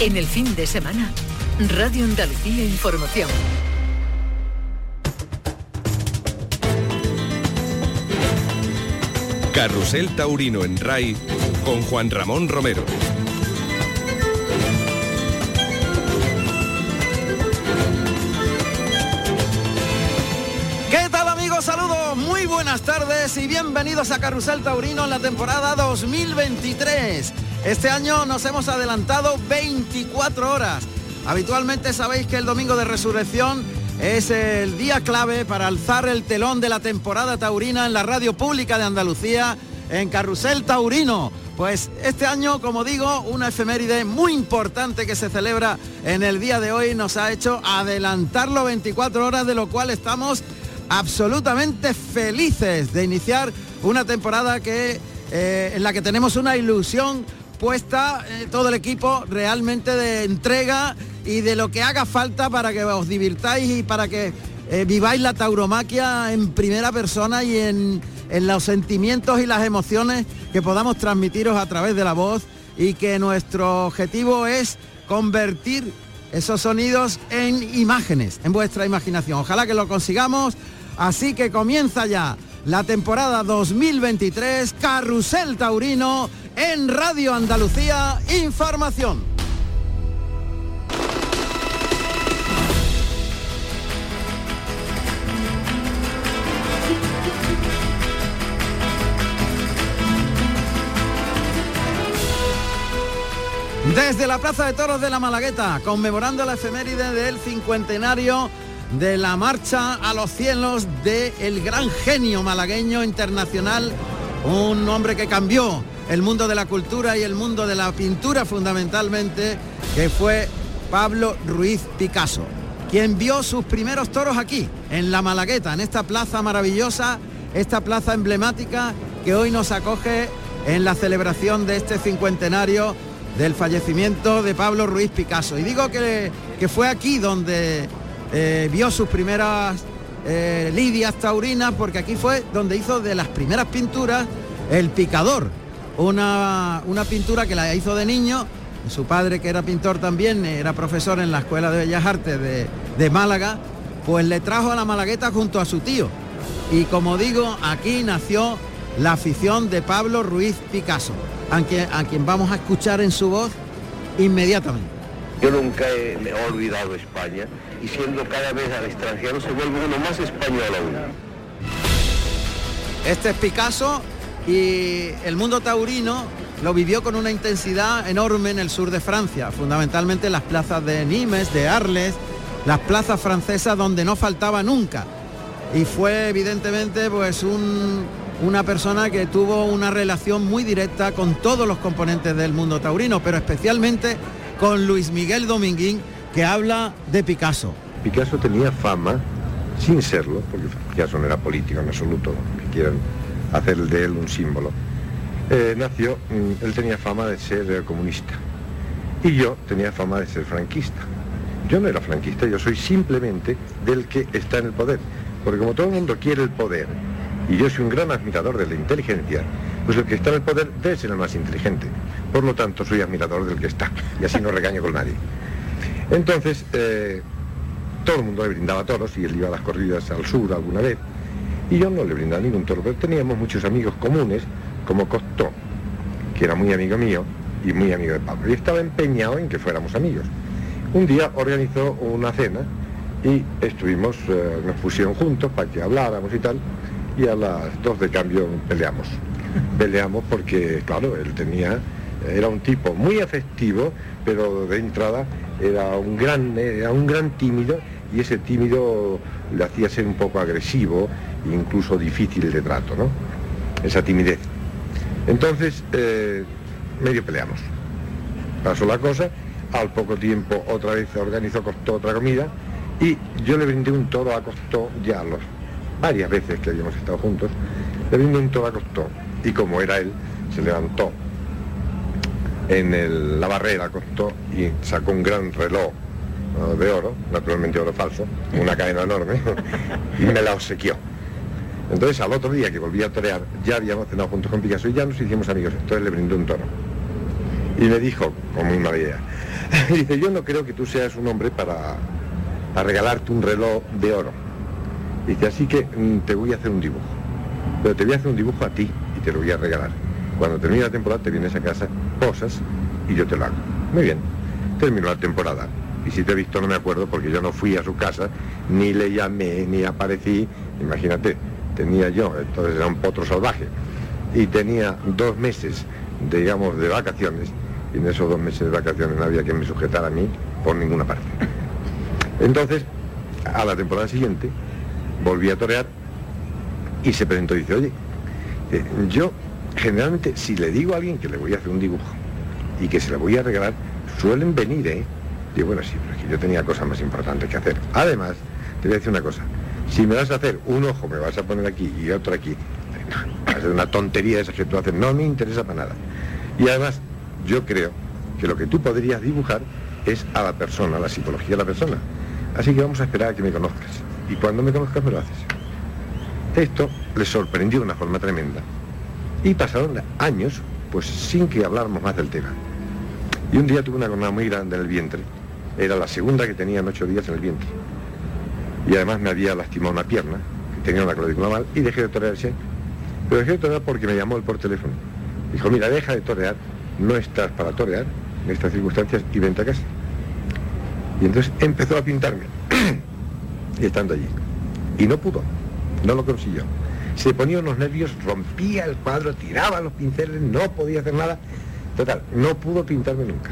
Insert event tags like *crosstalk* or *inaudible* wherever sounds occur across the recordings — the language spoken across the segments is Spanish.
En el fin de semana, Radio Andalucía Información. Carrusel Taurino en RAI con Juan Ramón Romero. ¿Qué tal amigos? Saludos, muy buenas tardes y bienvenidos a Carrusel Taurino en la temporada 2023. Este año nos hemos adelantado 24 horas. Habitualmente sabéis que el domingo de resurrección es el día clave para alzar el telón de la temporada taurina en la radio pública de Andalucía en Carrusel Taurino. Pues este año, como digo, una efeméride muy importante que se celebra en el día de hoy nos ha hecho adelantarlo 24 horas, de lo cual estamos absolutamente felices de iniciar una temporada que, eh, en la que tenemos una ilusión puesta eh, todo el equipo realmente de entrega y de lo que haga falta para que os divirtáis y para que eh, viváis la tauromaquia en primera persona y en, en los sentimientos y las emociones que podamos transmitiros a través de la voz y que nuestro objetivo es convertir esos sonidos en imágenes, en vuestra imaginación. Ojalá que lo consigamos. Así que comienza ya la temporada 2023 Carrusel Taurino en Radio Andalucía Información. Desde la Plaza de Toros de la Malagueta, conmemorando la efeméride del cincuentenario de la marcha a los cielos del el gran genio malagueño internacional, un hombre que cambió el mundo de la cultura y el mundo de la pintura fundamentalmente, que fue Pablo Ruiz Picasso, quien vio sus primeros toros aquí, en la Malagueta, en esta plaza maravillosa, esta plaza emblemática que hoy nos acoge en la celebración de este cincuentenario del fallecimiento de Pablo Ruiz Picasso. Y digo que, que fue aquí donde eh, vio sus primeras eh, lidias taurinas, porque aquí fue donde hizo de las primeras pinturas El Picador, una, una pintura que la hizo de niño. Su padre, que era pintor también, era profesor en la Escuela de Bellas Artes de, de Málaga, pues le trajo a la Malagueta junto a su tío. Y como digo, aquí nació la afición de Pablo Ruiz Picasso a quien, a quien vamos a escuchar en su voz inmediatamente. Yo nunca he, me he olvidado España y siendo cada vez al extranjero se vuelve uno más español aún. Este es Picasso y el mundo taurino lo vivió con una intensidad enorme en el sur de Francia, fundamentalmente en las plazas de Nimes, de Arles, las plazas francesas donde no faltaba nunca. Y fue evidentemente pues un, una persona que tuvo una relación muy directa con todos los componentes del mundo taurino, pero especialmente con Luis Miguel Dominguín, que habla de Picasso. Picasso tenía fama, sin serlo, porque Picasso no era político en absoluto, que quieran hacer de él un símbolo. Eh, nació, mm, él tenía fama de ser eh, comunista y yo tenía fama de ser franquista. Yo no era franquista, yo soy simplemente del que está en el poder, porque como todo el mundo quiere el poder y yo soy un gran admirador de la inteligencia, pues el que está en el poder debe ser el más inteligente. Por lo tanto, soy admirador del que está y así no regaño con nadie. Entonces, eh, todo el mundo le brindaba toros y él iba a las corridas al sur alguna vez. Y yo no le brindaba ningún toro, pero teníamos muchos amigos comunes, como Costó, que era muy amigo mío y muy amigo de Pablo. Y estaba empeñado en que fuéramos amigos. Un día organizó una cena y estuvimos, eh, nos pusieron juntos para que habláramos y tal, y a las dos de cambio peleamos. *laughs* Peleamos porque, claro, él tenía, era un tipo muy afectivo, pero de entrada era un gran, era un gran tímido y ese tímido le hacía ser un poco agresivo e incluso difícil de trato, ¿no? Esa timidez. Entonces, eh, medio peleamos. Pasó la cosa, al poco tiempo otra vez organizó Costó otra comida y yo le brindé un toro a Costó ya los varias veces que habíamos estado juntos, le brindé un toro a Costó y como era él, se levantó en la barrera, Costó y sacó un gran reloj. De oro, naturalmente oro falso, una cadena enorme, *laughs* y me la obsequió. Entonces al otro día que volví a torear, ya habíamos cenado juntos con Picasso y ya nos hicimos amigos. Entonces le brindé un toro. Y me dijo, con muy mala idea, *laughs* dice, yo no creo que tú seas un hombre para, para regalarte un reloj de oro. Dice, así que mm, te voy a hacer un dibujo. Pero te voy a hacer un dibujo a ti y te lo voy a regalar. Cuando termine la temporada te vienes a casa, posas y yo te lo hago. Muy bien. Terminó la temporada. Y si te he visto no me acuerdo porque yo no fui a su casa, ni le llamé, ni aparecí. Imagínate, tenía yo, entonces era un potro salvaje. Y tenía dos meses, digamos, de vacaciones. Y en esos dos meses de vacaciones no había quien me sujetara a mí por ninguna parte. Entonces, a la temporada siguiente, volví a torear y se presentó y dice, oye, eh, yo generalmente si le digo a alguien que le voy a hacer un dibujo y que se lo voy a regalar, suelen venir, ¿eh? Digo, bueno, sí, pero es que yo tenía cosas más importantes que hacer. Además, te voy a decir una cosa, si me vas a hacer un ojo, me vas a poner aquí y otro aquí, va a ser una tontería esa que tú haces, no me interesa para nada. Y además, yo creo que lo que tú podrías dibujar es a la persona, a la psicología de la persona. Así que vamos a esperar a que me conozcas. Y cuando me conozcas me lo haces. Esto le sorprendió de una forma tremenda. Y pasaron años, pues sin que habláramos más del tema. Y un día tuve una jornada muy grande en el vientre. Era la segunda que tenía en ocho días en el vientre. Y además me había lastimado una pierna, que tenía una clavícula mal, y dejé de torear. Pero dejé de torear porque me llamó él por teléfono. Dijo, mira, deja de torear, no estás para torear en estas circunstancias y vente a casa. Y entonces empezó a pintarme, *clears throat* y estando allí. Y no pudo, no lo consiguió. Se ponía unos nervios, rompía el cuadro, tiraba los pinceles, no podía hacer nada. Total, no pudo pintarme nunca.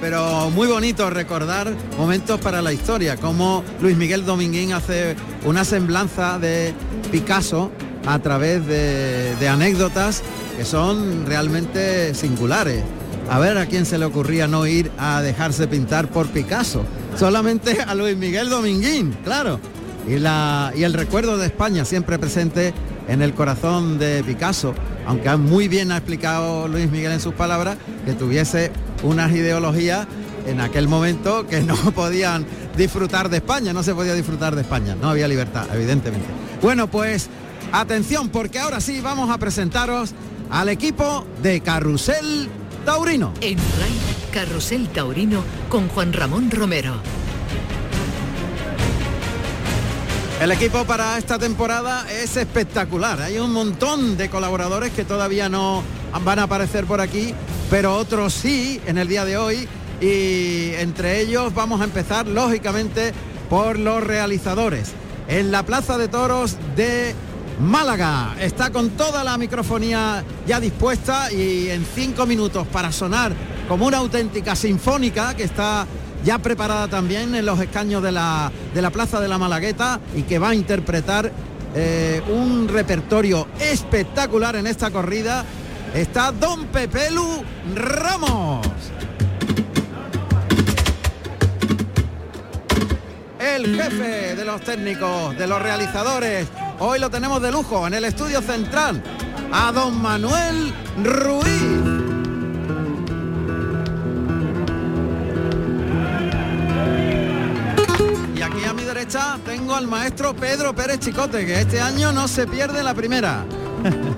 Pero muy bonito recordar momentos para la historia, como Luis Miguel Dominguín hace una semblanza de Picasso a través de, de anécdotas que son realmente singulares. A ver a quién se le ocurría no ir a dejarse pintar por Picasso. Solamente a Luis Miguel Dominguín, claro. Y, la, y el recuerdo de España siempre presente en el corazón de Picasso, aunque muy bien ha explicado Luis Miguel en sus palabras, que tuviese unas ideologías en aquel momento que no *laughs* podían disfrutar de España, no se podía disfrutar de España, no había libertad, evidentemente. Bueno, pues atención, porque ahora sí vamos a presentaros al equipo de Carrusel Taurino. En RAI, Carrusel Taurino con Juan Ramón Romero. El equipo para esta temporada es espectacular. Hay un montón de colaboradores que todavía no van a aparecer por aquí, pero otros sí en el día de hoy. Y entre ellos vamos a empezar, lógicamente, por los realizadores. En la Plaza de Toros de Málaga está con toda la microfonía ya dispuesta y en cinco minutos para sonar como una auténtica sinfónica que está ya preparada también en los escaños de la, de la Plaza de la Malagueta y que va a interpretar eh, un repertorio espectacular en esta corrida. Está Don Pepelu Ramos. El jefe de los técnicos, de los realizadores, Hoy lo tenemos de lujo en el estudio central a don Manuel Ruiz. Y aquí a mi derecha tengo al maestro Pedro Pérez Chicote, que este año no se pierde la primera.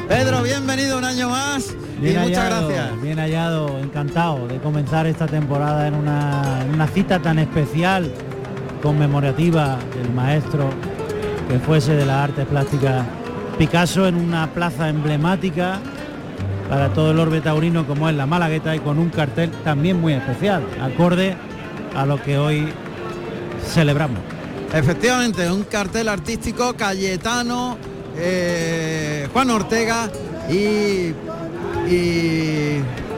Pedro, bienvenido un año más y muchas gracias. Bien hallado, encantado de comenzar esta temporada en una, en una cita tan especial, conmemorativa del maestro que fuese de las artes plásticas Picasso en una plaza emblemática para todo el orbe taurino como es la Malagueta y con un cartel también muy especial, acorde a lo que hoy celebramos. Efectivamente, un cartel artístico Cayetano, eh, Juan Ortega y,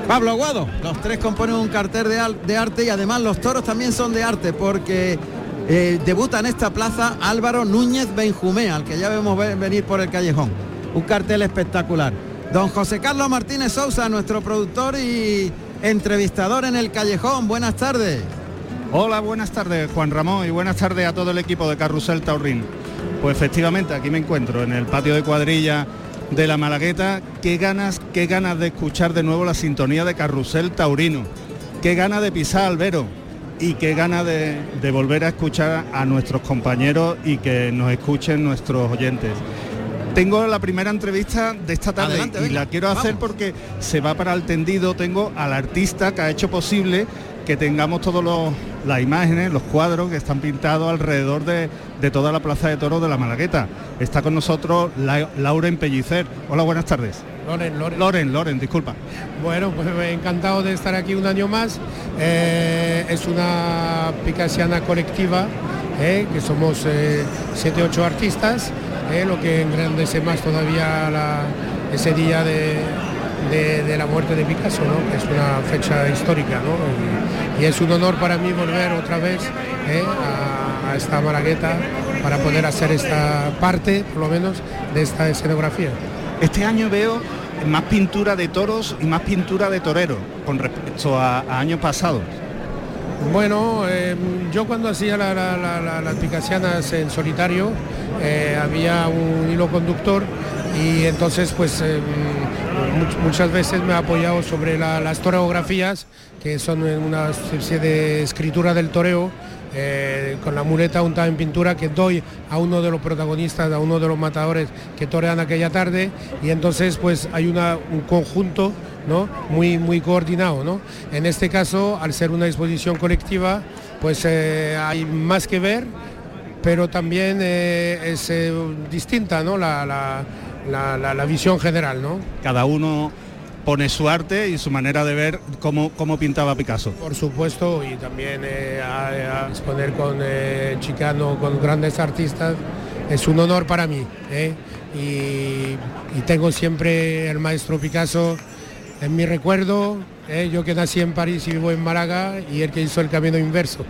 Pablo Aguado. Los tres componen un cartel de, de arte y además los toros también son de arte porque eh, debuta en esta plaza Álvaro Núñez Benjumea, al que ya vemos venir por el callejón. Un cartel espectacular. Don José Carlos Martínez Sousa, nuestro productor y entrevistador en el callejón. Buenas tardes. Hola, buenas tardes Juan Ramón y buenas tardes a todo el equipo de Carrusel Taurín. Pues efectivamente aquí me encuentro en el patio de cuadrilla de la Malagueta. Qué ganas, qué ganas de escuchar de nuevo la sintonía de Carrusel Taurino. Qué ganas de pisar Albero y qué gana de, volver a escuchar a nuestros compañeros y que nos escuchen nuestros oyentes. tengo la primera entrevista de esta tarde Adelante, y venga, la quiero hacer vamos. porque se va para el tendido. Tengo al artista que ha hecho posible que tengamos todas las imágenes, los cuadros que están pintados alrededor de, de toda la plaza de toros de la Malagueta. Está con nosotros La- Lauren Pellicer. Hola, buenas tardes. Loren, Loren. Loren, Loren, disculpa. Bueno, pues encantado de estar aquí un año más. Eh, es una picasiana colectiva, eh, que somos eh, siete, ocho artistas, eh, lo que engrandece más todavía la- ese día de, de- la muerte de Picasso, ¿no? que es una fecha histórica. ¿no? Y, es un honor para mí volver otra vez eh, a, a esta Malagueta para poder hacer esta parte, por lo menos, de esta escenografía. Este año veo más pintura de toros y más pintura de toreros con respecto a, a años pasados. Bueno, eh, yo cuando hacía la- la- las picasianas en solitario eh, había un hilo conductor y entonces pues much- muchas veces me he apoyado sobre la- las toreografías que son una especie de escritura del toreo eh, con la muleta untada en pintura que doy a uno de los protagonistas, a uno de los matadores que torean aquella tarde y entonces pues hay una- un conjunto ¿no? muy, muy coordinado. ¿no? En este caso, al ser una exposición colectiva, pues eh, hay más que ver, pero también eh, es distinta ¿no? la- la- la- la visión general. ¿no? Cada uno pone su arte y su manera de ver cómo, cómo pintaba Picasso. Por supuesto, y también eh, a, exponer con eh, Chicano, con grandes artistas, es un honor para mí. ¿eh? Y, y tengo siempre el maestro Picasso en mi recuerdo, ¿eh? yo que nací en París y vivo en Málaga, y el que hizo el camino inverso.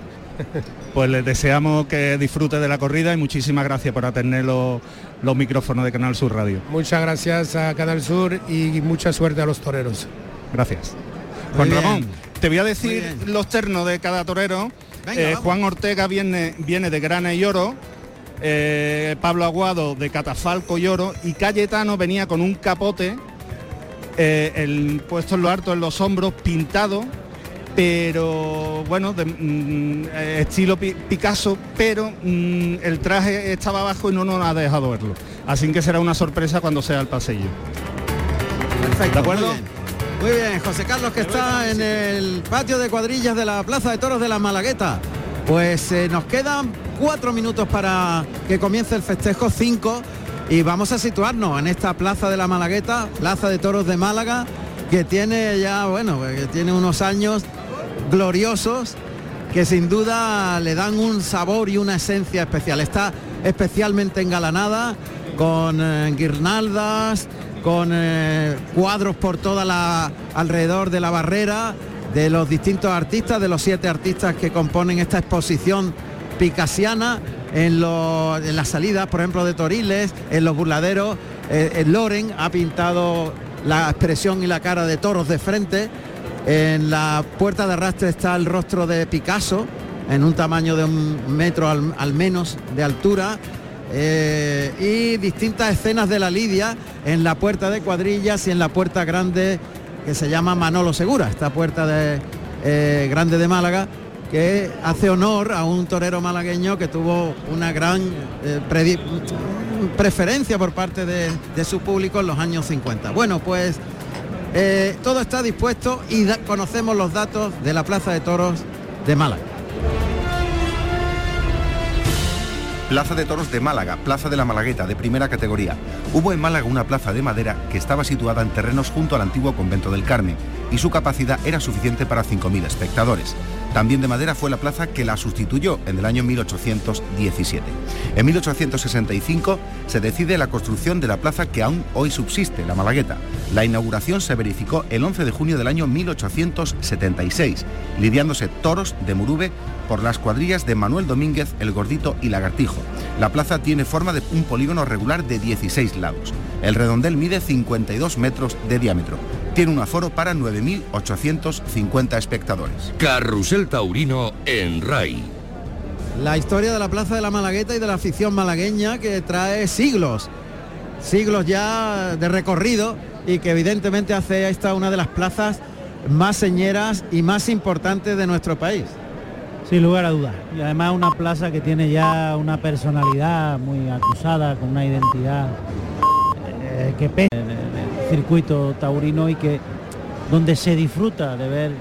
Pues les deseamos que disfrute de la corrida y muchísimas gracias por atender los, los micrófonos de Canal Sur Radio. Muchas gracias a Canal Sur y mucha suerte a los toreros. Gracias. Muy Juan bien. Ramón, te voy a decir los ternos de cada torero. Venga, Eh. Juan Ortega viene, viene de grana y oro. eh, Pablo Aguado de catafalco y oro. Y Cayetano venía con un capote eh, el puesto en lo harto, en los hombros, pintado, pero bueno, de, mm, eh, estilo Pi- Picasso, pero mm, el traje estaba abajo y no nos ha dejado verlo. Así que será una sorpresa cuando sea el pasillo. Perfecto, ¿De acuerdo? Muy bien. Muy bien, José Carlos que está en el patio de cuadrillas de la Plaza de Toros de la Malagueta. Pues eh, nos quedan cuatro minutos para que comience el festejo, cinco, y vamos a situarnos en esta Plaza de la Malagueta, Plaza de Toros de Málaga, que tiene ya, bueno, que tiene unos años gloriosos que sin duda le dan un sabor y una esencia especial. Está especialmente engalanada con eh, guirnaldas, con eh, cuadros por toda la alrededor de la barrera de los distintos artistas, de los siete artistas que componen esta exposición picasiana en, las salidas, por ejemplo, de Toriles, en los burladeros. Eh, Loren ha pintado la expresión y la cara de toros de frente. En la puerta de arrastre está el rostro de Picasso, en un tamaño de un metro al, menos de altura. eh, y distintas escenas de la Lidia en la puerta de cuadrillas y en la puerta grande que se llama Manolo Segura, esta puerta de, eh, grande de Málaga, que hace honor a un torero malagueño que tuvo una gran eh, preferencia por parte de, de su público en los años 50. Bueno, pues eh, todo está dispuesto y conocemos los datos de la Plaza de Toros de Málaga. Plaza de Toros de Málaga, Plaza de la Malagueta, de primera categoría. Hubo en Málaga una plaza de madera que estaba situada en terrenos junto al antiguo convento del Carmen y su capacidad era suficiente para 5.000 espectadores. También de madera fue la plaza que la sustituyó en el año 1817. En 1865 se decide la construcción de la plaza que aún hoy subsiste, la Malagueta. La inauguración se verificó el 11 de junio del año 1876, lidiándose toros de Murube por las cuadrillas de Manuel Domínguez, El Gordito y Lagartijo. La plaza tiene forma de un polígono regular de 16 lados. El redondel mide 52 metros de diámetro. Tiene un aforo para 9.850 espectadores. Carrusel Taurino en RAI. La historia de la Plaza de la Malagueta y de la afición malagueña que trae siglos, siglos ya de recorrido y que evidentemente hace esta una de las plazas más señeras y más importantes de nuestro país. Sin lugar a dudas. Y además una plaza que tiene ya una personalidad muy acusada, con una identidad eh, que pesa circuito taurino y que donde se disfruta de ver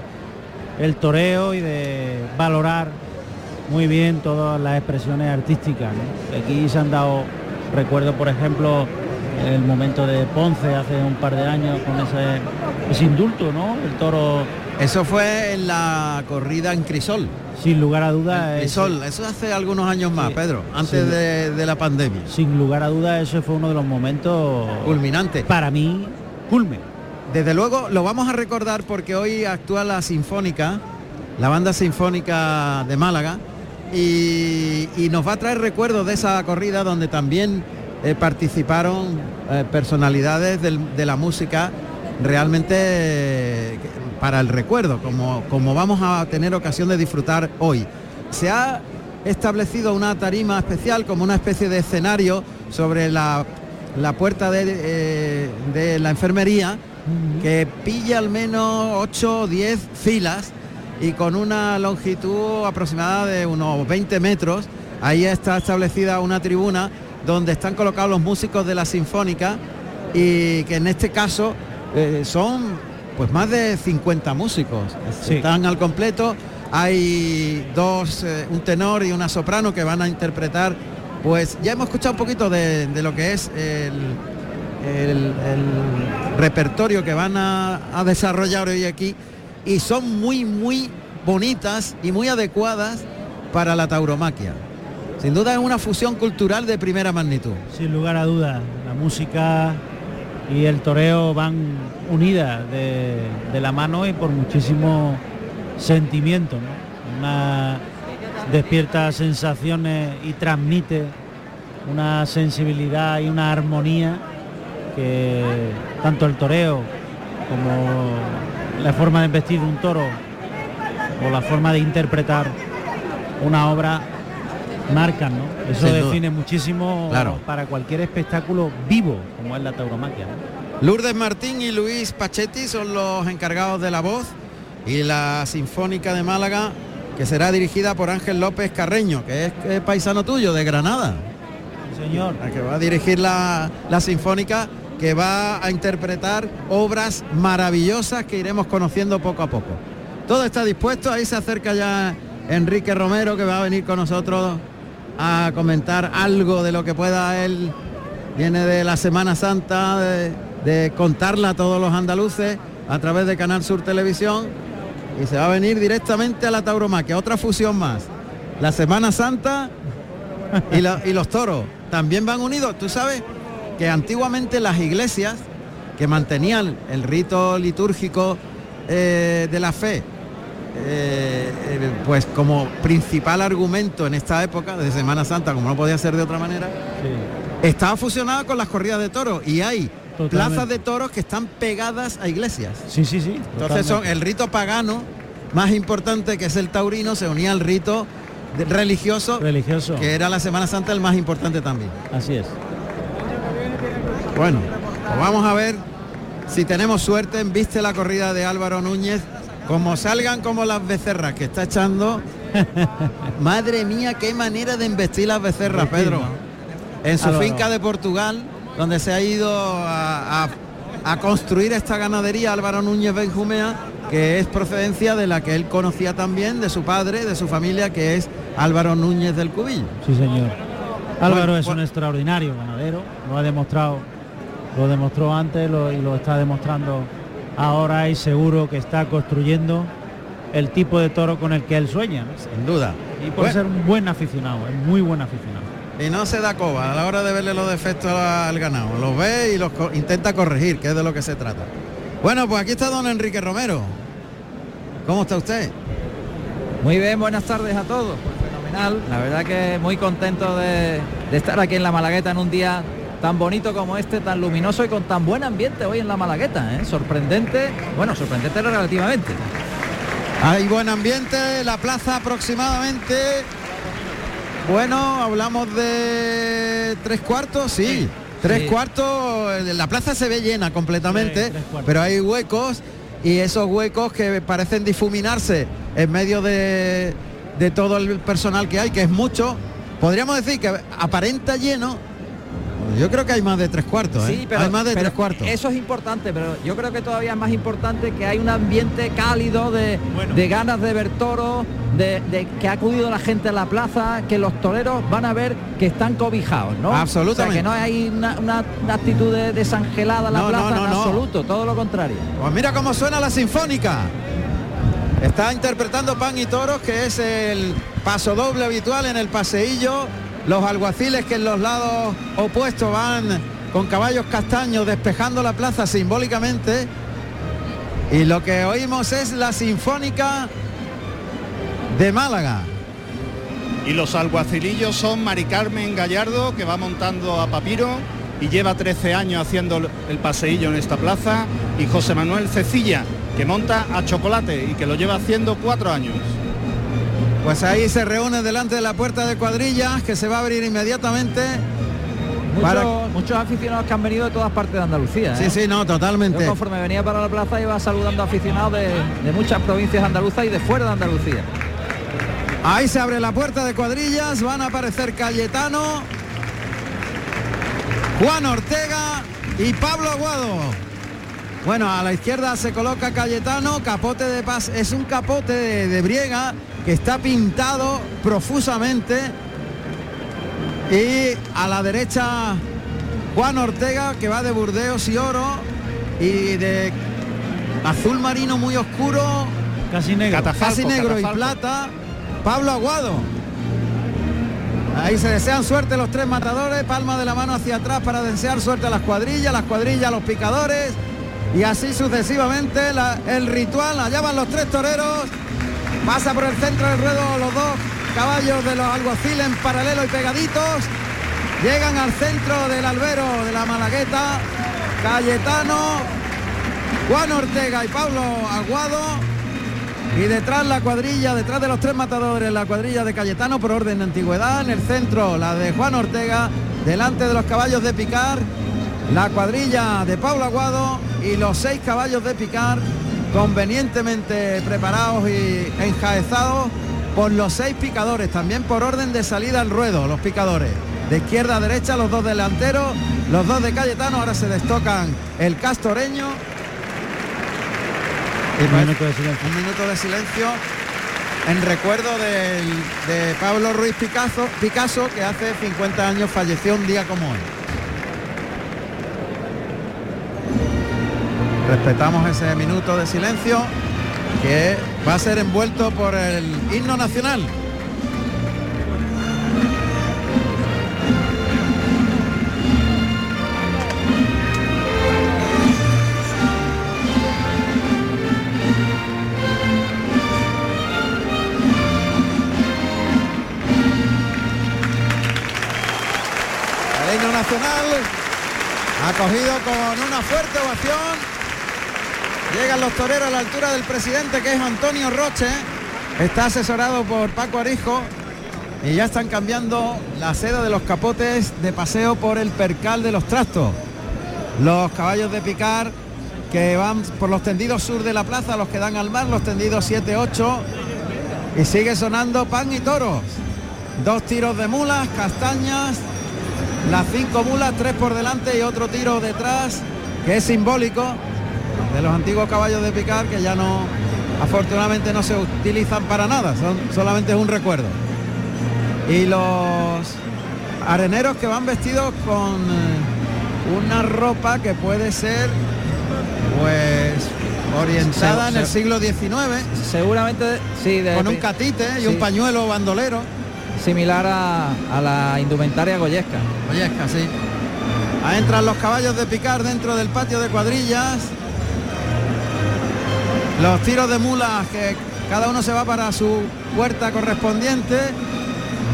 el toreo y de valorar muy bien todas las expresiones artísticas. Aquí se han dado recuerdo, por ejemplo, el momento de Ponce hace un par de años con ese, ese indulto, ¿no? El toro. Eso fue en la corrida en Crisol. Sin lugar a dudas. Crisol, eso hace algunos años más, Pedro, antes de, de, la pandemia. Sin lugar a dudas, ese fue uno de los momentos culminantes. Para mí, culme. Desde luego lo vamos a recordar porque hoy actúa la Sinfónica, la banda sinfónica de Málaga, y, nos va a traer recuerdos de esa corrida donde también eh, participaron eh, personalidades de la música realmente eh, para el recuerdo, como, como vamos a tener ocasión de disfrutar hoy. Se ha establecido una tarima especial como una especie de escenario sobre la, la puerta de, eh, de, la enfermería que pilla al menos 8 o 10 filas y con una longitud aproximada de unos 20 metros. Ahí está establecida una tribuna donde están colocados los músicos de la Sinfónica y que en este caso eh, son pues más de 50 músicos. Sí. Están al completo. Hay dos, eh, un tenor y una soprano que van a interpretar. Pues ya hemos escuchado un poquito de, lo que es el, repertorio que van a, desarrollar hoy aquí y son muy, muy bonitas y muy adecuadas para la tauromaquia. Sin duda es una fusión cultural de primera magnitud. Sin lugar a dudas, la música y el toreo van unidas de, la mano y por muchísimo sentimiento. ¿no? Despierta sensaciones y transmite una sensibilidad y una armonía que tanto el toreo como la forma de vestir un toro o la forma de interpretar una obra marcan, ¿no? Eso Sin define duda. muchísimo claro. para cualquier espectáculo vivo como es la tauromaquia. ¿no? Lourdes Martín y Luis Pachetti son los encargados de la voz y la Sinfónica de Málaga que será dirigida por Ángel López Carreño, que es, que es paisano tuyo de Granada. Señor. Que va a dirigir la, la Sinfónica que va a interpretar obras maravillosas que iremos conociendo poco a poco. Todo está dispuesto, ahí se acerca ya Enrique Romero que va a venir con nosotros a comentar algo de lo que pueda él. Viene de la Semana Santa, de, de contarla a todos los andaluces a través de Canal Sur Televisión y se va a venir directamente a la tauromaquia, otra fusión más. La Semana Santa y, la, y los toros también van unidos. Tú sabes que antiguamente las iglesias que mantenían el rito litúrgico eh, de la fe, eh, eh, pues como principal argumento en esta época de Semana Santa, como no podía ser de otra manera, sí. estaba fusionada con las corridas de toros y hay Totalmente. plazas de toros que están pegadas a iglesias. Sí, sí, sí. Entonces son el rito pagano más importante que es el taurino, se unía al rito religioso, religioso, que era la Semana Santa el más importante también. Así es. Bueno, pues vamos a ver si tenemos suerte en viste la corrida de Álvaro Núñez. Como salgan como las becerras que está echando. *laughs* Madre mía, qué manera de embestir las becerras, Pedro. En su Álvaro. finca de Portugal, donde se ha ido a, a, a construir esta ganadería Álvaro Núñez Benjumea, que es procedencia de la que él conocía también, de su padre, de su familia, que es Álvaro Núñez del Cubillo. Sí, señor. Álvaro bueno, es bueno. un extraordinario ganadero, lo ha demostrado, lo demostró antes lo, y lo está demostrando ahora y seguro que está construyendo el tipo de toro con el que él sueña. Sin duda. Y por bueno. ser un buen aficionado, es muy buen aficionado. Y no se da coba a la hora de verle los defectos al ganado. Los ve y los co intenta corregir, que es de lo que se trata. Bueno, pues aquí está don Enrique Romero. ¿Cómo está usted? Muy bien, buenas tardes a todos. Pues fenomenal. La verdad que muy contento de, de estar aquí en la Malagueta en un día tan bonito como este, tan luminoso y con tan buen ambiente hoy en la Malagueta. ¿eh? Sorprendente, bueno, sorprendente relativamente. Hay buen ambiente, la plaza aproximadamente. Bueno, hablamos de tres cuartos, sí. sí. Tres sí. cuartos, la plaza se ve llena completamente, sí, pero hay huecos y esos huecos que parecen difuminarse en medio de, de todo el personal que hay, que es mucho. Podríamos decir que aparenta lleno, Yo creo que hay más de tres cuartos, ¿eh? Sí, pero, hay más de pero tres cuartos. Eso es importante, pero yo creo que todavía es más importante que hay un ambiente cálido de, de ganas de ver toros, de, de que ha acudido la gente a la plaza, que los toreros van a ver que están cobijados, ¿no? Absolutamente. O sea, que no hay una, una- una actitud de desangelada en la No, no, plaza no, en no. absoluto, todo lo contrario. Pues mira cómo suena la sinfónica. Está interpretando Pan y Toros, que es el paso doble habitual en el paseillo. Los alguaciles que en los lados opuestos van con caballos castaños despejando la plaza simbólicamente. Y lo que oímos es la sinfónica de Málaga. Y los alguacilillos son Mari Carmen Gallardo, que va montando a Papiro y lleva 13 años haciendo el paseillo en esta plaza, y José Manuel Cecilla, que monta a Chocolate y que lo lleva haciendo cuatro años. Pues ahí se reúne delante de la puerta de cuadrillas que se va a abrir inmediatamente. Muchos, Para- muchos aficionados que han venido de todas partes de Andalucía. Sí, ¿eh? sí, no, totalmente. Yo conforme venía para la plaza iba saludando a aficionados de, de muchas provincias andaluzas y de fuera de Andalucía. Ahí se abre la puerta de cuadrillas, van a aparecer Cayetano, Juan Ortega y Pablo Aguado. Bueno, a la izquierda se coloca Cayetano, capote de paz, es un capote de, de briega que está pintado profusamente. Y a la derecha Juan Ortega que va de Burdeos y oro y de azul marino muy oscuro, Casi negro. casi negro y plata, Pablo Aguado. Ahí se desean suerte los tres matadores, palma de la mano hacia atrás para desear suerte a las cuadrillas, las cuadrillas a los picadores y así sucesivamente la- el ritual. Allá van los tres toreros, pasa por el centro del ruedo los dos caballos de los alguaciles en paralelo y pegaditos. Llegan al centro del albero de la Malagueta, Cayetano, Juan Ortega y Pablo Aguado. Y detrás la cuadrilla, detrás de los tres matadores, la cuadrilla de Cayetano por orden de antigüedad. En el centro la de Juan Ortega, delante de los caballos de picar, la cuadrilla de Pablo Aguado y los seis caballos de picar convenientemente preparados y enjaezados por los seis picadores, también por orden de salida al ruedo, los picadores. De izquierda a derecha los dos delanteros, los dos de Cayetano, ahora se destocan el castoreño Un minuto de silencio. un minuto de silencio en recuerdo del- de Pablo Ruiz Picasso, Picasso, que hace 50 años falleció un día como hoy. Respetamos ese minuto de silencio que va a ser envuelto por el himno nacional. El himno nacional acogido con una fuerte ovación. Llegan los toreros a la altura del presidente que es Antonio Roche. Está asesorado por Paco Arijo. Y ya están cambiando la seda de los capotes de paseo por el percal de los trastos. Los caballos de picar que van por los tendidos sur de la plaza, los que dan al mar, los tendidos 7-8. Y sigue sonando pan y toros. Dos tiros de mulas, castañas, las cinco mulas, tres por delante y otro tiro detrás, que es simbólico de los antiguos caballos de picar que ya no, afortunadamente no se utilizan para nada, son, solamente es un recuerdo. Y los areneros que van vestidos con eh, una ropa que puede ser pues orientada en el Se- siglo XIX, Seguramente sí, de con un catite y sí, un pañuelo bandolero. similar a, a la indumentaria goyesca. Ollesca, sí. Ahí entran los caballos de picar dentro del patio de cuadrillas. Los tiros de mulas que cada uno se va para su puerta correspondiente.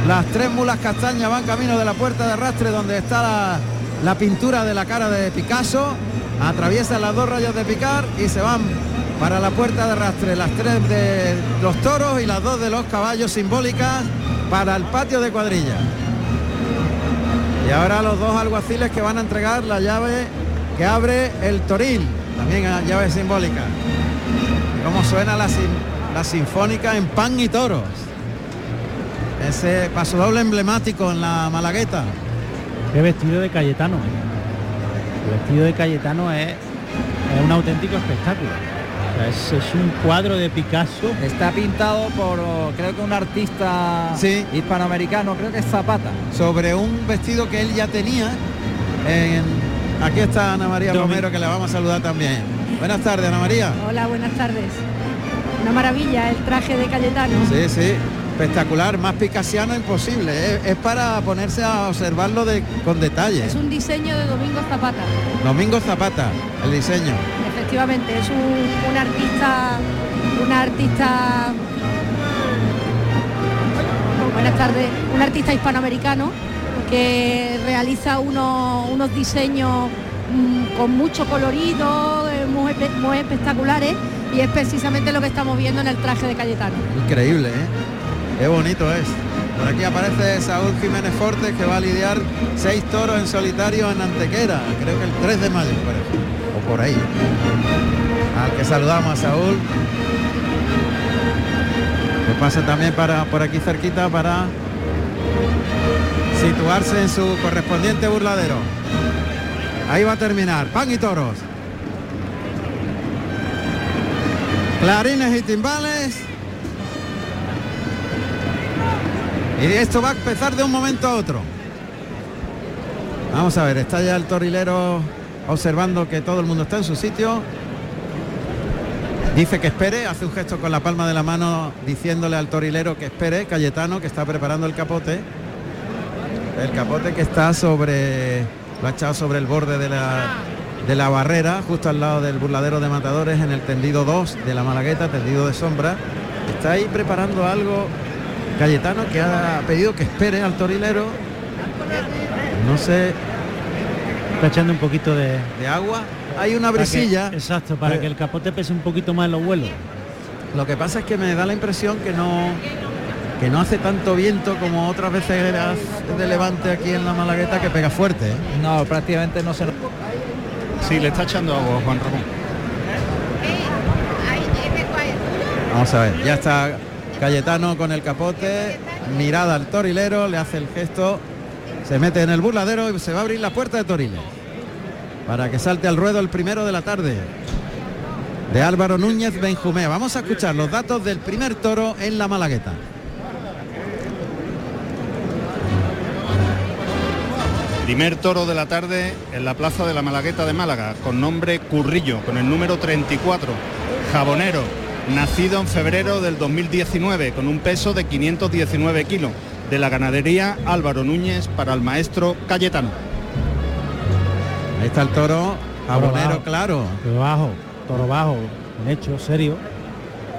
Las tres mulas castañas van camino de la puerta de arrastre donde está la, pintura de la cara de Picasso. Atraviesan las dos rayas de picar y se van para la puerta de arrastre. Las tres de los toros y las dos de los caballos simbólicas para el patio de cuadrillas. Y ahora los dos alguaciles que van a entregar la llave que abre el toril, también llave simbólica. Cómo suena la, sin- la sinfónica en pan y toros. Ese paso doble emblemático en la Malagueta. Qué vestido de Cayetano. El vestido de Cayetano es, es un auténtico espectáculo. O sea, es, es un cuadro de Picasso. Está pintado por creo que un artista Sí. hispanoamericano, creo que es Zapata. sobre un vestido que él ya tenía. en- Aquí está Ana María Romero, que la vamos a saludar también. Buenas tardes, Ana María. Hola, buenas tardes. Una maravilla el traje de Cayetano. Sí, sí, espectacular, más picasiano imposible. Es, es para ponerse a observarlo de, con detalle. Es un diseño de Domingo Zapata. Domingo Zapata, el diseño. Efectivamente, es un, un artista, un artista. Buenas tardes, un artista hispanoamericano que realiza unos, unos diseños mm, con mucho colorido, eh, muy, espe- muy espectaculares y es precisamente lo que estamos viendo en el traje de Cayetano. Increíble, ¿eh? Qué bonito es. Por aquí aparece Saúl Jiménez Fortes que va a lidiar seis toros en solitario en Antequera, creo que el 3 de mayo o por ahí. Al que saludamos a Saúl. Que pasa también para por aquí cerquita para situarse en su correspondiente burladero. Ahí va a terminar. Pan y toros. Clarines y timbales. Y esto va a empezar de un momento a otro. Vamos a ver, está ya el torilero observando que todo el mundo está en su sitio. Dice que espere, hace un gesto con la palma de la mano diciéndole al torilero que espere, Cayetano, que está preparando el capote. El capote que está sobre, lo ha echado sobre el borde de la, de la barrera, justo al lado del burladero de matadores, en el tendido 2 de la Malagueta, tendido de sombra. Está ahí preparando algo Cayetano que ha pedido que espere al torilero. No sé, Está echando un poquito de... de agua. Hay una para que- brisilla. exacto, para Eh, que el capote pese un poquito más en los vuelos. Lo que pasa es que me da la impresión que no que no hace tanto viento como otras veces de levante aquí en la Malagueta que pega fuerte. ¿eh? No, prácticamente no se Sí, le está echando agua Juan Ramón. Vamos a ver, ya está Cayetano con el capote, mirada al torilero, le hace el gesto, se mete en el burladero y se va a abrir la puerta de Toriles. Para que salte al ruedo el primero de la tarde. De Álvaro Núñez Benjumea. Vamos a escuchar los datos del primer toro en la Malagueta. Primer toro de la tarde en la plaza de la Malagueta de Málaga, con nombre Currillo, con el número 34, jabonero, nacido en febrero del 2019, con un peso de 519 kilos, de la ganadería Álvaro Núñez para el maestro Cayetano. Ahí está el toro, jabonero bajo. claro. Toro bajo, toro bajo, bien hecho, serio.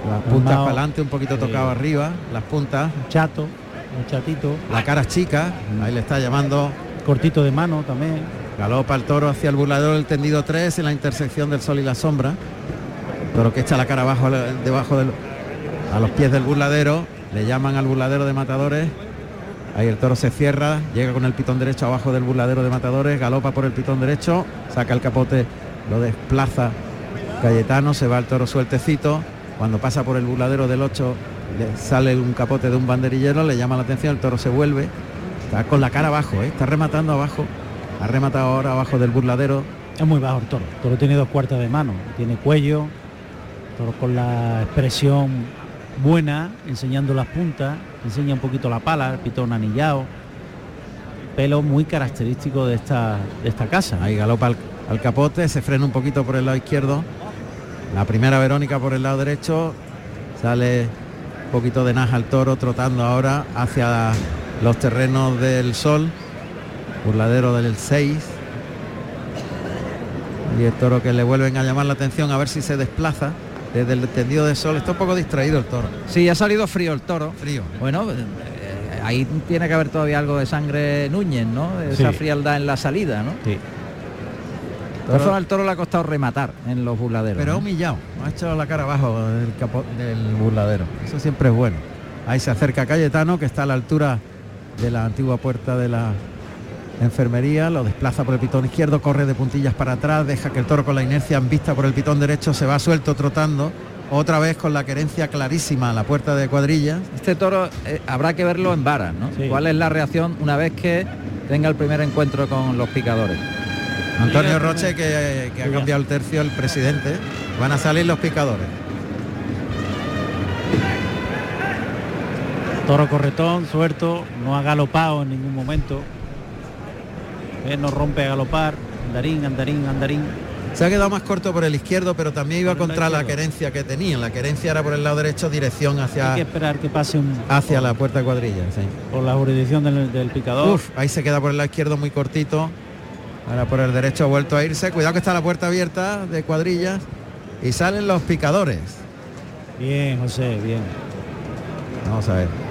Las puntas Armado, para adelante, un poquito eh, tocado arriba, las puntas, un chato, un chatito, la cara chica, ahí le está llamando cortito de mano también. Galopa el toro hacia el burladero del tendido 3 en la intersección del sol y la sombra. Toro que echa la cara abajo debajo del, a los pies del burladero. Le llaman al burladero de matadores. Ahí el toro se cierra, llega con el pitón derecho abajo del burladero de matadores, galopa por el pitón derecho, saca el capote, lo desplaza Cayetano, se va el toro sueltecito. Cuando pasa por el burladero del 8 le sale un capote de un banderillero, le llama la atención, el toro se vuelve, está con la cara abajo, ¿eh? está rematando abajo, ha rematado ahora abajo del burladero, Es muy bajo el toro. El toro tiene dos cuartas de mano, tiene cuello, toro con la expresión buena, enseñando las puntas, enseña un poquito la pala, el pitón anillado. Pelo muy característico de esta, de esta casa. Ahí galopa al, al capote, se frena un poquito por el lado izquierdo. La primera Verónica por el lado derecho. Sale un poquito de naja al toro trotando ahora hacia los terrenos del sol. Burladero del 6. Y el toro que le vuelven a llamar la atención a ver si se desplaza desde el tendido de sol. Está un poco distraído el toro. Sí, ha salido frío el toro. Frío. Bueno, eh, ahí tiene que haber todavía algo de sangre Núñez, ¿no? Esa Sí. frialdad en la salida, ¿no? Sí. Todas formas, el toro le ha costado rematar en los burladeros. Pero ha ¿no? humillado, ha echado la cara abajo del, capo- del burladero. Eso siempre es bueno. Ahí se acerca Cayetano, que está a la altura de la antigua puerta de la enfermería, lo desplaza por el pitón izquierdo, corre de puntillas para atrás, deja que el toro con la inercia en vista por el pitón derecho se va suelto trotando, otra vez con la querencia clarísima a la puerta de cuadrillas. Este toro eh, habrá que verlo en varas, ¿no? Sí. ¿Cuál es la reacción una vez que tenga el primer encuentro con los picadores. Antonio Roche que, que ha cambiado el tercio el presidente. Van a salir los picadores. Toro corretón, suelto, no ha galopado en ningún momento. Eh, no rompe a galopar. Andarín, andarín, andarín. Se ha quedado más corto por el izquierdo, pero también iba contra la querencia que tenía. La querencia era por el lado derecho, dirección hacia... Hay que esperar que pase un... Hacia la puerta de cuadrilla, sí. Por la jurisdicción del, del picador. Uf, ahí se queda por el lado izquierdo muy cortito. Ahora por el derecho ha vuelto a irse. Cuidado que está la puerta abierta de cuadrillas. Y salen los picadores. Bien, José, bien. Vamos a ver.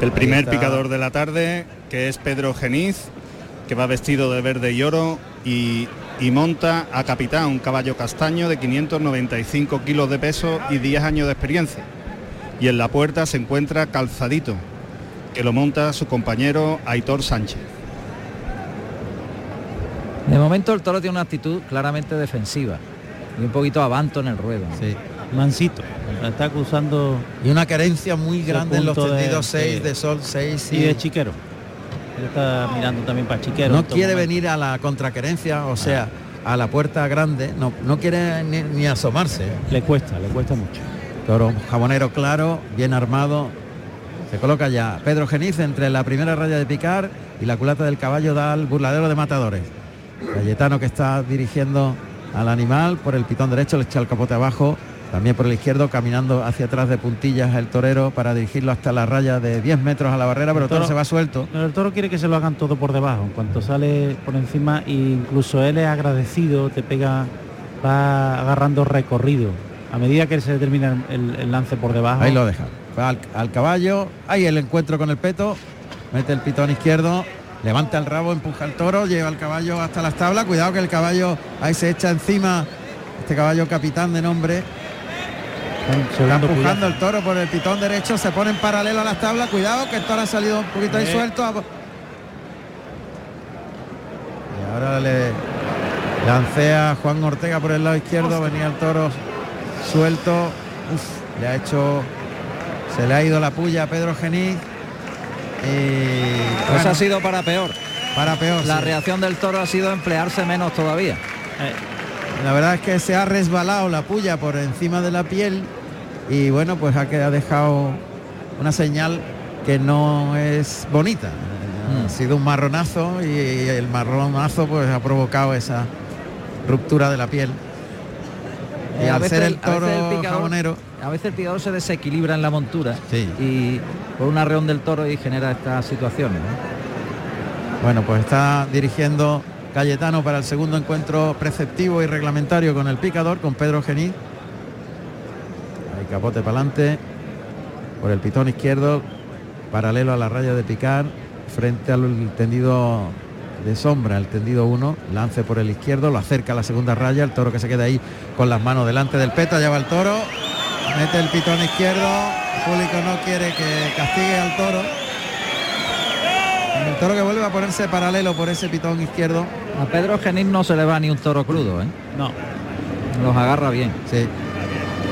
El primer picador de la tarde, que es Pedro Geniz, que va vestido de verde y oro y, y, monta a capitán un caballo castaño de 595 kilos de peso y 10 años de experiencia. Y en la puerta se encuentra Calzadito, que lo monta su compañero Aitor Sánchez. De momento el toro tiene una actitud claramente defensiva y un poquito avanto en el ruedo. Sí. Mansito, está acusando y una carencia muy grande en los tendidos 6 de, de, sol 6 y... y de chiquero. Él está mirando también para chiquero. No quiere momento. venir a la contraquerencia, o sea, ah. a la puerta grande, no, no quiere ni, ni, asomarse. Le cuesta, le cuesta mucho. Toro jabonero claro, bien armado. Se coloca ya Pedro Geniz entre la primera raya de picar y la culata del caballo da al burladero de matadores. Cayetano que está dirigiendo al animal por el pitón derecho, le echa el capote abajo, también por el izquierdo caminando hacia atrás de puntillas el torero para dirigirlo hasta la raya de 10 metros a la barrera, pero el toro, toro se va suelto. El toro quiere que se lo hagan todo por debajo, en cuanto sale por encima, incluso él es agradecido, te pega, va agarrando recorrido. A medida que se termina el, el lance por debajo. Ahí lo deja. Va al, al caballo, ahí el encuentro con el peto, mete el pitón izquierdo, levanta el rabo, empuja el toro, lleva el caballo hasta las tablas, cuidado que el caballo ahí se echa encima, este caballo capitán de nombre, está empujando el toro por el pitón derecho, se pone en paralelo a las tablas, cuidado que el toro ha salido un poquito ahí suelto. Y ahora le lancea Juan Ortega por el lado izquierdo, venía el toro suelto, Uf, le ha hecho, se le ha ido la puya a Pedro Genís. Y, bueno, ha sido para peor. Para peor. La sí. reacción del toro ha sido emplearse menos todavía. Eh, la verdad es que se ha resbalado la puya por encima de la piel y bueno, pues ha, ha dejado una señal que no es bonita. Mm. Ha sido un marronazo y el marronazo pues ha provocado esa ruptura de la piel. Y Eh, a al ser el a toro el picador- jabonero, A veces el picador se desequilibra en la montura Sí. y por un arreón del toro y genera estas situaciones. ¿no? bueno, pues está dirigiendo Cayetano para el segundo encuentro preceptivo y reglamentario con el picador, con Pedro Genís. Capote para adelante, por el pitón izquierdo, paralelo a la raya de picar, frente al tendido de sombra, el tendido 1, lance por el izquierdo, lo acerca a la segunda raya, el toro que se queda ahí con las manos delante del peto, lleva el toro, mete el pitón izquierdo, el público no quiere que castigue al toro. El toro que vuelve a ponerse paralelo por ese pitón izquierdo. A Pedro Genís no se le va ni un toro crudo, ¿eh? No. Los agarra bien. Sí.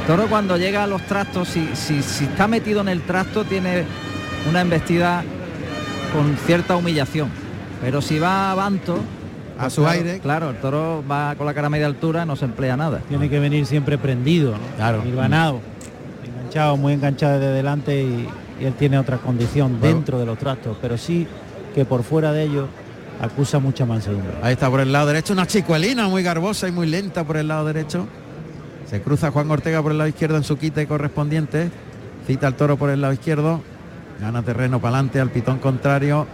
Toro cuando llega a los trastos, si, si, si está metido en el trasto, tiene una embestida con cierta humillación. Pero si va a Banto, A su claro, aire. Claro, el toro va con la cara a media altura, no se emplea nada. Tiene que venir siempre prendido, ¿no? Claro. Hilvanado. Enganchado, muy enganchado desde delante y, y él tiene otra condición Bueno. dentro de los trastos, pero sí que por fuera de ellos acusa mucha mansedumbre. Ahí está por el lado derecho, una chicuelina muy garbosa y muy lenta por el lado derecho. Se cruza Juan Ortega por el lado izquierdo en su quite correspondiente. Cita al toro por el lado izquierdo. Gana terreno para adelante al pitón contrario.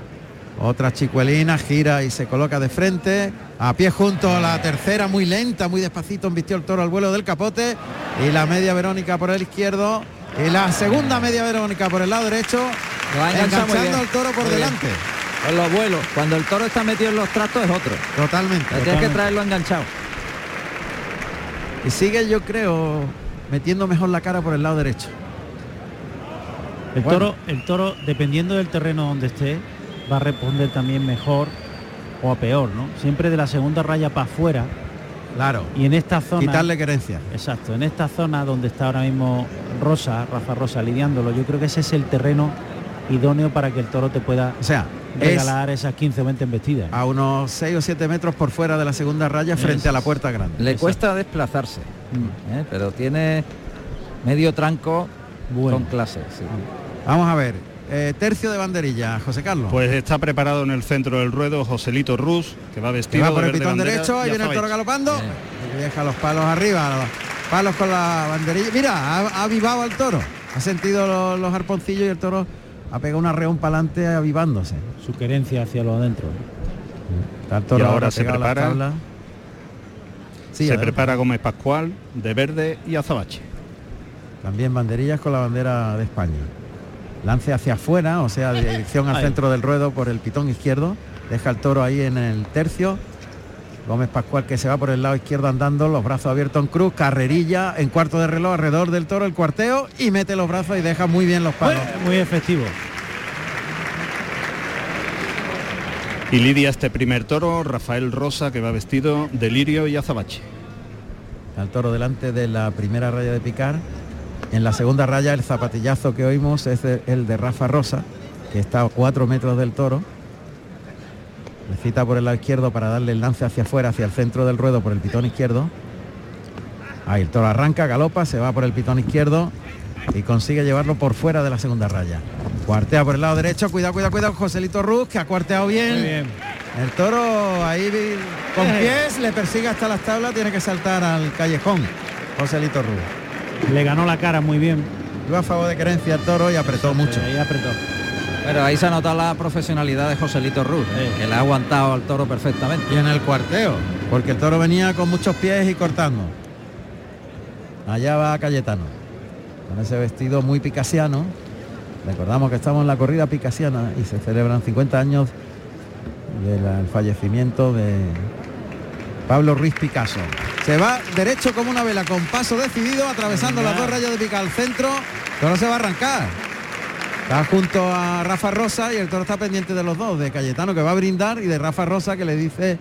Otra chicuelina, gira y se coloca de frente. A pie junto a la tercera, muy lenta, muy despacito, embistió el toro al vuelo del capote. Y la media Verónica por el izquierdo. Y la segunda media Verónica por el lado derecho. Enganchando al toro por Muy bien. delante. En los vuelos, cuando el toro está metido en los trastos es otro. Totalmente. Tienes que traerlo enganchado. Y sigue, yo creo, metiendo mejor la cara por el lado derecho. El Bueno. toro, el toro, dependiendo del terreno donde esté, va a responder también mejor o a peor, ¿no? Siempre de la segunda raya para afuera. Claro. Y en esta zona. Quitarle querencia. Exacto, en esta zona donde está ahora mismo Rosa, Rafa Rosa lidiándolo, yo creo que ese es el terreno idóneo para que el toro te pueda O sea, regalar esas 15 o 20 embestidas. A unos 6 o 7 metros por fuera de la segunda raya frente a la puerta grande. Le cuesta desplazarse, ¿eh? pero tiene medio tranco con clase. sí. Vamos a ver, eh, tercio de banderilla, José Carlos. Pues está preparado en el centro del ruedo Joselito Rus, que va Que vestido va por de el pitón bandera, derecho, ahí y viene el toro galopando. Y deja los palos arriba, los palos con la banderilla. Mira, ha, ha avivado al toro. Ha sentido los, los arponcillos y el toro ha pegado una reón para adelante avivándose. Su querencia hacia lo adentro. Toro Y ahora se pegado a la prepara. tabla. Sí, se adelante. prepara Gómez Pascual de verde y azabache. También banderillas con la bandera de España. Lance hacia afuera, o sea, dirección al *laughs* centro del ruedo por el pitón izquierdo. Deja el toro ahí en el tercio. Gómez Pascual que se va por el lado izquierdo andando, los brazos abiertos en cruz, carrerilla en cuarto de reloj alrededor del toro, el cuarteo y mete los brazos y deja muy bien los palos. Muy efectivo. Y lidia este primer toro, Rafael Rosa, que va vestido de lirio y azabache. Al toro delante de la primera raya de picar. En la segunda raya el zapatillazo que oímos es de- el de Rafa Rosa, que está a cuatro metros del toro. Le cita por el lado izquierdo para darle el lance hacia afuera, hacia el centro del ruedo por el pitón izquierdo. Ahí el toro arranca, galopa, se va por el pitón izquierdo y consigue llevarlo por fuera de la segunda raya. Cuartea por el lado derecho, cuidado, cuidado, cuidado, Joselito Ruz, que ha cuarteado bien. Muy bien. El toro ahí con pies le persigue hasta las tablas, tiene que saltar al callejón. Joselito Ruz. Le ganó la cara muy bien. Iba a favor de querencia el toro y apretó mucho. Ahí apretó. Pero ahí se ha notado la profesionalidad de Joselito Ruz, ¿eh? que le ha aguantado al toro perfectamente. Y en el cuarteo, porque el toro venía con muchos pies y cortando. Allá va Cayetano, con ese vestido muy picasiano. Recordamos que estamos en la corrida picasiana y se celebran 50 años del fallecimiento de Pablo Ruiz Picasso. Se va derecho como una vela con paso decidido, atravesando las dos rayas de pica al centro. Toro se va a arrancar. Está junto a Rafa Rosa y el toro está pendiente de los dos, de Cayetano que va a brindar y de Rafa Rosa que le dice,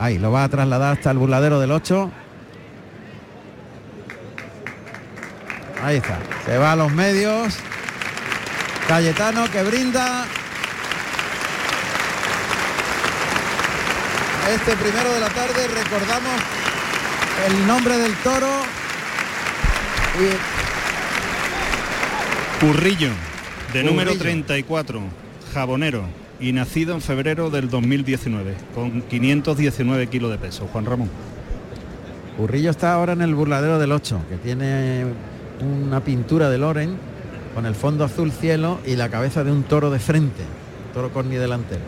ahí, lo va a trasladar hasta el burladero del 8. Ahí está, se va a los medios. Cayetano que brinda. Este primero de la tarde recordamos el nombre del toro Currillo, de número Currillo. 34, jabonero, y nacido en febrero del 2019, con 519 kilos de peso. Juan Ramón. Urrillo está ahora en el burladero del 8, que tiene una pintura de Loren con el fondo azul cielo y la cabeza de un toro de frente, toro corni delantero.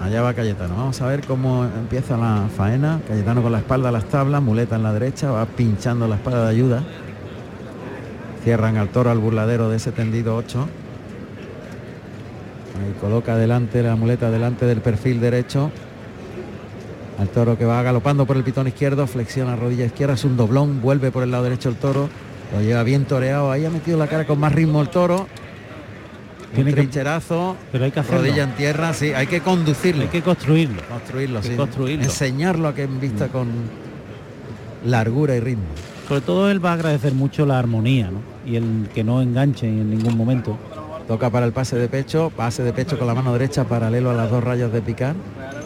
Allá va Cayetano. Vamos a ver cómo empieza la faena. Cayetano con la espalda a las tablas, muleta en la derecha, va pinchando la espada de ayuda. Cierran al toro al burladero de ese tendido 8. Ahí coloca delante la muleta delante del perfil derecho. Al toro que va galopando por el pitón izquierdo, flexiona rodilla izquierda, es un doblón, vuelve por el lado derecho el toro, lo lleva bien toreado, ahí ha metido la cara con más ritmo el toro. Tiene un que- trincherazo, Pero hay que hacerlo. rodilla en tierra, sí, hay que conducirlo. Hay que construirlo. construirlo, hay que sí. construirlo. Enseñarlo a que en vista con largura y ritmo. Sobre todo él va a agradecer mucho la armonía, ¿no? Y el que no enganche en ningún momento. Toca para el pase de pecho, pase de pecho con la mano derecha paralelo a las dos rayas de picar.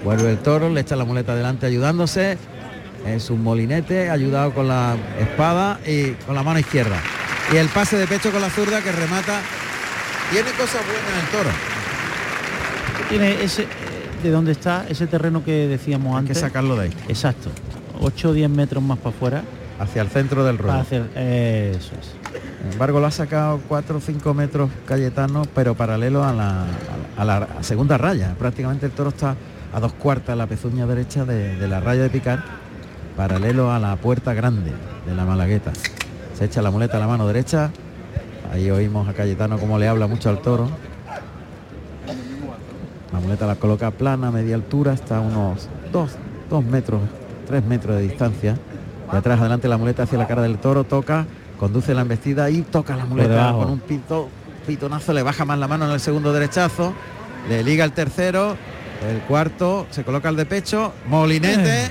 Vuelve el toro, le echa la muleta adelante ayudándose. Es un molinete ayudado con la espada y con la mano izquierda. Y el pase de pecho con la zurda que remata. Tiene cosas buenas el toro. Tiene ese de dónde está ese terreno que decíamos Hay que antes. sacarlo de ahí. Exacto. 8 o 10 metros más para afuera. Hacia el centro del ruedo. eso es. Sin embargo, lo ha sacado 4 o 5 metros Cayetano, pero paralelo a la, segunda raya. Prácticamente el toro está a dos cuartas la pezuña derecha de, de la raya de picar, paralelo a la puerta grande de la Malagueta. Se echa la muleta a la mano derecha. Ahí oímos a Cayetano como le habla mucho al toro. La muleta la coloca plana, media altura, está a unos 2 metros, 3 metros de distancia. De atrás adelante la muleta hacia la cara del toro, toca, conduce la embestida y toca la muleta con un pito, pitonazo, le baja más la mano en el segundo derechazo, le liga el tercero, el cuarto, se coloca el de pecho, molinete,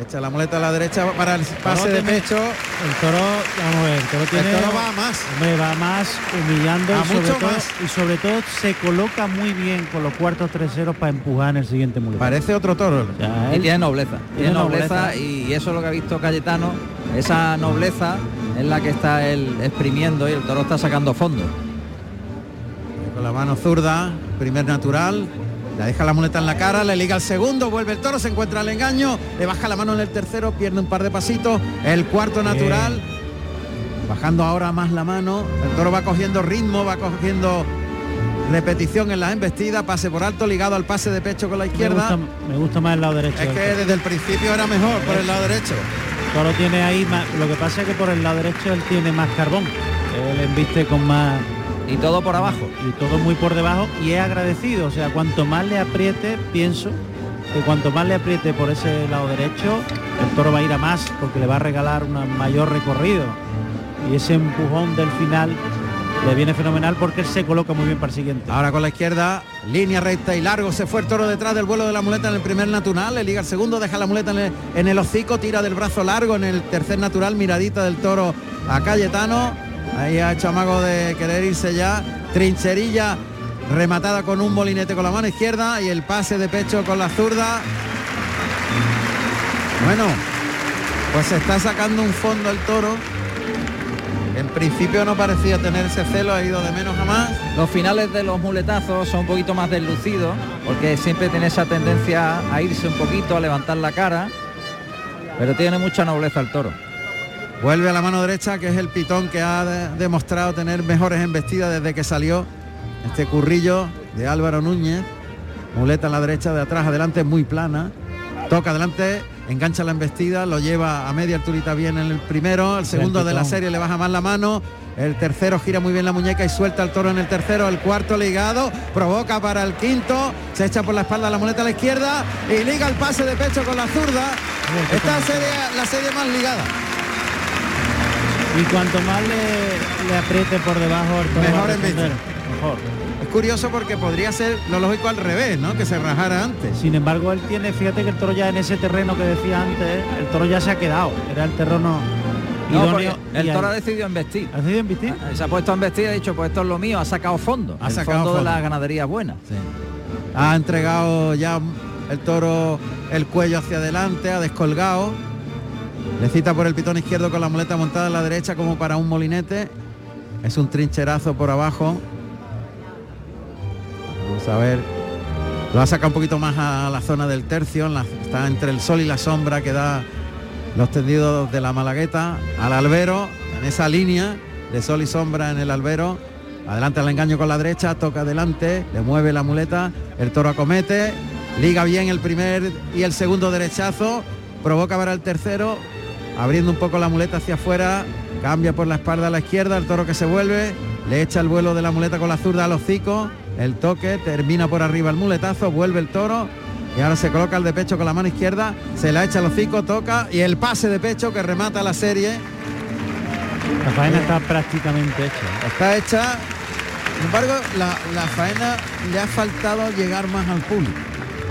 Echa la muleta a la derecha para el pase de pecho. El toro, vamos a ver, el toro tiene. toro va a más. Hombre, va más humillando A y sobre, mucho todo, más. y sobre todo se coloca muy bien con los cuartos treseros para empujar en el siguiente muleta. Parece otro toro. Y él- tiene nobleza, tiene tiene nobleza, nobleza. y eso es lo que ha visto Cayetano, esa nobleza es la que está él exprimiendo y el toro está sacando fondo. Con la mano zurda, primer natural. Le deja la muleta en la cara, le liga el segundo, vuelve el toro, se encuentra el engaño, le baja la mano en el tercero, pierde un par de pasitos, el cuarto natural, bajando ahora más la mano, el toro va cogiendo ritmo, va cogiendo repetición en la embestida, pase por alto, ligado al pase de pecho con la me, izquierda. gusta, me gusta más el lado derecho. Es que desde el principio era mejor por el lado derecho. Toro tiene ahí más, lo que pasa es que por el lado derecho él tiene más carbón. Él embiste con más Y todo por abajo. y todo muy por debajo y es agradecido. O sea, cuanto más le apriete, pienso que cuanto más le apriete por ese lado derecho, el toro va a ir a más porque le va a regalar un mayor recorrido. Y ese empujón del final le viene fenomenal porque se coloca muy bien para el siguiente. Ahora con la izquierda, línea recta y largo, se fue el toro detrás del vuelo de la muleta en el primer natural, le liga el segundo, deja la muleta en el, en el hocico, tira del brazo largo en el tercer natural, miradita del toro a Cayetano, ahí ha hecho amago de querer irse ya, trincherilla rematada con un molinete con la mano izquierda y el pase de pecho con la zurda. Bueno, pues se está sacando un fondo el toro. En principio no parecía tener ese celo, ha ido de menos a más. Los finales de los muletazos son un poquito más deslucidos, porque siempre tiene esa tendencia a irse un poquito, a levantar la cara, pero tiene mucha nobleza el toro. Vuelve a la mano derecha, que es el pitón que ha de- demostrado tener mejores embestidas desde que salió este currillo de Álvaro Núñez. Muleta a la derecha, de atrás adelante, muy plana. Toca adelante, engancha la embestida, lo lleva a media alturita bien en el primero, el segundo de la serie le baja más la mano, el tercero gira muy bien la muñeca y suelta el toro en el tercero, el cuarto ligado, provoca para el quinto, se echa por la espalda la muleta a la izquierda y liga el pase de pecho con la zurda. Esta serie, la serie más ligada. Y cuanto más le, le apriete por debajo, el toro Mejor embiste. Mejor. Es curioso porque podría ser lo lógico al revés, ¿no? Que se rajara antes. Sin embargo, él tiene, fíjate que el toro ya en ese terreno que decía antes, el toro ya se ha quedado. Era el terreno No, el y toro ha decidido embestir. ¿Ha decidido embistir? Ah, Se ha puesto a embestir y ha dicho, pues esto es lo mío, ha sacado fondo. Ha el sacado fondo, fondo. de la ganadería buena. Ha entregado ya el toro el cuello hacia adelante, ha descolgado. Le cita por el pitón izquierdo con la muleta montada en la derecha como para un molinete. Es un trincherazo por abajo. A ver. Lo ha sacado un poquito más a la zona del tercio. está entre el sol y la sombra que da los tendidos de la Malagueta al albero, en esa línea de sol y sombra en el albero. Adelante al engaño con la derecha, toca adelante, le mueve la muleta, el toro acomete, liga bien el primer y el segundo derechazo, provoca para el tercero, abriendo un poco la muleta hacia afuera, cambia por la espalda a la izquierda, el toro que se vuelve, le echa el vuelo de la muleta con la zurda al hocico, el toque, termina por arriba el muletazo, vuelve el toro y ahora se coloca el de pecho con la mano izquierda, se la echa al hocico, toca y el pase de pecho que remata la serie. La faena está prácticamente hecha. Está hecha. Sin embargo, la, la faena le ha faltado llegar más al público.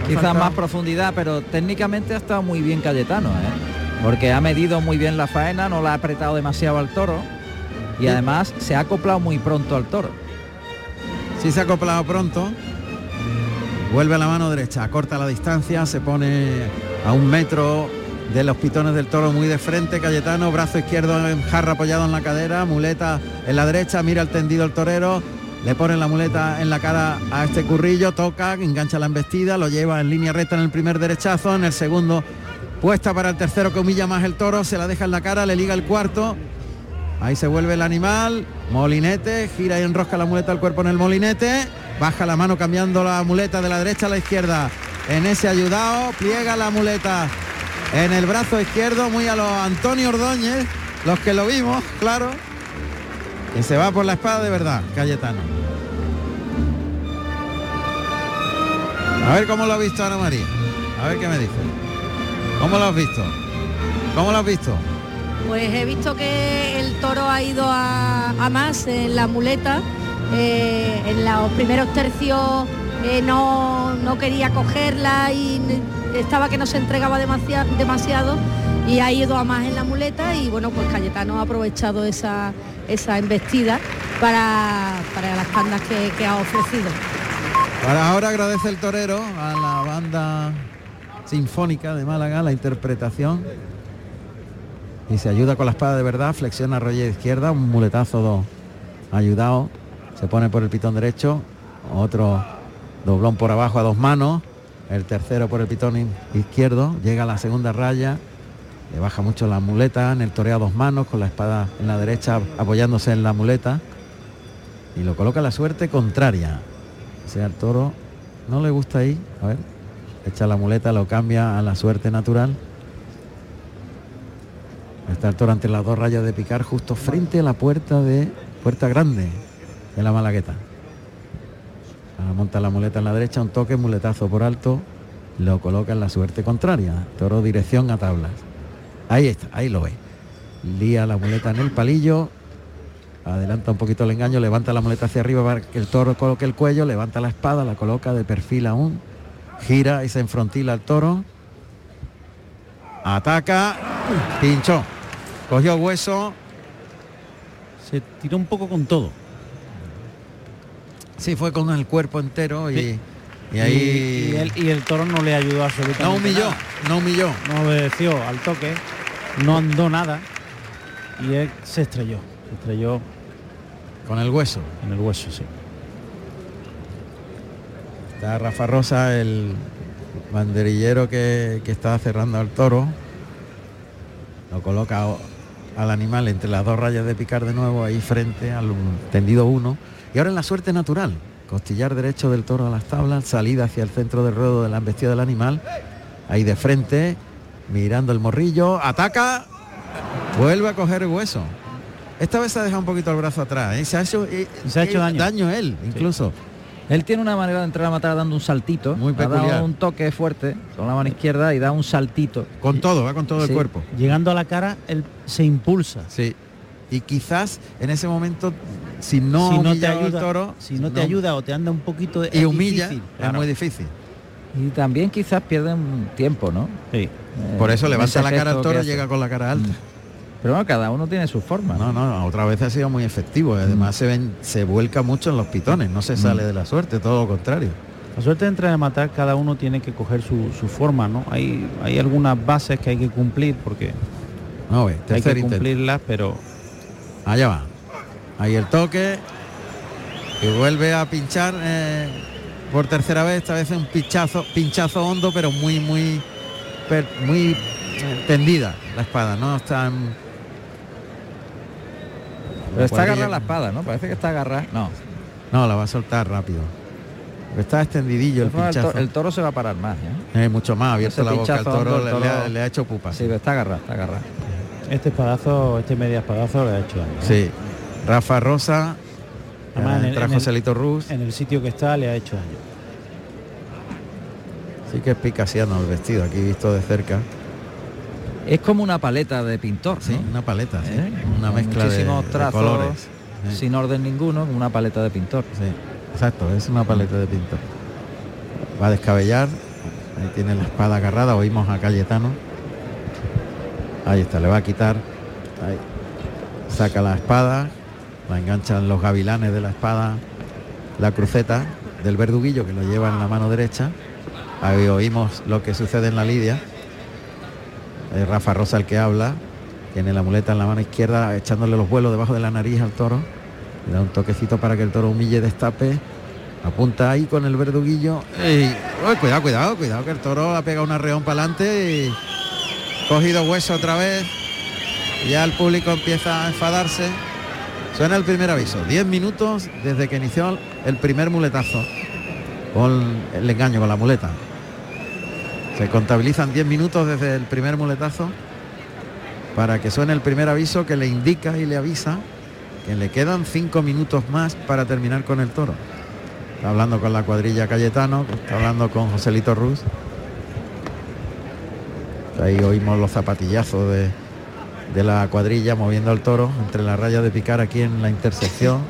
Quizás más profundidad, pero técnicamente ha estado muy bien Cayetano, ¿eh? porque ha medido muy bien la faena, no la ha apretado demasiado al toro y además se ha acoplado muy pronto al toro. Sí se ha acoplado pronto. Vuelve a la mano derecha, corta la distancia, se pone a un metro de los pitones del toro muy de frente, Cayetano, brazo izquierdo en jarra apoyado en la cadera, muleta en la derecha, mira el tendido el torero, le pone la muleta en la cara a este currillo, toca, engancha la embestida, lo lleva en línea recta en el primer derechazo, en el segundo puesta para el tercero que humilla más el toro, se la deja en la cara, le liga el cuarto, Ahí se vuelve el animal, molinete, gira y enrosca la muleta al cuerpo en el molinete, baja la mano cambiando la muleta de la derecha a la izquierda. En ese ayudado, pliega la muleta en el brazo izquierdo, muy a los Antonio Ordóñez, los que lo vimos, claro. Y se va por la espada de verdad, Cayetano. A ver cómo lo ha visto Ana María. A ver qué me dice. ¿Cómo lo has visto? ¿Cómo lo has visto? Pues he visto que el toro ha ido a, más en la muleta. eh, en los primeros tercios eh, no, no quería cogerla y estaba que no se entregaba demasiado, y ha ido a más en la muleta y bueno, pues Cayetano ha aprovechado esa, esa embestida para, para las tandas que, ha ofrecido. Ahora agradece el torero a la banda sinfónica de Málaga la interpretación y se ayuda con la espada de verdad, flexiona rodilla izquierda, un muletazo dos, ayudado, se pone por el pitón derecho, otro doblón por abajo a dos manos, el tercero por el pitón izquierdo, llega a la segunda raya, le baja mucho la muleta, en el toreo a dos manos, con la espada en la derecha apoyándose en la muleta y lo coloca la suerte contraria. O sea, el toro no le gusta ahí, a ver, echa la muleta, lo cambia a la suerte natural. Está el toro ante las dos rayas de picar justo frente a la puerta de puerta grande de la Malagueta. Ahora monta la muleta en la derecha, un toque, muletazo por alto, lo coloca en la suerte contraria. Toro dirección a tablas. Ahí está, ahí lo ve. Lía la muleta en el palillo, adelanta un poquito el engaño, levanta la muleta hacia arriba para que el toro coloque el cuello, levanta la espada, la coloca de perfil aún, gira y se enfrontila al toro. Ataca, pinchó, cogió hueso. Se tiró un poco con todo. Sí, fue con el cuerpo entero y, Sí. y ahí... Y, y el, y el toro no le ayudó absolutamente. No humilló, nada. no humilló. No obedeció al toque, no andó nada y él se estrelló. Se estrelló Con el hueso. en el hueso, sí. Está Rafa Rosa, el banderillero que, que está cerrando al toro. Lo coloca al animal entre las dos rayas de picar de nuevo, ahí frente al tendido uno. Y ahora en la suerte natural. Costillar derecho del toro a las tablas, salida hacia el centro del ruedo de la embestida del animal. Ahí de frente, mirando el morrillo, ataca, vuelve a coger el hueso. Esta vez se ha dejado un poquito el brazo atrás. ¿eh? Se ha hecho, eh, Se ha hecho eh, daño. él, incluso. Él tiene una manera de entrar a matar dando un saltito. Muy Ha dado peculiar. un toque fuerte con la mano izquierda y da un saltito. Con todo, va con todo Sí. el cuerpo. Llegando a la cara, él se impulsa. Sí. Y quizás en ese momento, si no, si no te ayuda, toro, si no te ayuda o te anda un poquito y es humilla, difícil, es muy difícil. Y también quizás pierden tiempo, ¿no? Sí. Eh, Por eso con levanta la cara al toro y llega con la cara alta. Pero bueno, cada uno tiene su forma. No, no, otra vez ha sido muy efectivo. Además se ven, se vuelca mucho en los pitones, no se sale de la suerte, todo lo contrario. La suerte de entrar a matar, cada uno tiene que coger su, su forma, ¿no? Hay, hay algunas bases que hay que cumplir porque No ve, hay que cumplirlas, pero Allá va. Ahí el toque. Y vuelve a pinchar eh, por tercera vez, esta vez un pinchazo, pinchazo hondo, pero muy, muy, muy eh, tendida la espada, ¿no? Está en- Pero está agarrada la espada, ¿no? Parece que está agarrada. No. No, la va a soltar rápido. Está extendidillo el el, to- el toro se va a parar más, ¿eh? Eh, mucho más, ha abierto Ese la boca toro, le, el le ha, toro- le ha hecho pupa. Sí, pero está agarrada, está agarrada. este espadazo, este media espadazo le ha hecho daño. ¿eh? Sí. Rafa Rosa, Además, en el- entra en el- Joselito Ruz. En el sitio que está le ha hecho daño. Sí que es picasiano el vestido, aquí visto de cerca. Es como una paleta de pintor, Sí, ¿no? una paleta, sí. ¿Eh? Una mezcla de, muchísimos de trazos, colores. Sin orden ninguno, una paleta de pintor. sí, exacto, es una paleta de pintor. Va a descabellar. Ahí tiene la espada agarrada, oímos a Cayetano. Ahí está, le va a quitar. Ahí. Saca la espada, la enganchan los gavilanes de la espada, la cruceta del verduguillo que lo lleva en la mano derecha. Ahí oímos lo que sucede en la lidia. Rafa Rosa el que habla. Tiene la muleta en la mano izquierda, echándole los vuelos debajo de la nariz al toro. Le da un toquecito para que el toro humille, destape. Apunta ahí con el verduguillo. Cuidado, cuidado, cuidado, que el toro ha pegado un arreón para adelante y cogido hueso otra vez. Ya el público empieza a enfadarse. Suena el primer aviso. 10 minutos desde que inició el primer muletazo. Con el engaño, con la muleta. Se contabilizan 10 minutos desde el primer muletazo para que suene el primer aviso que le indica y le avisa que le quedan 5 minutos más para terminar con el toro. Está hablando con la cuadrilla Cayetano, está hablando con Joselito Ruz. Ahí oímos los zapatillazos de, de la cuadrilla moviendo al toro entre las rayas de picar aquí en la intersección.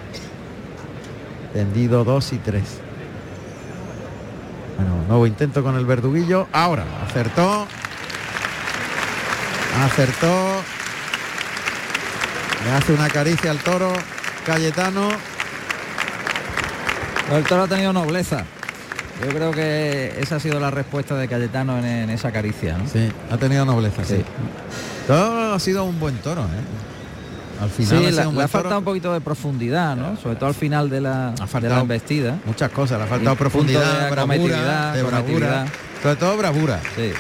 Tendido 2 y 3. Bueno, nuevo intento con el verduguillo. Ahora, acertó. Acertó. Le hace una caricia al toro. Cayetano. El toro ha tenido nobleza. Yo creo que esa ha sido la respuesta de Cayetano en, en esa caricia. ¿no? Sí, ha tenido nobleza, sí. Sí. Todo ha sido un buen toro, ¿eh? Al final Sí, ha le, ha faltado un poquito de profundidad, ¿no? Sobre todo al final de la, de faltado la embestida. Muchas cosas, le ha faltado profundidad, de bravura, de sobre todo bravura. Sí.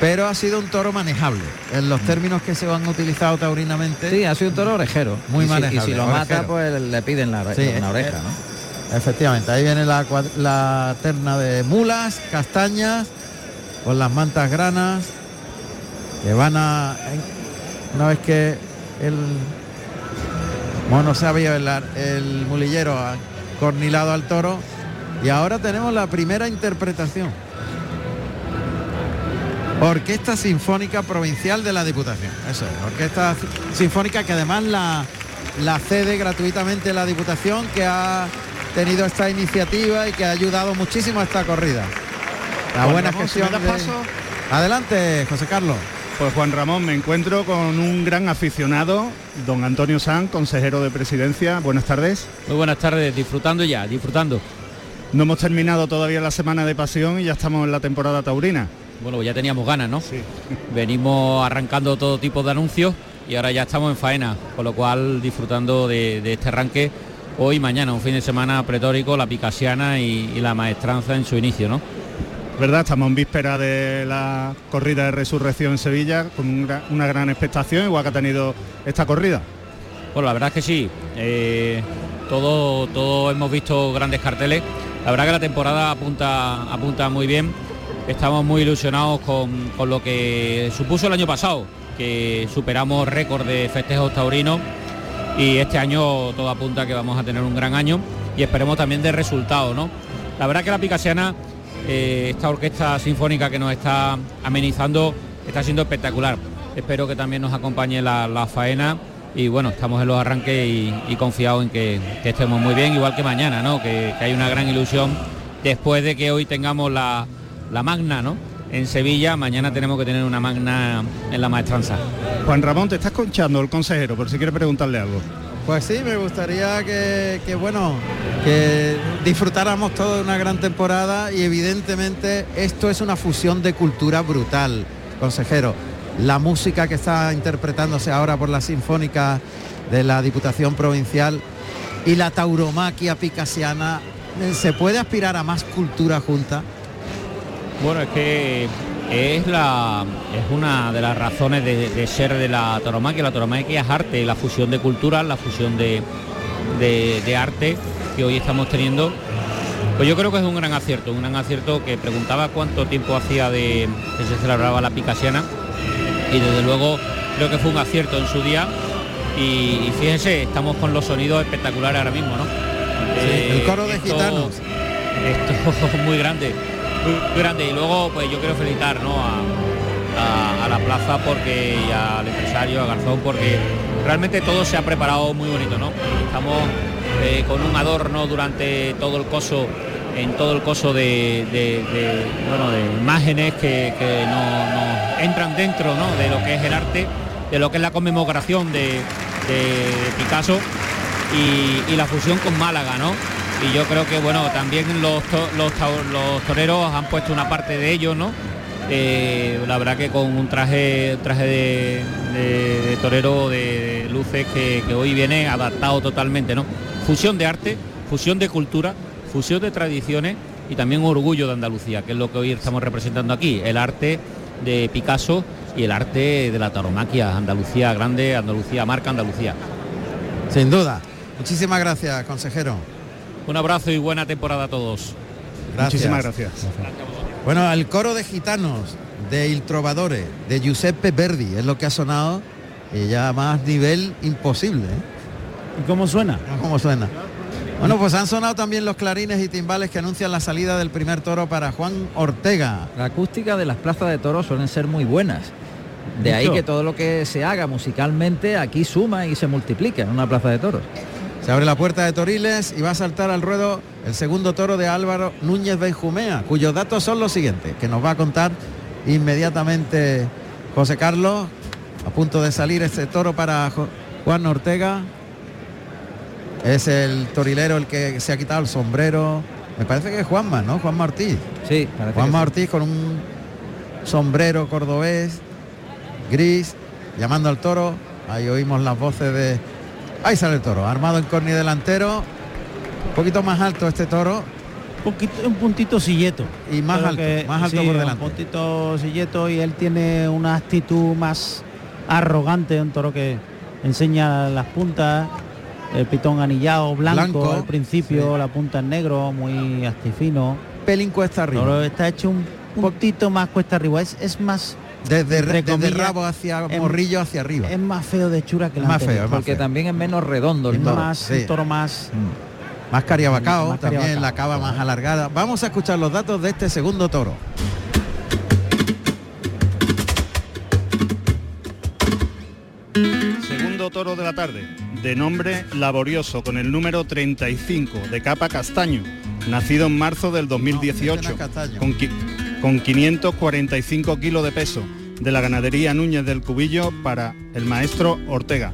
Pero ha sido un toro manejable, en los términos que se han utilizado taurinamente. Sí, ha sido un toro orejero. Muy y si, manejable. Y si lo mata, pues le piden la, Sí, una oreja, eh, ¿no? Efectivamente, ahí viene la, la terna de mulas, castañas, con las mantas granas, que van a... Una vez que el mono sabio, el, mulillero ha cornilado al toro, y ahora tenemos la primera interpretación. Orquesta Sinfónica Provincial de la Diputación. Eso es, Orquesta Sinfónica que además la, la cede gratuitamente la Diputación que ha tenido esta iniciativa y que ha ayudado muchísimo a esta corrida. La Juan buena gestión. de-. Adelante, José Carlos. Pues Juan Ramón, me encuentro con un gran aficionado, don Antonio San, consejero de presidencia. Buenas tardes. Muy buenas tardes, disfrutando ya, disfrutando. No hemos terminado todavía la semana de pasión y ya estamos en la temporada taurina. Bueno, pues ya teníamos ganas, ¿no? *laughs* Venimos arrancando todo tipo de anuncios y ahora ya estamos en faena, con lo cual disfrutando de, de este arranque hoy y mañana, un fin de semana pretórico, la picasiana y, y la maestranza en su inicio, ¿no? ¿Verdad? Estamos en víspera de la corrida de resurrección en Sevilla con una gran expectación, igual que ha tenido esta corrida. Pues la verdad es que sí, eh, todo, todo hemos visto grandes carteles. La verdad que la temporada apunta, apunta muy bien. Estamos muy ilusionados con, con lo que supuso el año pasado, que superamos récord de festejos taurinos y este año todo apunta que vamos a tener un gran año y esperemos también de resultados, ¿no? La verdad que la Picasiana, eh, esta orquesta sinfónica que nos está amenizando, está siendo espectacular. Espero que también nos acompañe la, faena y bueno, estamos en los arranques y, y confiados en que, estemos muy bien, igual que mañana, ¿no? Que, que hay una gran ilusión después de que hoy tengamos la, la magna, ¿no? En Sevilla, mañana tenemos que tener una magna en la maestranza. Juan Ramón, te estás conchando el consejero, por si quiere preguntarle algo. Pues sí, me gustaría que, que, bueno, que disfrutáramos toda de una gran temporada y evidentemente esto es una fusión de cultura brutal, consejero. La música que está interpretándose ahora por la Sinfónica de la Diputación Provincial y la tauromaquia picasiana, ¿se puede aspirar a más cultura junta? Bueno, es que es la es una de las razones de, de ser de la tauromaquia. La tauromaquia es arte, la fusión de culturas, la fusión de, de- de arte que hoy estamos teniendo. Pues yo creo que es un gran acierto, un gran acierto que preguntaba cuánto tiempo hacía de que se celebraba la Picasiana y desde luego creo que fue un acierto en su día y, y fíjense, estamos con los sonidos espectaculares ahora mismo, ¿no? Eh, el coro de esto- gitanos. *laughs* Esto es muy grande, grande. Y luego pues yo quiero felicitar ¿no? a, la plaza porque y al empresario, a Garzón, porque realmente todo se ha preparado muy bonito, ¿no? Estamos eh, con un adorno durante todo el coso, en todo el coso de, bueno, de imágenes que, que no- nos entran dentro ¿no? de lo que es el arte, de lo que es la conmemoración de, de Picasso y, y la fusión con Málaga, ¿no? Y yo creo que bueno, también los, los, toreros han puesto una parte de ellos, ¿no? Eh, la verdad que con un traje, traje de, de- de torero de, luces que, hoy viene adaptado totalmente, ¿no? Fusión de arte, fusión de cultura, fusión de tradiciones y también orgullo de Andalucía, que es lo que hoy estamos representando aquí, el arte de Picasso y el arte de la tauromaquia, Andalucía grande, Andalucía marca, Andalucía. Sin duda. Muchísimas gracias, consejero. Un abrazo y buena temporada a todos. Gracias. Muchísimas gracias. Bueno, el coro de gitanos de Il Trovadore, de Giuseppe Verdi, es lo que ha sonado y ya más nivel imposible. ¿eh? ¿Y cómo suena? ¿Cómo suena? Bueno, pues han sonado también los clarines y timbales que anuncian la salida del primer toro para Juan Ortega. La acústica de las plazas de toros suelen ser muy buenas. De ahí que todo lo que se haga musicalmente aquí suma y se multiplica en una plaza de toros. Se abre la puerta de Toriles y va a saltar al ruedo el segundo toro de Álvaro Núñez Benjumea, cuyos datos son los siguientes, que nos va a contar inmediatamente José Carlos, a punto de salir este toro para Juan Ortega. Es el torilero el que se ha quitado el sombrero. Me parece que es Juanma, ¿no? Juanma Ortiz. Sí, Juanma Ortiz con un sombrero cordobés, gris, llamando al toro. Ahí oímos las voces de Ahí sale el toro, armado en corni delantero. Un poquito más alto este toro. Un, poquito, un puntito silleto. Y más alto, más alto por delante. Un puntito silleto y él tiene una actitud más arrogante, un toro que enseña las puntas, el pitón anillado blanco, al principio, la punta en negro, muy astifino. Pelín cuesta arriba. está hecho un puntito más cuesta arriba, es, es más desde, desde rabo hacia morrillo hacia arriba. Es más feo de chura que la más feo, porque también es menos redondo el toro. Más, toro más mm. más cariabacao, también la cava más alargada. Vamos a escuchar los datos de este segundo toro. Segundo toro de la tarde, de nombre laborioso, con el número 35, de capa castaño, nacido en marzo del 2018, con, con 545 kilos de peso de la ganadería Núñez del Cubillo para el maestro Ortega.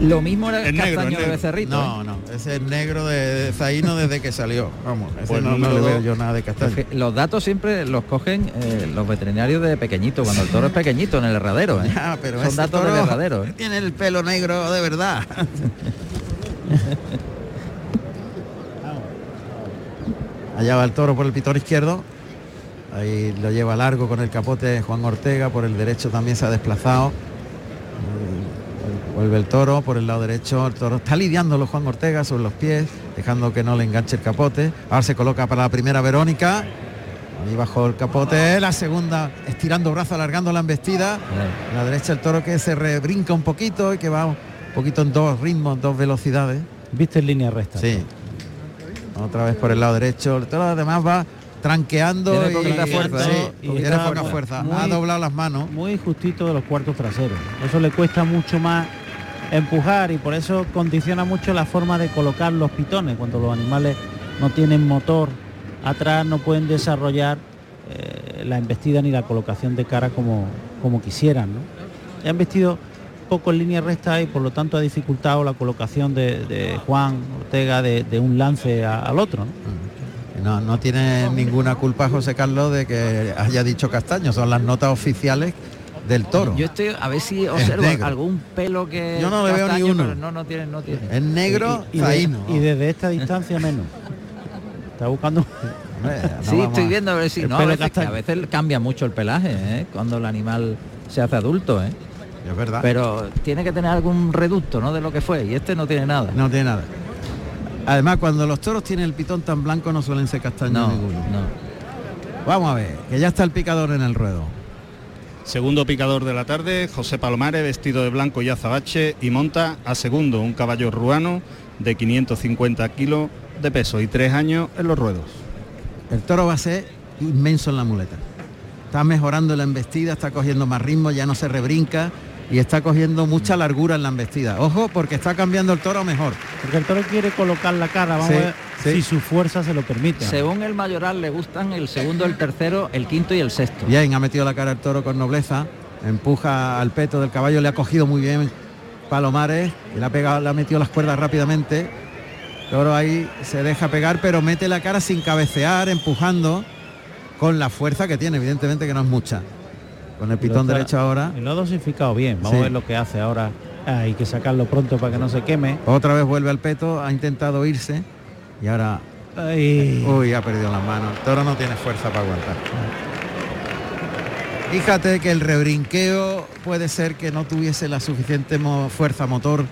Lo mismo era el, castaño de Becerrito. No, ¿eh? no, ese es negro de, Zaino desde que salió. Vamos, ese pues no, le veo yo nada de castaño. Los datos siempre los cogen eh, los veterinarios de pequeñito, cuando el toro es pequeñito en el herradero. ¿eh? *laughs* pero Son datos de herradero. Tiene el pelo negro de verdad. *laughs* Allá va el toro por el pitón izquierdo. Ahí lo lleva largo con el capote Juan Ortega, por el derecho también se ha desplazado. Vuelve el toro por el lado derecho, el toro está lidiándolo Juan Ortega sobre los pies, dejando que no le enganche el capote. Ahora se coloca para la primera Verónica. Ahí bajo el capote, la segunda estirando brazo, alargando la embestida. la derecha el toro que se rebrinca un poquito y que va un poquito en dos ritmos, dos velocidades. Viste en línea recta. Sí. Otra vez por el lado derecho. El toro además va tranqueando y, fuerza, y poca fuerza. ha doblado las manos. Muy justito de los cuartos traseros. Eso le cuesta mucho más empujar y por eso condiciona mucho la forma de colocar los pitones. Cuando los animales no tienen motor atrás no pueden desarrollar eh, la embestida ni la colocación de cara como, como quisieran. ¿no? Han vestido poco en línea recta y por lo tanto ha dificultado la colocación de, Juan Ortega de, un lance al otro. No, no tiene ninguna culpa José Carlos de que haya dicho castaño, son las notas oficiales del toro. Yo estoy a ver si observo algún pelo que yo no le veo ni uno. No, no tiene, no tiene. Es negro y, y, desde esta distancia menos. Está buscando. *laughs* sí, estoy viendo a ver si no. A veces, a veces, cambia mucho el pelaje ¿eh? cuando el animal se hace adulto. ¿eh? Es verdad. Pero tiene que tener algún reducto, ¿no? De lo que fue. Y este no tiene nada. No tiene nada. Además, cuando los toros tienen el pitón tan blanco no suelen ser castaños ninguno. Vamos a ver, que ya está el picador en el ruedo. Segundo picador de la tarde, José Palomares, vestido de blanco y azabache, y monta a segundo un caballo ruano de 550 kilos de peso y tres años en los ruedos. El toro va a ser inmenso en la muleta. Está mejorando la embestida, está cogiendo más ritmo, ya no se rebrinca, y está cogiendo mucha largura en la embestida. Ojo, porque está cambiando el toro mejor. Porque el toro quiere colocar la cara, vamos a ver si su fuerza se lo permite. Según el mayoral le gustan el segundo, el tercero, el quinto y el sexto. Bien, ha metido la cara el toro con nobleza, empuja al peto del caballo, le ha cogido muy bien Palomares, y le ha, pegado, le ha metido las cuerdas rápidamente. El toro ahí se deja pegar, pero mete la cara sin cabecear, empujando con la fuerza que tiene, evidentemente que no es mucha. Con el pitón derecho ahora. Y lo ha dosificado bien. Vamos a ver lo que hace ahora. hay que sacarlo pronto para que no se queme. Otra vez vuelve al peto, ha intentado irse y ahora. Uy, ha perdido las manos. El toro no tiene fuerza para aguantar. Fíjate que el rebrinqueo puede ser que no tuviese la suficiente fuerza motor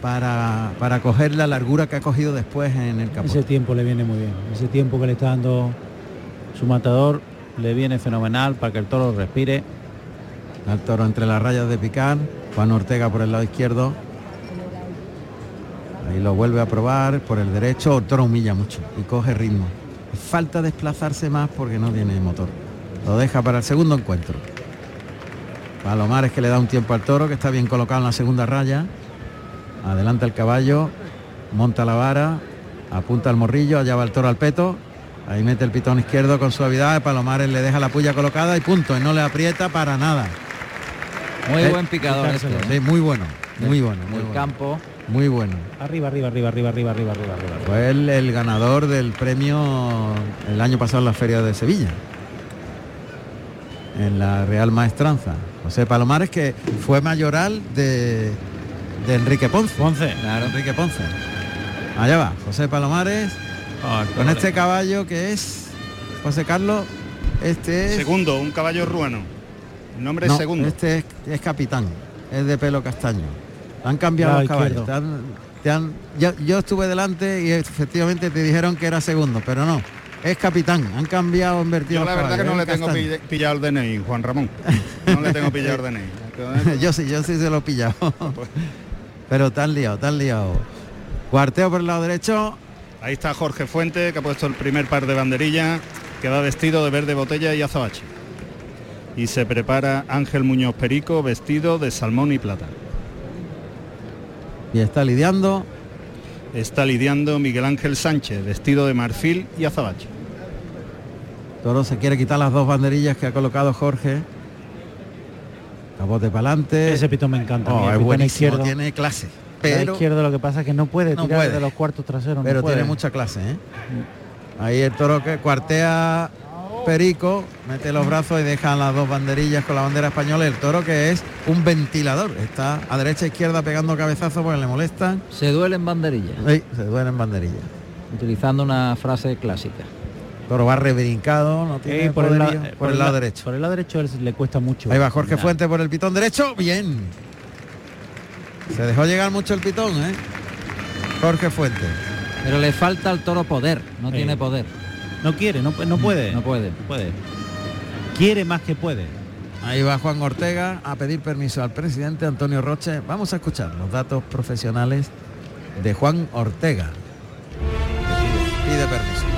para, para coger la largura que ha cogido después en el campo. Ese tiempo le viene muy bien. Ese tiempo que le está dando su matador le viene fenomenal para que el toro respire al toro entre las rayas de picar, Juan Ortega por el lado izquierdo. Ahí lo vuelve a probar por el derecho, el toro humilla mucho y coge ritmo. Falta desplazarse más porque no tiene motor. Lo deja para el segundo encuentro. Palomares que le da un tiempo al toro, que está bien colocado en la segunda raya. Adelanta el caballo. monta la vara, apunta al morrillo, allá va el toro al peto, ahí mete el pitón izquierdo con suavidad, Palomares le deja la puya colocada y punto, y no le aprieta para nada. Muy Eh, buen picador este. Sí, muy bueno, muy bueno, muy El bueno. campo. Muy bueno. Arriba, arriba, arriba, arriba, arriba, arriba, arriba, arriba. Fue el, el ganador del premio el año pasado en la Feria de Sevilla. En la Real Maestranza. José Palomares que fue mayoral de, de Enrique Ponce. Ponce. Claro. Enrique Ponce. Allá va, José Palomares. con este caballo que es José Carlos. Este es. Segundo, un caballo ruano. El nombre No, es segundo. Este es, es capitán, es de pelo castaño. Han cambiado los caballos. te han- te han- yo, yo estuve delante y efectivamente te dijeron que era segundo, pero no. Es capitán. Han cambiado, han invertido Yo la verdad que no le tengo castaño. pi- pillado el DNI, Juan Ramón. No le tengo pillado el DNI. *laughs* yo sí, yo sí se lo he pillado. *laughs* pero tan liado, tan liado. Cuarteo por el lado derecho. Ahí está Jorge Fuente, que ha puesto el primer par de banderillas, que va vestido de verde botella y azabache. Y se prepara Ángel Muñoz Perico, vestido de salmón y plata. Y está lidiando. Está lidiando Miguel Ángel Sánchez, vestido de marfil y azabache. Toro se quiere quitar las dos banderillas que ha colocado Jorge. Capote para adelante. Ese pitón me encanta. Oh, el es buenísimo, izquierdo. tiene clase. La Pero, izquierdo lo que pasa es que no puede No tirar puede. de los cuartos traseros. no pero puede. tiene mucha clase. ¿eh? Ahí el toro que cuartea Perico, mete los brazos y deja las dos banderillas con la bandera española. El toro que es un ventilador. Está a derecha e izquierda pegando cabezazos porque le molestan. Se duele en banderilla. Sí, se duele en banderilla. Utilizando una frase clásica. Toro va rebrincado, no tiene por, el lado, por el lado la- derecho. Por el lado derecho le cuesta mucho. Ahí va Jorge Mira. Fuente por el pitón derecho. Bien. Se dejó llegar mucho el pitón, ¿eh? Jorge Fuente. Pero le falta al toro poder, no Sí. tiene poder. No quiere, no, no puede. No puede. No puede. Quiere más que puede. Ahí va Juan Ortega a pedir permiso al presidente Antonio Roche. Vamos a escuchar los datos profesionales de Juan Ortega. Pide permiso.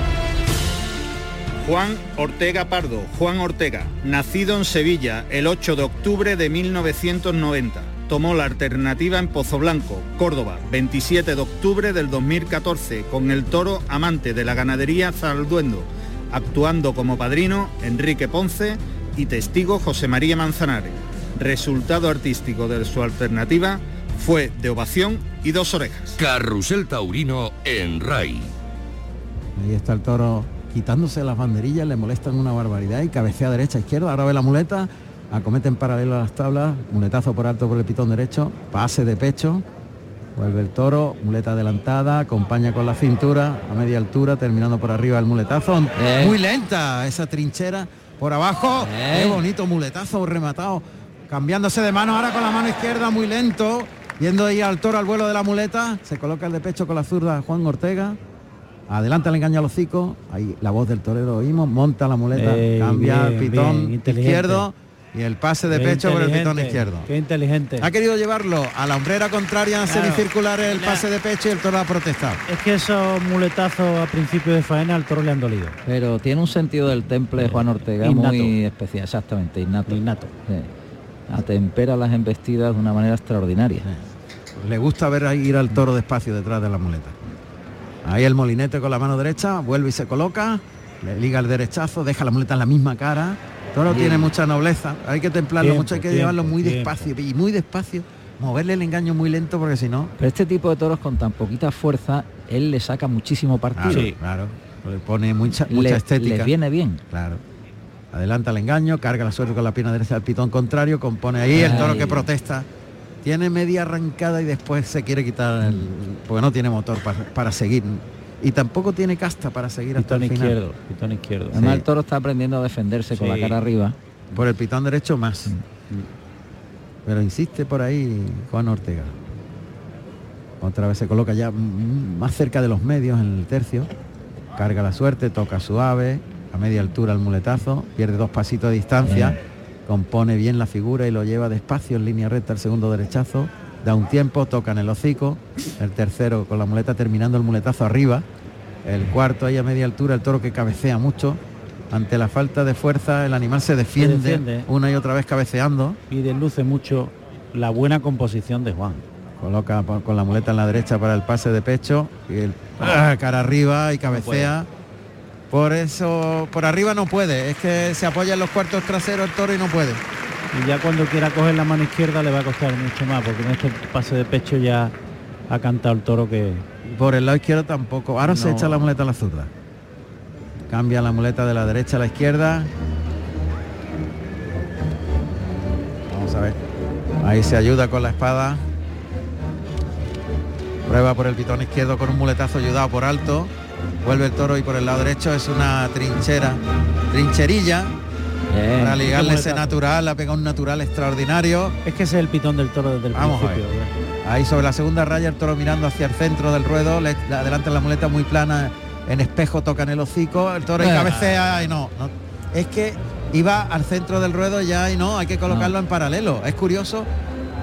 Juan Ortega Pardo, Juan Ortega, nacido en Sevilla el 8 de octubre de 1990. Tomó la alternativa en Pozo Blanco, Córdoba, 27 de octubre del 2014, con el toro amante de la ganadería Zalduendo, actuando como padrino Enrique Ponce y testigo José María Manzanares. Resultado artístico de su alternativa fue de ovación y dos orejas. Carrusel Taurino en RAI. Ahí está el toro quitándose las banderillas, le molestan una barbaridad y cabecea derecha, izquierda, ahora ve la muleta, acomete en paralelo a las tablas, muletazo por alto por el pitón derecho, pase de pecho, vuelve el toro, muleta adelantada, acompaña con la cintura a media altura, terminando por arriba el muletazo, Eh. muy lenta esa trinchera por abajo, Eh. qué bonito muletazo rematado, cambiándose de mano ahora con la mano izquierda muy lento, yendo ahí al toro al vuelo de la muleta, se coloca el de pecho con la zurda Juan Ortega, Adelanta el engaño al hocico, ahí la voz del torero oímos, monta la muleta, cambia el pitón izquierdo y el pase de Qué pecho por el pitón izquierdo. Qué inteligente. Ha querido llevarlo a la hombrera contraria Claro. semicircular el pase de pecho y el toro ha protestado. Es que esos muletazos a principio de faena al toro le han dolido. Pero tiene un sentido del temple Juan Ortega Innato. muy especial, exactamente, innato. Innato. Sí. Atempera las embestidas de una manera extraordinaria. Le gusta ver ahí ir al toro despacio detrás de la muleta. Ahí el molinete con la mano derecha, vuelve y se coloca, le liga el derechazo, deja la muleta en la misma cara. El toro Bien. tiene mucha nobleza, hay que templarlo Tiempo, mucho, hay que tiempo, llevarlo muy tiempo. despacio y muy despacio, moverle el engaño muy lento porque si no, Pero este tipo de toros con tan poquita fuerza, él le saca muchísimo partido. Claro, claro. Le pone mucha, Le- estética. les viene bien. Claro. Adelanta el engaño, carga la suerte con la pierna derecha del pitón contrario, compone ahí el toro que protesta. Tiene media arrancada y después se quiere quitar el. porque no tiene motor para, para seguir. Y tampoco tiene casta para seguir hasta Pitón el final. izquierdo, pitón izquierdo. Además Sí. el toro está aprendiendo a defenderse con la cara arriba. Por el pitón derecho más. Pero insiste por ahí Juan Ortega. Otra vez se coloca ya más cerca de los medios en el tercio. Carga la suerte, toca suave, a media altura el muletazo, pierde dos pasitos de distancia, compone bien la figura y lo lleva despacio en línea recta el segundo derechazo. Da un tiempo, toca en el hocico, el tercero con la muleta terminando el muletazo arriba, el cuarto ahí a media altura, el toro que cabecea mucho. Ante la falta de fuerza, el animal se defiende, defiende. una y otra vez cabeceando. Y desluce mucho la buena composición de Juan. Coloca con la muleta en la derecha para el pase de pecho y el ah, cara arriba y cabecea. Por eso, por arriba no puede, es que se apoya en los cuartos traseros el toro y no puede. Y ya cuando quiera coger la mano izquierda le va a costar mucho más, porque en este pase de pecho ya ha cantado el toro que... Por el lado izquierdo tampoco. Ahora se echa la muleta a la zurda. Cambia la muleta de la derecha a la izquierda. Vamos a ver. Ahí se ayuda con la espada. Prueba por el pitón izquierdo con un muletazo ayudado por alto. Vuelve el toro y por el lado derecho es una trinchera. Trincherilla. Para ligarle ese natural, ha pegado un natural extraordinario. Es que ese es el pitón del toro desde el Vamos a principio. ver. Ahí sobre la segunda raya el toro mirando hacia el centro del ruedo, le, adelanta la muleta muy plana, en espejo toca en el hocico, el toro y Ah. cabecea y no, no. Es que iba al centro del ruedo ya y no, hay que colocarlo en paralelo. Es curioso,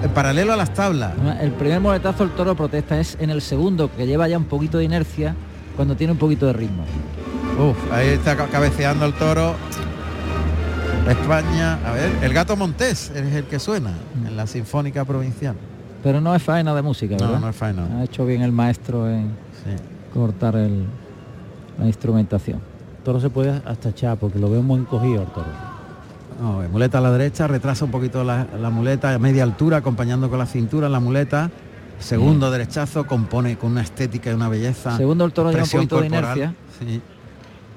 en paralelo a las tablas. El primer moletazo el toro protesta es en el segundo, que lleva ya un poquito de inercia, cuando tiene un poquito de ritmo. Uf, ahí está ca- cabeceando el toro. España, a ver, el gato Montés es el que suena en la Sinfónica Provincial. Pero no es faena de música, No, ¿verdad? no es faena. Ha hecho bien el maestro en cortar el, la instrumentación. El toro se puede hasta echar porque lo veo muy encogido el toro. No, muleta a la derecha, retrasa un poquito la, la muleta a media altura, acompañando con la cintura la muleta. Segundo derechazo, compone con una estética y una belleza. Segundo, el toro lleva un poquito de corporal. inercia. Sí.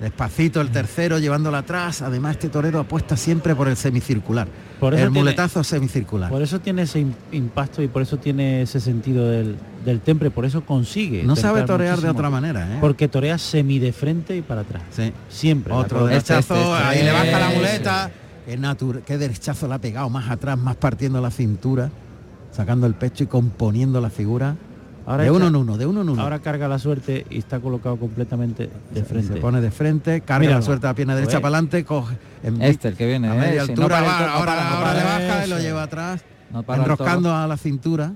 Despacito el tercero, llevándola atrás. Además, este torero apuesta siempre por el semicircular. Por eso el tiene- muletazo semicircular. Por eso tiene ese im- impacto y por eso tiene ese sentido del, del temple, por eso consigue. No sabe torear de otra manera, ¿eh? Porque torea semi de frente y para atrás. Sí. Siempre. la Otro derechazo, Este, este, ahí le baja la muleta. Qué, natu- qué derechazo le ha pegado, más atrás, más partiendo la cintura, sacando el pecho y componiendo la figura. Ahora de uno en uno, de uno en uno. Ahora carga la suerte y está colocado completamente de frente. Se pone de frente, carga Míralo. la suerte a la pierna derecha para adelante, coge en Este, el que viene, a media eh, si no altura, va, toro, no ahora, no ahora le baja y lo lleva atrás, No enroscando a la cintura.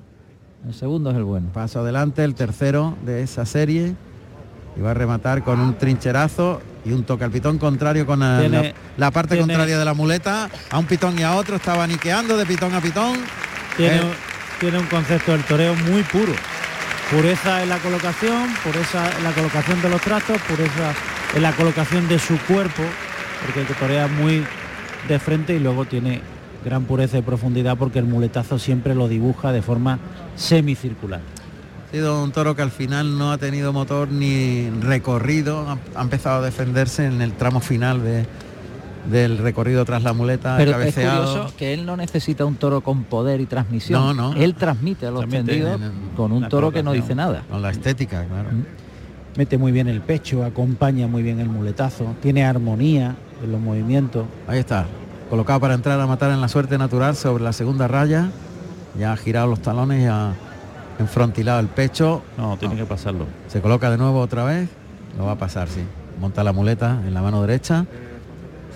El segundo es el bueno. Paso adelante, el tercero de esa serie. Y va a rematar con un trincherazo y un toque al pitón contrario con la, Tiene- la- la parte tiene- contraria de la muleta. A un pitón y a otro, estaba niqueando de pitón a pitón. Tiene, Eh, tiene un concepto del toreo muy puro. Pureza en la colocación, pureza en la colocación de los trastos, pureza en la colocación de su cuerpo, porque torea muy de frente y luego tiene gran pureza y profundidad porque el muletazo siempre lo dibuja de forma semicircular. Ha sido un toro que al final no ha tenido motor ni recorrido. Ha empezado a defenderse en el tramo final de- del recorrido tras la muleta. Pero es curioso que él no necesita un toro con poder y transmisión. No, no. Él transmite a los Transmite tendidos en- en con un toro que no dice nada. Con la estética, claro. Mete muy bien el pecho, acompaña muy bien el muletazo, tiene armonía en los movimientos. Ahí está. Colocado para entrar a matar en la suerte natural sobre la segunda raya. Ya ha girado los talones y ha enfrontilado el pecho. No, tiene que pasarlo. Se coloca de nuevo otra vez. Lo va a pasar, sí. Monta la muleta en la mano derecha.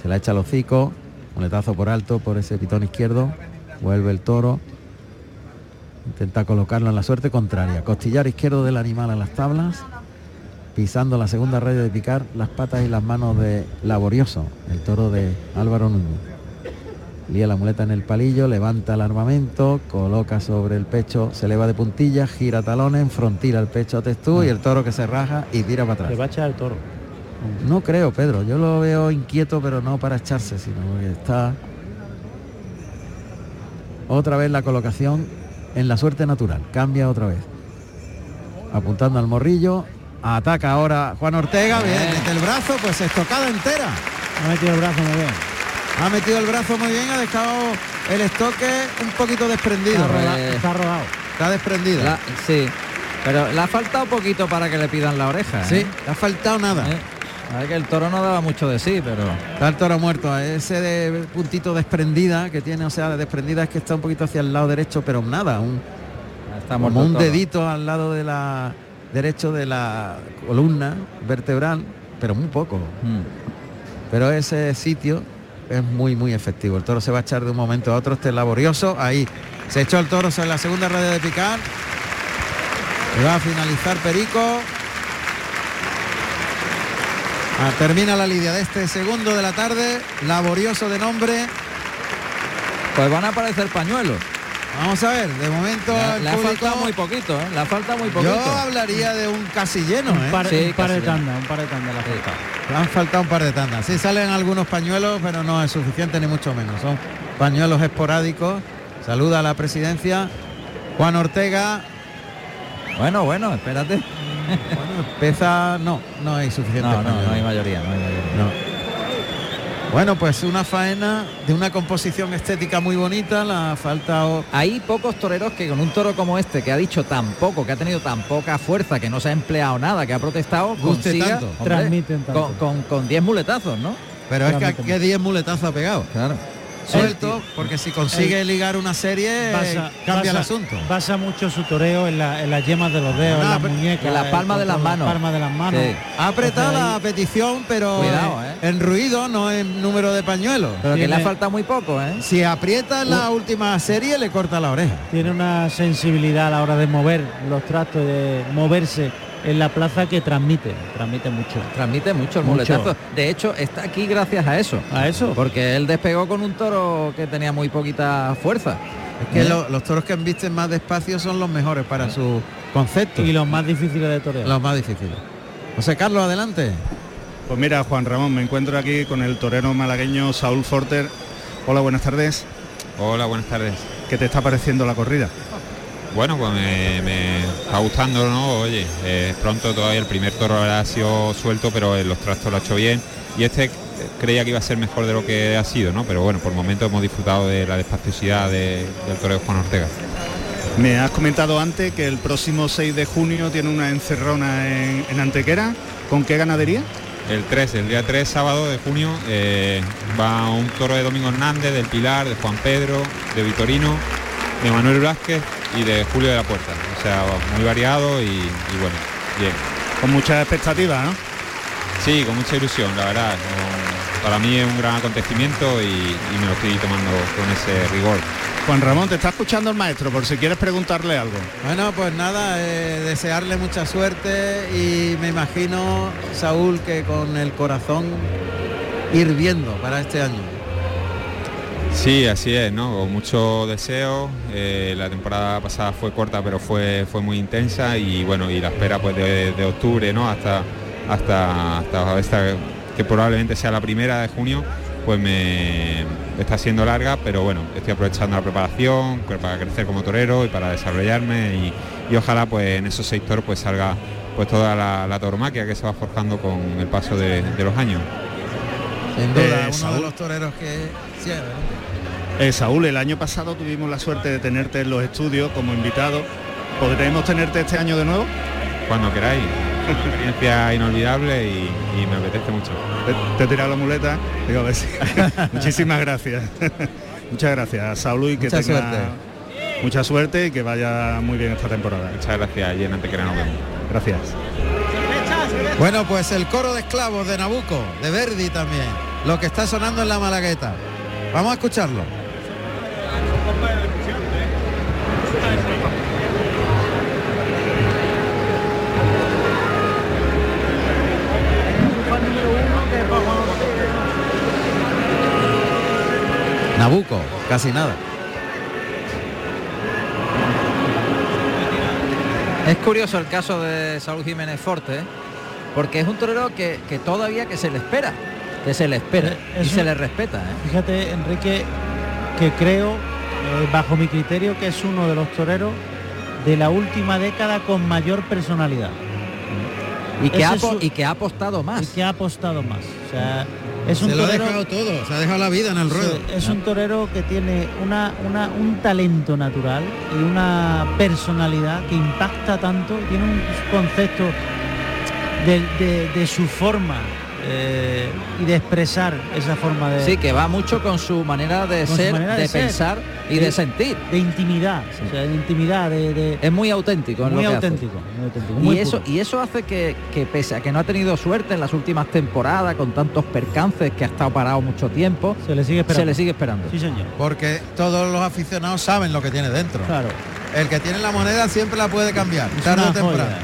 Se la echa al hocico. Muletazo por alto por ese pitón izquierdo. Vuelve el toro. Intenta colocarlo en la suerte contraria. Costillar izquierdo del animal a las tablas. Pisando la segunda raya de picar las patas y las manos de Laborioso, el toro de Álvaro Núñez. Lía la muleta en el palillo, levanta el armamento, coloca sobre el pecho, se eleva de puntillas, gira talones, enfrontila el pecho a Testú y el toro que se raja y tira para Se atrás. va a echar el toro. No creo, Pedro. Yo lo veo inquieto, pero no para echarse, sino que está otra vez la colocación en la suerte natural. Cambia otra vez. Apuntando al morrillo. Ataca ahora Juan Ortega. Bien, mete el brazo, pues estocada entera. Ha metido el brazo muy bien. Ha metido el brazo muy bien, ha dejado el estoque un poquito desprendido. Está roda- está rodado. Está desprendido. La- sí, pero le ha faltado poquito para que le pidan la oreja. Sí, ¿eh? le ha faltado nada. ¿Eh? Ver que el toro no daba mucho de sí, pero Está el toro muerto, ese de puntito desprendida que tiene, o sea, de desprendida es que está un poquito hacia el lado derecho, pero nada, un, está como un dedito al lado de la derecho de la columna vertebral, pero muy poco. Mm. Pero ese sitio es muy muy efectivo. El toro se va a echar de un momento a otro, este es laborioso. Ahí se echó el toro sobre la segunda red de picar. Y va a finalizar Perico. Ah, termina la lidia de este segundo de la tarde, laborioso de nombre. Pues van a aparecer pañuelos. Vamos a ver, de momento público- faltado muy poquito, ¿eh? Le ha faltado muy poquito. Yo hablaría de un casi lleno, Un ¿eh? par, Sí, un par de tandas, un par de tandas la falta. Le han faltado un par de tandas. Sí salen algunos pañuelos, pero no es suficiente ni mucho menos. Son pañuelos esporádicos. Saluda a la presidencia. Juan Ortega. Bueno, bueno, espérate. Bueno, pesa. No, no hay suficiente. No, no, no hay mayoría, no hay mayoría. No. Bueno, pues una faena de una composición estética muy bonita. La falta. o- Hay pocos toreros que con un toro como este, que ha dicho tan poco, que ha tenido tan poca fuerza, que no se ha empleado nada, que ha protestado, Guste consiga, tanto. hombre, Transmiten tanto. Con, con, con 10 muletazos, ¿no? Pero es que qué 10 muletazos ha pegado. Claro. Suelto, porque si consigue ligar una serie, Basa- cambia el asunto. Basa mucho su toreo en, la- en las yemas de los dedos, en las muñecas, en las palmas de las manos. palmas de las manos. Sí. Ha apretado la petición, pero Cuidado, ¿eh? en ruido, no en número de pañuelos. Pero que le ha faltado muy poco, ¿eh? Si aprieta en la última serie, le corta la oreja. Tiene una sensibilidad a la hora de mover los trastos, y de moverse en la plaza que transmite, transmite mucho. Transmite mucho el Mucho. muletazo. De hecho, está aquí gracias a eso. A eso. Porque él despegó con un toro que tenía muy poquita fuerza. Es que lo- los toros que embisten más despacio son los mejores para su concepto. Y los más difíciles de torear. los más difíciles. José Carlos, adelante. Pues mira, Juan Ramón, me encuentro aquí con el torero malagueño Saúl Forter. Hola, buenas tardes. Hola, buenas tardes. ¿Qué te está pareciendo la corrida? Bueno, pues me, me está gustando, ¿no? Oye, eh, pronto todavía, el primer toro ha sido suelto, pero los trastos lo ha hecho bien. Y este eh, creía que iba a ser mejor de lo que ha sido, ¿no? Pero bueno, por el momento hemos disfrutado de la despaciosidad de- del toreo Juan Ortega. Me has comentado antes que el próximo 6 de junio tiene una encerrona en, en Antequera. ¿Con qué ganadería? El 3, el día 3, sábado de junio, eh, va un toro de Domingo Hernández, del Pilar, de Juan Pedro, de Vitorino, de Manuel Vázquez y de Julio de la Puerta. O sea, muy variado y, y bueno, bien. Con muchas expectativas, ¿no? Sí, con mucha ilusión, la verdad. Para mí es un gran acontecimiento y, y me lo estoy tomando con ese rigor. Juan Ramón, te está escuchando el maestro por si quieres preguntarle algo. Bueno, pues nada, eh, desearle mucha suerte y me imagino, Saúl, que con el corazón hirviendo para este año. Sí, así es, ¿no? Con mucho deseo. eh, la temporada pasada fue corta, pero fue, fue muy intensa y bueno, y la espera pues de, octubre, ¿no? Hasta, hasta, hasta que probablemente sea la primera de junio, pues me está siendo larga, pero bueno, estoy aprovechando la preparación para crecer como torero y para desarrollarme y, ojalá pues en esos seis toros pues salga pues toda la, la tauromaquia que se va forjando con el paso de los años. Sin duda, Eh, uno Saúl. de los toreros que... sí. Eh, Saúl, el año pasado tuvimos la suerte de tenerte en los estudios como invitado. ¿Podremos tenerte este año de nuevo? Cuando queráis. Una experiencia inolvidable y, y me apetece mucho. Te, te he tirado la muleta. Digo, a ver si- *laughs* Muchísimas gracias. *laughs* Muchas gracias, Saúl, y que Mucha tenga suerte. mucha suerte y que vaya muy bien esta temporada. Muchas gracias y en Antequera nos vemos. Gracias. Bueno, pues el coro de esclavos de Nabucco, de Verdi también, lo que está sonando en la Malagueta. Vamos a escucharlo. Nabucco, casi nada. Es curioso el caso de Saúl Jiménez Forte, ¿eh? Porque es un torero que, que todavía que se le espera, que se le espera Eh, y se le respeta. ¿eh? Fíjate, Enrique, que creo, eh, bajo mi criterio, que es uno de los toreros de la última década con mayor personalidad. Y que, ha, su- y que ha apostado más. Y que ha apostado más. O sea, es un Se lo ha dejado todo, se ha dejado la vida en el ruedo. Sí, es un torero que tiene una, una- un talento natural y una personalidad que impacta tanto, tiene un concepto de, de- de su forma eh, y de expresar esa forma de, Sí, que va mucho con su manera de ser, manera de, ser, pensar y de, sentir. de intimidad, o sea, de intimidad, de, de- Es muy auténtico. en muy lo que hace. auténtico, muy auténtico, muy y eso y eso hace que, que pese a que no ha tenido suerte en las últimas temporadas con tantos percances que ha estado parado mucho tiempo se le sigue esperando. se le sigue esperando Sí, señor. Porque todos los aficionados saben lo que tiene dentro. Claro. El que tiene la moneda siempre la puede cambiar, Es tarde o una temprano. joya.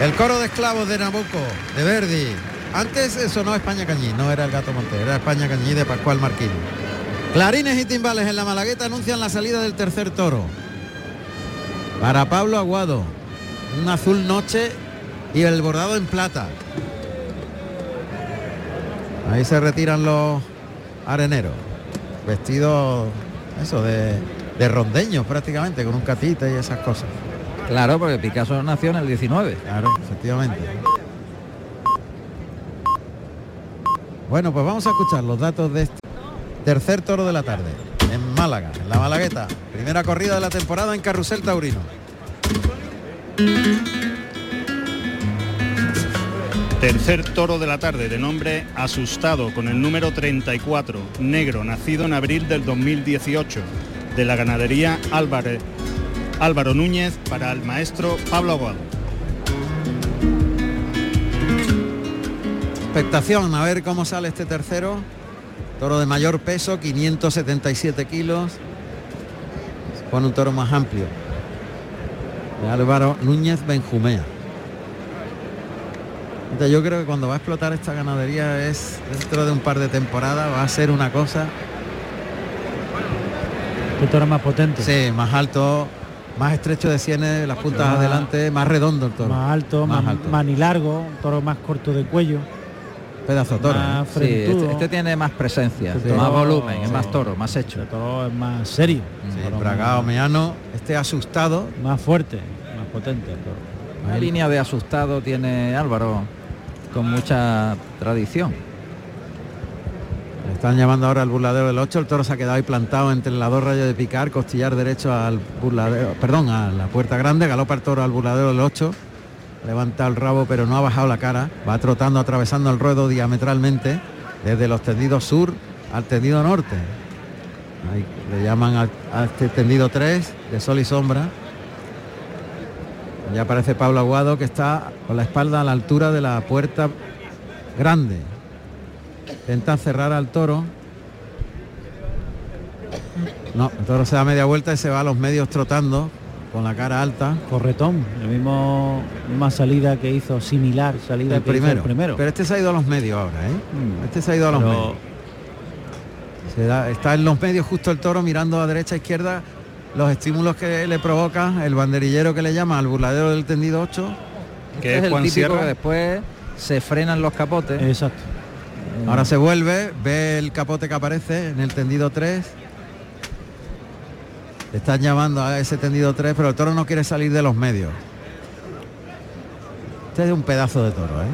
El coro de esclavos de Nabucco, de Verdi. Antes sonó España Cañí, no era el Gato Monte, era España Cañí de Pascual Marquín. Clarines y timbales en la Malagueta anuncian la salida del tercer toro. Para Pablo Aguado, un azul noche y el bordado en plata. Ahí se retiran los areneros, vestidos eso de, de rondeños prácticamente, con un catite y esas cosas. Claro, porque Picasso nació en el 19. Claro, efectivamente. Bueno, pues vamos a escuchar los datos de este tercer toro de la tarde en Málaga, en la Malagueta. Primera corrida de la temporada en Carrusel Taurino. Tercer toro de la tarde de nombre Asustado con el número 34, negro, nacido en abril del 2018, de la ganadería Álvaro, Álvaro Núñez para el maestro Pablo Aguado. Expectación, a ver cómo sale este tercero. Toro de mayor peso, 577 kilos. Pone un toro más amplio. De Álvaro Núñez Benjumea. Entonces, Yo creo que cuando va a explotar esta ganadería es dentro de un par de temporadas, va a ser una cosa. Un toro más potente. Sí, más alto, más estrecho de sienes, las puntas Más- adelante, más redondo el toro. Más alto, más, alto. más ni largo, un toro más corto de cuello. Pedazo de toro. Más Sí, este, este tiene más presencia, Este más volumen, es más toro, más hecho. Este toro es más serio. Sí, más- Meano, este asustado. Más fuerte, más potente. el toro. Una línea de asustado tiene Álvaro con mucha tradición. Están llamando ahora al burladero del 8, el toro se ha quedado ahí plantado entre las dos rayas de picar, costillar derecho al burladero, perdón, a la puerta grande, galopa el toro al burladero del 8, levanta el rabo pero no ha bajado la cara, va trotando, atravesando el ruedo diametralmente desde los tendidos sur al tendido norte. Ahí le llaman a, a este tendido 3 de sol y sombra. Ya aparece Pablo Aguado que está con la espalda a la altura de la puerta grande. Intenta cerrar al toro. No, el toro se da media vuelta y se va a los medios trotando con la cara alta. Corretón, el mismo misma salida que hizo, similar salida El que hizo primero. el primero. Pero este se ha ido a los medios ahora, ¿eh? Mm. Este se ha ido a los Pero- medios. Se da- está en los medios justo el toro mirando a derecha e izquierda los estímulos que le provoca el banderillero que le llama al burladero del tendido 8. Este es, el típico que después se frenan los capotes. Exacto. Ahora se vuelve, ve el capote que aparece en el tendido 3. Le están llamando a ese tendido 3, pero el toro no quiere salir de los medios. Este es un pedazo de toro, ¿eh?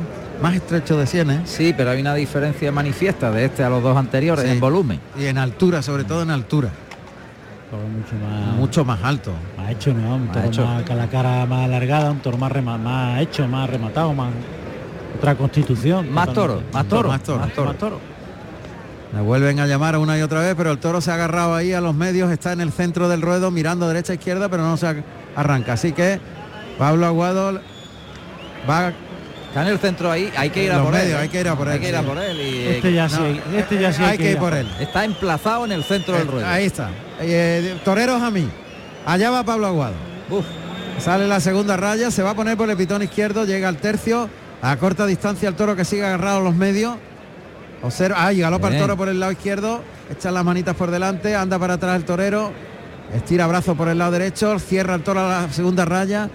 Más estrecho de sienes. Sí, pero hay una diferencia manifiesta de este a los dos anteriores Sí. en volumen. Y en altura, sobre todo en altura. Toro mucho más, Mucho más alto. más hecho, ¿no? Un Más toro hecho. más, con la cara más alargada, un toro más, rema- más hecho, más rematado, más otra constitución. Más toro, más toro, más toro. más toro. Más toro. Le vuelven a llamar una y otra vez, pero el toro se ha agarrado ahí a los medios, está en el centro del ruedo mirando derecha e izquierda, pero no se arranca. Así que Pablo Aguado va Está en el centro ahí, hay que ir a Los por él. medios, ¿eh? hay que ir a por él, Hay que ir a por él y Este ya sí, No, este ya sí hay que ir por él. está emplazado en el centro del Eh, ruedo. Ahí está. Eh, toreros a mí. Allá va Pablo Aguado. Uf, Sale la segunda raya, se va a poner por el pitón izquierdo, llega al tercio, a corta distancia el toro que sigue agarrado a los medios. Observa, ay, galopa el toro por el lado izquierdo, echa las manitas por delante, anda para atrás el torero, estira brazo por el lado derecho, cierra el toro a la segunda raya.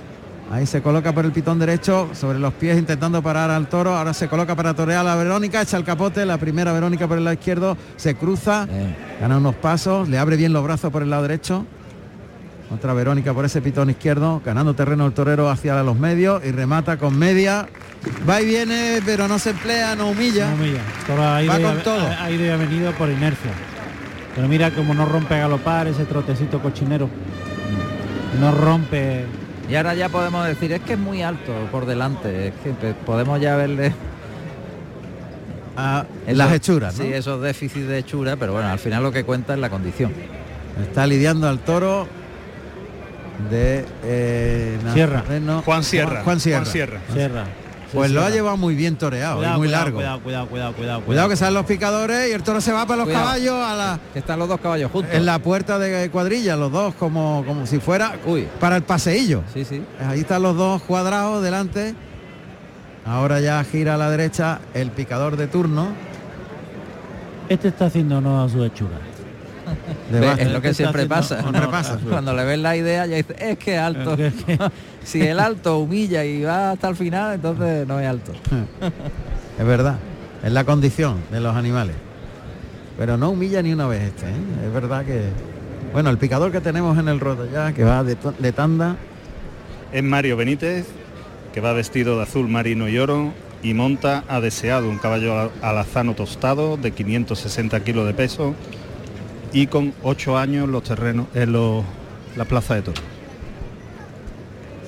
Ahí se coloca por el pitón derecho, sobre los pies intentando parar al toro. Ahora se coloca para torear a la Verónica, echa el capote, la primera Verónica por el lado izquierdo, se cruza, bien. gana unos pasos, le abre bien los brazos por el lado derecho. Otra Verónica por ese pitón izquierdo, ganando terreno el torero hacia los medios y remata con media. Va y viene, pero no se emplea, no humilla. No, ha ido, Va y con ha- todo. ha- ha ido y ha venido por inercia. Pero mira como no rompe a galopar ese trotecito cochinero. No rompe. Y ahora ya podemos decir, es que es muy alto por delante, es que podemos ya verle a *laughs* esos- las hechuras. ¿no? Sí, esos déficits de hechura, pero bueno, al final lo que cuenta es la condición. Está lidiando al toro de eh, Sierra. Nazareno- Juan Sierra. Juan Sierra. Juan Sierra. Pues Sí, lo ha llevado muy bien toreado Cuidado, y muy cuidado, largo. Cuidado, cuidado, cuidado, cuidado. Cuidado que salen los picadores y el toro se va para los Cuidado. caballos a la, Que están los dos caballos juntos. en la puerta de cuadrilla, los dos como, como si fuera Uy. para el paseillo. Sí, sí. Ahí están los dos cuadrados delante. Ahora ya gira a la derecha el picador de turno. Este está haciendo no a su hechura. De es lo que siempre pasa. Siempre pasa. *laughs* Cuando le ves la idea ya dice, es que es alto. Es que- *laughs* si el alto humilla y va hasta el final, entonces no es alto. Es verdad, es la condición de los animales. Pero no humilla ni una vez este, ¿eh? Es verdad que... Bueno, el picador que tenemos en el rodo ya, que va de, de tanda, Es Mario Benítez, que va vestido de azul marino y oro y monta a deseado un caballo al- alazano tostado de 560 kilos de peso y con 8 años los terrenos en los- la plaza de toros.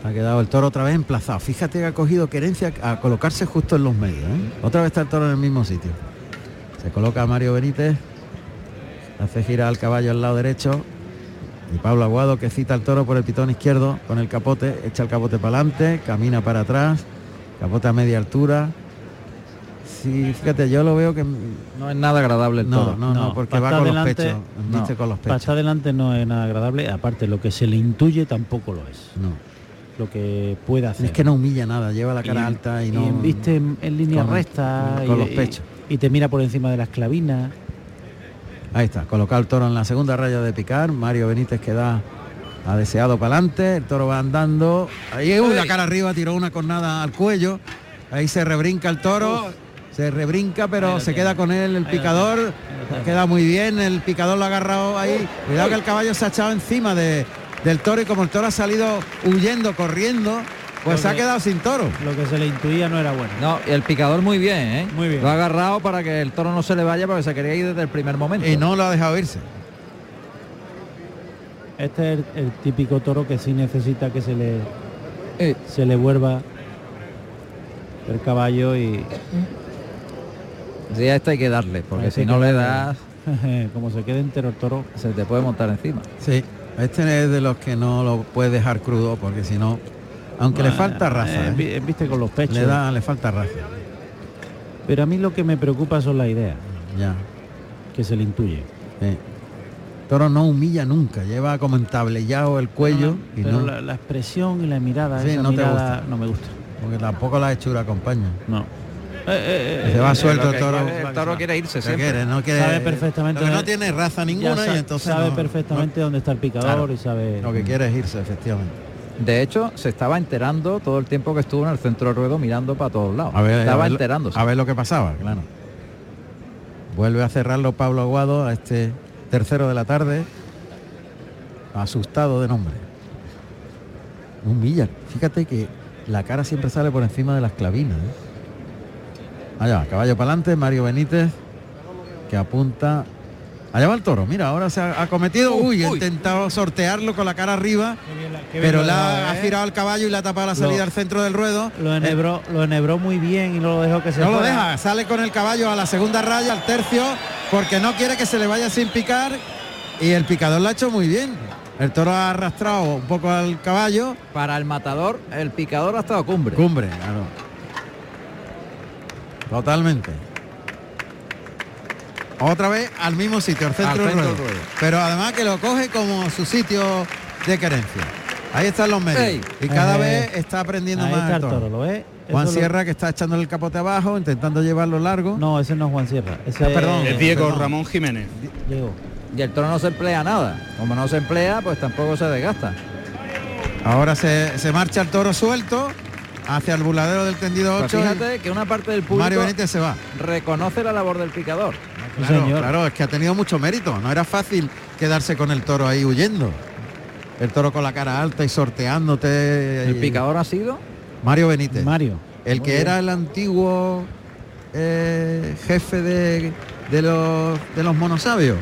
ha quedado el toro otra vez emplazado. Fíjate que ha cogido querencia a colocarse justo en los medios. ¿eh? Otra vez está el toro en el mismo sitio. Se coloca Mario Benítez, hace girar al caballo al lado derecho y Pablo Aguado que cita al toro por el pitón izquierdo con el capote, echa el capote para adelante, camina para atrás, capote a media altura. Sí, fíjate, yo lo veo que No es nada agradable el no, toro. no, no, porque va con los pechos, no, viste con los pechos. adelante no es nada agradable, aparte lo que se le intuye tampoco lo es. No. Lo que puede hacer. Es que no humilla nada, lleva la cara Y- alta y y no viste en, en línea con- recta con y- los pechos. Y, te mira por encima de las clavinas. Ahí está, colocado el toro en la segunda raya de picar, Mario Benítez que da a deseado para adelante, el toro va andando, ahí uy, la cara arriba, tiró una cornada al cuello, ahí se rebrinca el toro, se rebrinca pero se queda con él el picador, queda muy bien, el picador lo ha agarrado ahí, cuidado que el caballo se ha echado encima de, del toro y como el toro ha salido huyendo, corriendo, pues se ha quedado sin toro. Lo que se le intuía no era bueno. No, y el picador muy bien, ¿eh? Muy bien. Lo ha agarrado para que el toro no se le vaya porque se quería ir desde el primer momento. Y no lo ha dejado irse. Este es el, el típico toro que sí necesita que se le Eh, se le vuelva el caballo y sí, a este hay que darle, porque si no le no. das, *laughs* como se quede entero el toro, se te puede montar encima. Sí, este es de los que no lo puede dejar crudo porque si no, aunque le falta eh, raza, ¿eh? viste con los pechos. le da, le falta raza. Pero a mí lo que me preocupa son las ideas Ya. que se le intuye. sí. Toro no humilla nunca, lleva como entablellado el cuello y Pero no, la, la expresión y la mirada, Sí, esa no te gusta. no me gusta. porque tampoco la hechura acompaña. No. Eh, Se va suelto el toro. quiere- el toro quiere irse ¿Qué siempre. quiere? No quiere. Sabe perfectamente lo que no dónde- tiene raza ninguna sa- y entonces sabe no- perfectamente dónde está el picador Claro. y sabe. Lo que quiere es irse, efectivamente. De hecho, se estaba enterando todo el tiempo que estuvo en el centro del ruedo mirando para todos lados. A ver, estaba a ver- enterándose. A ver lo que pasaba, claro. Vuelve a cerrarlo Pablo Aguado a este tercero de la tarde. Asustado de nombre. Un millar. Fíjate que la cara siempre sale por encima de las clavinas. ¿eh? Allá caballo para adelante, Mario Benítez, que apunta. Allá va el toro, mira, ahora se ha, ha cometido. Uy, ha intentado sortearlo con la cara arriba, Qué bien pero la ha ¿eh? girado el caballo y le ha tapado la Lo- salida al centro del ruedo. Lo enhebró, lo enhebró muy bien y no lo dejó que se No lo deja, sale con el caballo a la segunda raya, al tercio, porque no quiere que se le vaya sin picar y el picador lo ha hecho muy bien. El toro ha arrastrado un poco al caballo. Para el matador, el picador ha estado cumbre. Cumbre, claro. Totalmente. Otra vez al mismo sitio, al centro, Al del centro ruedo. del ruedo. Pero además que lo coge como su sitio de querencia. Ahí están los medios. Ey. Y cada Eh, vez está aprendiendo Ahí más está toro. Juan Eso lo- Sierra que está echándole el capote abajo, intentando llevarlo largo. No, ese no es Juan Sierra. Ese Ah, perdón. Es Diego perdón. Ramón Jiménez. Diego. Y el toro no se emplea nada. Como no se emplea, pues tampoco se desgasta. Ahora se, se marcha el toro suelto hacia el burladero del tendido Pues 8. fíjate que una parte del público Mario Benítez se va. reconoce la labor del picador. Claro, señor. claro, es que ha tenido mucho mérito. No era fácil quedarse con el toro ahí huyendo. El toro con la cara alta y sorteándote. El y- picador ha sido Mario Benítez. Mario. el muy que bien. era el antiguo eh, jefe de, de los de los monosabios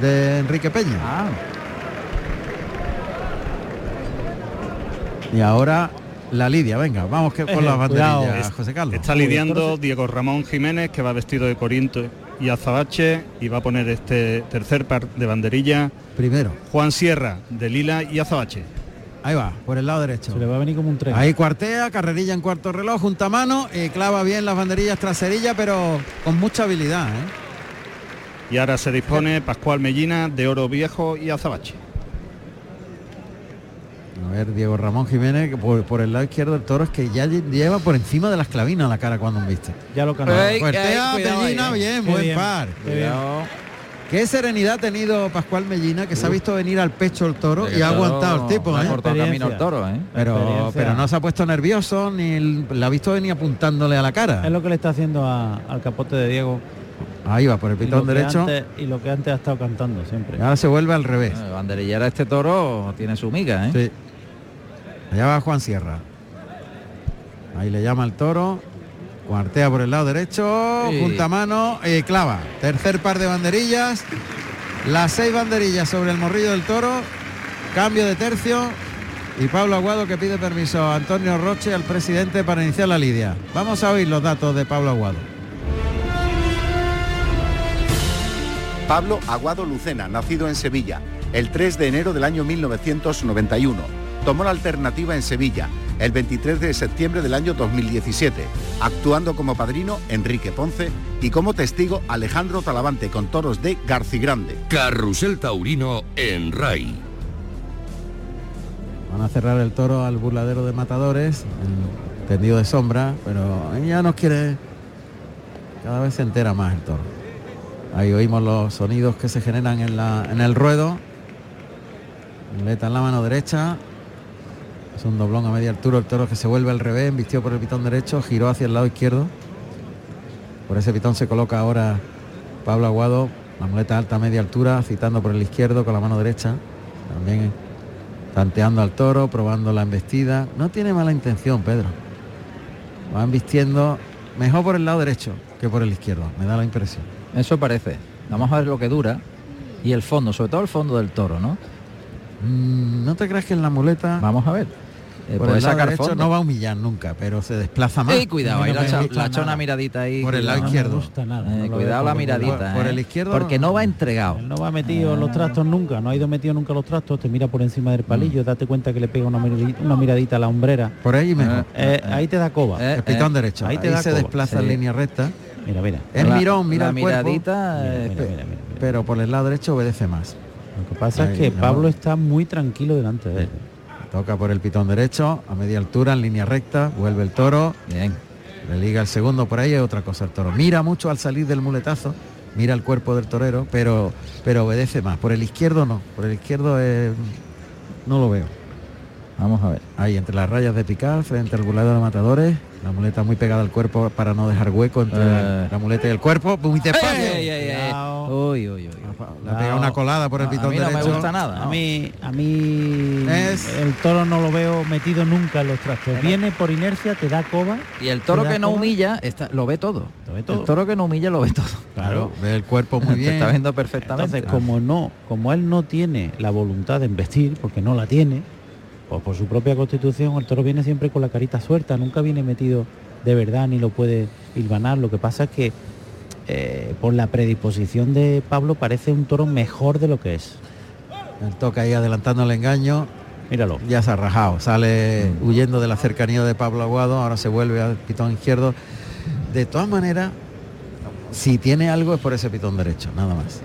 de Enrique Peña. Ah, Y ahora la Lidia, venga, vamos que, con Eh, las *laughs* cuidado. banderillas, José Carlos. Está lidiando Diego Ramón Jiménez, que va vestido de Corinto y azabache, y va a poner este tercer par de banderilla. Primero, Juan Sierra, de lila y azabache. ahí va, por el lado derecho. Se le va a venir como un tren. Ahí cuartea, carrerilla en cuarto reloj, junta mano y clava bien las banderillas traserilla, pero con mucha habilidad. ¿eh? Y ahora se dispone Pascual Mellina, de oro viejo y azabache. A ver, Diego Ramón Jiménez, que por, por el lado izquierdo del toro es que ya lle- lleva por encima de las clavinas la cara cuando un viste. Ya lo canó. Ahí, Bellina, eh. bien, Qué buen bien. par. Qué serenidad ha tenido Pascual Mellina, que se ha visto venir al pecho el toro y ha aguantado el tipo, ha ¿eh? cortado camino el toro, ¿eh? Pero, pero no se ha puesto nervioso ni el- la ha visto venir apuntándole a la cara. Es lo que le está haciendo a- al capote de Diego. Ahí va por el pitón derecho. antes- y lo que antes ha estado cantando siempre. Y ahora se vuelve al revés. El banderillera este toro tiene su miga, ¿eh? Sí. Allá va Juan Sierra. Ahí le llama el toro. Cuartea por el lado derecho. Sí. Junta mano. eh, clava. Tercer par de banderillas. Las seis banderillas sobre el morrillo del toro. Cambio de tercio. Y Pablo Aguado que pide permiso a Antonio Roche, al presidente, para iniciar la lidia. Vamos a oír los datos de Pablo Aguado. Pablo Aguado Lucena, nacido en Sevilla, el 3 de enero del año 1991. Tomó la alternativa en Sevilla, el 23 de septiembre del año 2017, actuando como padrino Enrique Ponce y como testigo Alejandro Talavante con toros de Garcigrande. Carrusel Taurino en RAI. Van a cerrar el toro al burladero de matadores, tendido de sombra, pero ya nos quiere. Cada vez se entera más el toro. Ahí oímos los sonidos que se generan en, el ruedo. Muleta en la mano derecha. Es un doblón a media altura, el toro que se vuelve al revés, vistió por el pitón derecho, giró hacia el lado izquierdo. Por ese pitón se coloca ahora Pablo Aguado, la muleta alta a media altura, citando por el izquierdo con la mano derecha. También tanteando al toro, probando la embestida. No tiene mala intención, Pedro. Van vistiendo mejor por el lado derecho que por el izquierdo, me da la impresión. Eso parece. Vamos a ver lo que dura. Y el fondo, sobre todo el fondo del toro, ¿no? Mm, ¿No te crees que en la muleta Vamos a ver. Eh, por puede el lado sacar derecho fondo. no va a humillar nunca, pero se desplaza más? Ey, cuidado, ahí No la nada. una miradita ahí. Por el lado izquierdo. No me gusta nada. Eh, no cuidado la miradita. Por eh, el izquierdo Porque no va entregado. Él no va metido en los trastos nunca, no ha ido metido nunca en los trastos, te mira por encima del palillo, Mm. date cuenta que le pega una miradita, una miradita a la hombrera. Por ahí mejor. Eh, ahí te da coba. Eh, el pitón eh, derecho. ahí Ahí, te da se coba. desplaza en línea recta. Mira, mira. Es La- mirón, mira la el cuerpo, miradita, Mira, eh, mira, mira, mira. pero por el lado derecho obedece más. Lo que pasa Ahí, es que no. Pablo está muy tranquilo delante de él. Toca por el pitón derecho, a media altura, en línea recta, vuelve el toro, Bien. le liga el segundo por ahí, es otra cosa el toro. Mira mucho al salir del muletazo, mira el cuerpo del torero, pero, pero obedece más. Por el izquierdo no, por el izquierdo eh, no lo veo. Vamos a ver. Ahí entre las rayas de picar, frente al burladero de matadores, la muleta muy pegada al cuerpo para no dejar hueco entre Eh. la muleta y el cuerpo, muy despacio. Cuidado. Uy, uy, uy. Le ha pegado una colada por el A- a pitón mí no me gusta nada. A mí, a mí Es- el toro no lo veo metido nunca en los trastos. Viene por inercia, te da coba. Y el toro ¿Te da que no coba? humilla, está, lo ve todo. Lo ve todo. El toro que no humilla lo ve todo. Claro, ve el cuerpo muy *laughs* Te bien. está viendo perfectamente. Entonces, como no, como él no tiene la voluntad de investir, porque no la tiene, pues por su propia constitución el toro viene siempre con la carita suelta, nunca viene metido de verdad ni lo puede hilvanar. Lo que pasa es que eh, por la predisposición de Pablo parece un toro mejor de lo que es. El toca ahí adelantando el engaño. Míralo. Ya se ha rajado, sale Mm. huyendo de la cercanía de Pablo Aguado, ahora se vuelve al pitón izquierdo. De todas maneras, si tiene algo es por ese pitón derecho, nada más.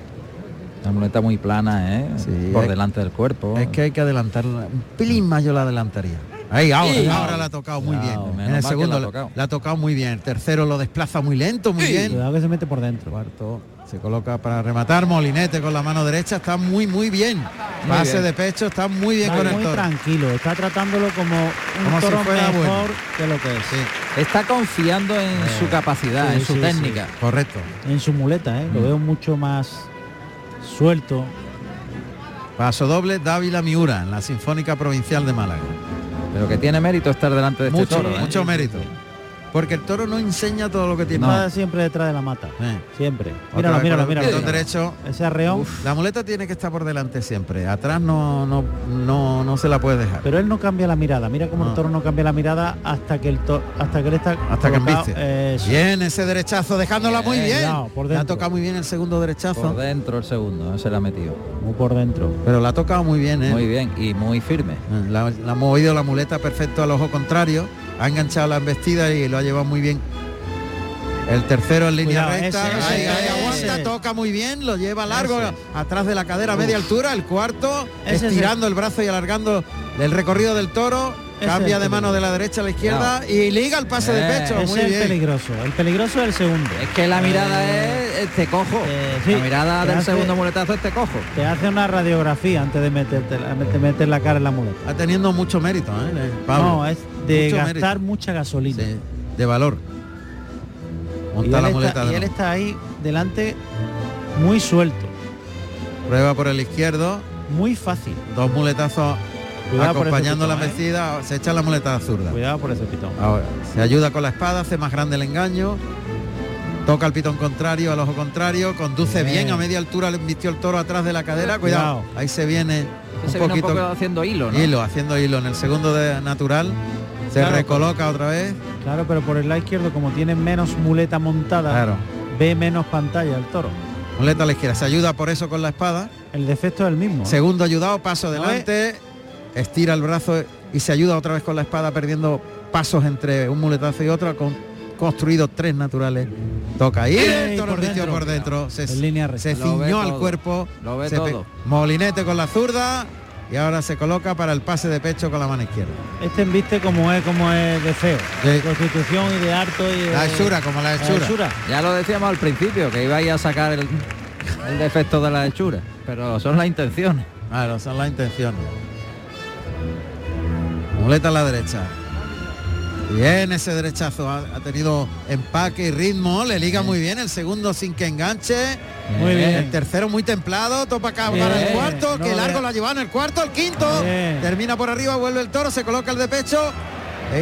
La muleta muy plana, ¿eh? Sí, Por es- delante del cuerpo. Es que hay que adelantarla, un pelín más yo la adelantaría. Ahí, ahora, Sí. ahora la ha tocado muy bien. En el segundo la ha la, tocado. la ha tocado muy bien. El tercero lo desplaza muy lento, muy bien. Cuidado que se mete por dentro. Cuarto se coloca para rematar. Molinete con la mano derecha está muy muy bien. Pase bien. de pecho está muy bien Está con el muy toro. tranquilo, está tratándolo como un Como si toro fuera mejor bueno. que lo que es. Está confiando en su capacidad, sí, en su sí, técnica. Correcto. En su muleta, ¿eh? Mm. lo veo mucho más suelto. Paso doble Dávila Miura en la Sinfónica Provincial de Málaga. Pero que tiene mérito estar delante de este Mucho, toro. ¿eh? mucho mérito. Porque el toro no enseña todo lo que tiene. Va siempre detrás de la mata. Eh. Siempre. Míralo, vez míralo, míralo. pitón derecho. Ese arreón. La muleta tiene que estar por delante siempre. Atrás no, no, no, no se la puede dejar. Pero él no cambia la mirada. Mira cómo No. el toro no cambia la mirada hasta que el to- hasta que él está Hasta que colocado. embiste. Eso. Bien, ese derechazo, dejándola muy Bien, por Le ha dentro. tocado muy bien el segundo derechazo. Por dentro el segundo, ¿eh? se la ha metido. Muy por dentro. Pero la ha tocado muy bien, ¿eh? Muy bien y muy firme. La, la ha movido la muleta perfecto al ojo contrario. Ha enganchado la embestida y lo ha llevado muy bien. El tercero en línea Cuidado, recta. ese, ese, ahí, ahí ese. aguanta, toca muy bien, lo lleva largo atrás de la cadera a media altura. El cuarto, estirando el brazo y alargando el recorrido del toro. Cambia de mano de la derecha a la izquierda y liga el pase de Eh, pecho. Ese Muy es el bien. peligroso. El peligroso es el segundo. Es que la mirada Eh, es este cojo. sí, la mirada del hace- segundo muletazo este cojo. Te hace una radiografía antes de meterte, de meter la cara en la muleta. Está teniendo mucho mérito, ¿eh? Pablo. No, es de Mucho gastar mérito. mucha gasolina. Sí, de valor. Y Monta él, la está, muleta de y él está ahí delante muy suelto, Prueba por el izquierdo. muy fácil. Dos muletazos Cuidado acompañando la ¿eh? mecida. Se echa la muleta zurda. Cuidado por ese pitón. Ahora, se ayuda con la espada, hace más grande el engaño. Toca el pitón contrario, al ojo contrario, conduce Bien. bien, a media altura, le vistió el toro atrás de la cadera, cuidado, Cuidado. ahí se viene Se un viene un poquito poco haciendo hilo, ¿no? hilo, haciendo hilo en el segundo de natural, se Claro, recoloca otra vez, Claro, pero por el lado izquierdo, como tiene menos muleta montada, claro, ve menos pantalla el toro. muleta a la izquierda, se ayuda por eso con la espada, El defecto es el mismo. segundo ayudado, paso ¿No adelante, estira el brazo y se ayuda otra vez con la espada perdiendo pasos entre un muletazo y otro, con construido tres naturales. Toca ahí, Ey, el toro por dentro. por dentro, se, En línea recta. se ciñó al todo. cuerpo, Lo ve se pe- todo. molinete con la zurda y ahora se coloca para el pase de pecho con la mano izquierda. Este viste como es como es de feo. Sí. De constitución y de harto y de, La hechura, como la hechura. hechura. Ya lo decíamos al principio, que ibais a sacar el, el defecto de la hechura. Pero son las intenciones. Claro, son las intenciones. Muleta a la derecha. Bien ese derechazo, ha, ha tenido empaque y ritmo, le liga muy bien, el segundo sin que enganche. Muy bien. El tercero muy templado, topa acá Bien. para el cuarto, No que largo vea. lo ha llevado en el cuarto, el quinto. Bien. Termina por arriba, vuelve el toro, se coloca el de pecho.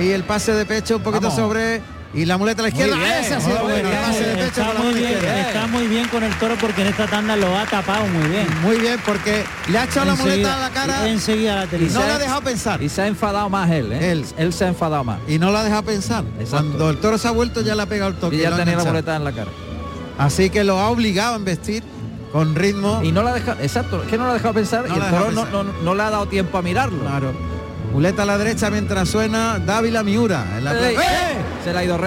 Y el pase de pecho un poquito Vamos. sobre. Y la muleta a la izquierda. bien, Ese ha sido muy bueno, el bien. pase de pecho está, la muy bien, izquierda. está muy bien con el toro porque en esta tanda lo ha tapado muy bien. Muy bien, porque le ha echado la muleta a la cara Enseguida la y no le ha dejado pensar. Y se ha enfadado más él, ¿eh? Él. Él se ha enfadado más. y no la deja pensar. Exacto. Cuando el toro se ha vuelto ya le ha pegado el toque. Y ya ha tenía la muleta en la cara. Así que lo ha obligado a embestir con ritmo. Y no la ha dejado, exacto, es que no la ha dejado pensar No y la el ha toro dejado no, no- no le ha dado tiempo a mirarlo. Claro. Muleta a la derecha mientras suena Dávila Miura. En la. ¡Eh! Se le ha ido ido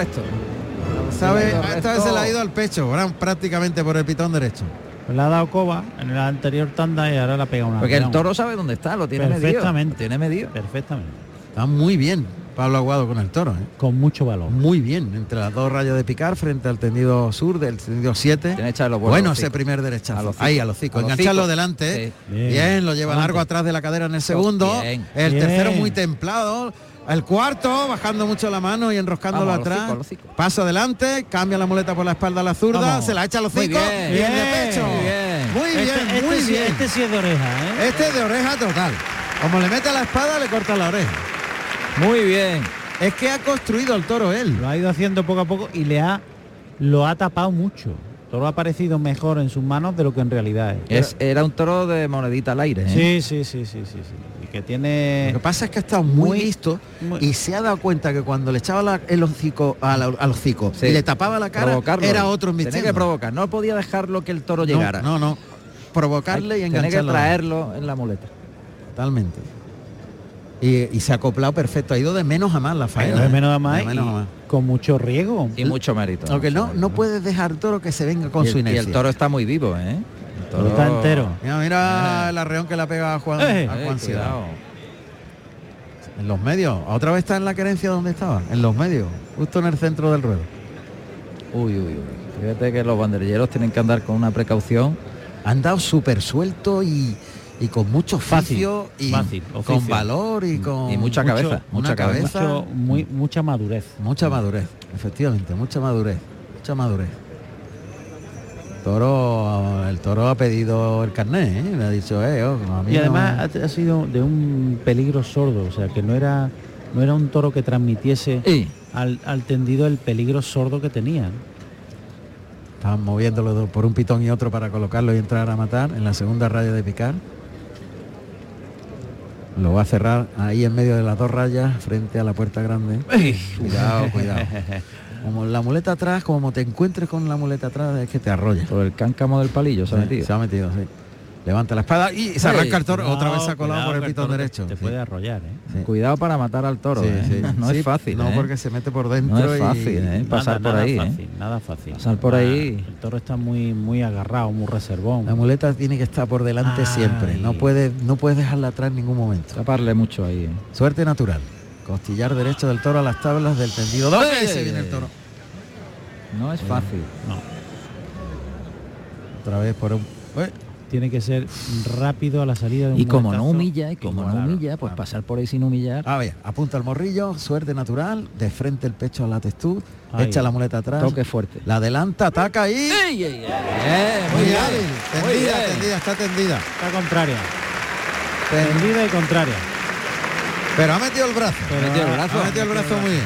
Esta vez se le ha ido al pecho, ahora prácticamente por el pitón derecho. Pues le ha dado coba en la anterior tanda y ahora le ha pegado una. Porque el toro sabe dónde está, lo tiene medido. Perfectamente. Lo tiene medido. Perfectamente. Está muy bien Pablo Aguado con el toro. ¿eh? Con mucho valor. Muy bien, entre las dos rayas de picar frente al tendido sur del tendido 7. Tiene que echarlo bueno ese primer derechazo. Ahí a los hocico. Engancharlo delante. Sí. Bien. Bien. lo lleva largo atrás de la cadera en el segundo. Bien. El Bien. tercero muy templado. El cuarto, bajando mucho la mano y enroscándolo Vamos, al atrás. Paso adelante, cambia la muleta por la espalda a la zurda, Vamos. se la echa a los Muy hocico bien. el de Bien. pecho. Muy bien. Muy bien, este, este muy sí, bien. este sí es de oreja, ¿eh? Este es de oreja total. Como le mete la espada, le corta la oreja. Muy bien. Es que ha construido el toro él. Lo ha ido haciendo poco a poco y le ha lo ha tapado mucho. El Toro ha parecido mejor en sus manos de lo que en realidad es. Es, era un toro de monedita al aire. ¿eh? Sí, sí, sí, sí, sí, sí. Y que tiene Lo que pasa es que ha estado muy, Muy- listo muy- y se ha dado cuenta que cuando le echaba la- el hocico al, al hocico Sí. y le tapaba la cara, Provocarlo. era otro Tenía embistiendo. que provocar. No podía dejarlo que el toro llegara. No, no. Provocarle y Tenía que engancharlo. traerlo en la muleta. Totalmente. Y, y se ha acoplado perfecto. Ha ido de menos a más la faena. de ¿eh? menos a más, De menos y a más. con mucho riesgo. Y mucho mérito. Lo que mucho no, no puedes dejar toro que se venga con y el, su y inercia. el toro está muy vivo, ¿eh? El Toro está entero. Mira, mira el arreón que le ha pegado a Juan, Eh, a Eh, Juan. En los medios. Otra vez está en la querencia donde estaba. En los medios. Justo en el centro del ruedo. Uy, uy, uy. Fíjate que los banderilleros tienen que andar con una precaución. Han dado súper suelto y, y con mucho Fácil, oficio y fácil, con oficio. valor y con Y mucha mucho- cabeza, mucha cabeza. cabeza, Mucho- muy, mucha madurez. mucha madurez, efectivamente, mucha madurez, mucha madurez. Toro, el toro ha pedido el carnet, ¿eh? le ha dicho, eh, ojo, a mí Y no- además ha, ha sido de un peligro sordo, o sea que no era no era un toro que transmitiese Y al, al tendido el peligro sordo que tenía. ¿no? Estaban moviéndolo por un pitón y otro para colocarlo y entrar a matar en la segunda raya de picar. Lo va a cerrar ahí en medio de las dos rayas frente a la puerta grande. Cuidado, *laughs* cuidado. Como la muleta atrás, como te encuentres con la muleta atrás, es que te arrolla. por el cáncamo del palillo se ha metido. Se ha metido, sí. Levanta la espada y se arranca el toro. Otra vez se ha colado por el pitón derecho. Te Sí, puede arrollar, ¿eh? sí. Cuidado para matar al toro. Sí, ¿eh? sí. No Sí, es fácil. No, ¿eh? porque se mete por dentro. No es y- fácil, ¿eh? pasar por nada ahí. ¿eh? fácil, nada fácil. Pasar por Nada. ahí. El toro está muy muy agarrado, muy reservón. La muleta tiene que estar por delante Ay. siempre. No puedes, no puedes dejarla atrás en ningún momento. Taparle mucho ahí. ¿eh? Suerte natural. Costillar derecho del toro a las tablas del tendido 2. ¡Ey! Ahí se viene el toro. No es fácil. No. Otra vez por un... Tiene que ser rápido a la salida de un Y como no humilla, y como no humilla, pues pasar por ahí sin humillar. A ver, apunta el morrillo, suerte natural, de frente el pecho a la textura, Ahí. echa la muleta atrás. Toque fuerte. La adelanta, ataca ahí. ¡Ey, ey, ey! Eh, Muy muy bien. hábil, Muy tendida, bien. tendida, está tendida. Está contraria. Ten- Tendida y contraria. Pero ha metido el brazo. Pero metido el ha- brazo. Ha metido el brazo muy bien.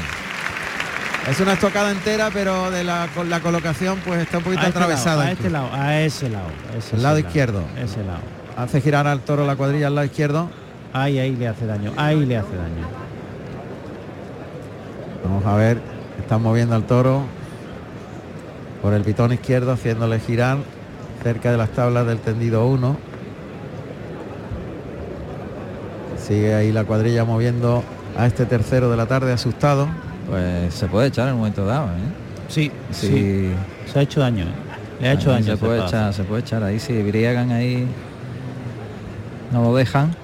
Es una estocada entera, pero de la, con la colocación pues está un poquito a este atravesada. lado, a este lado, a ese lado. El lado izquierdo. Ese lado. Hace girar al toro la cuadrilla al lado izquierdo. Ahí, ahí le hace daño. Ahí le hace daño. Vamos a ver, están moviendo al toro por el pitón izquierdo, haciéndole girar cerca de las tablas del tendido 1. Sigue ahí la cuadrilla moviendo a este tercero de la tarde asustado. Pues se puede echar en un momento dado, ¿eh? Sí, Sí. sí. Se ha hecho daño. ¿eh? Le ha hecho daño. Se ese puede, echar, se puede echar ahí, si briegan ahí. No lo dejan.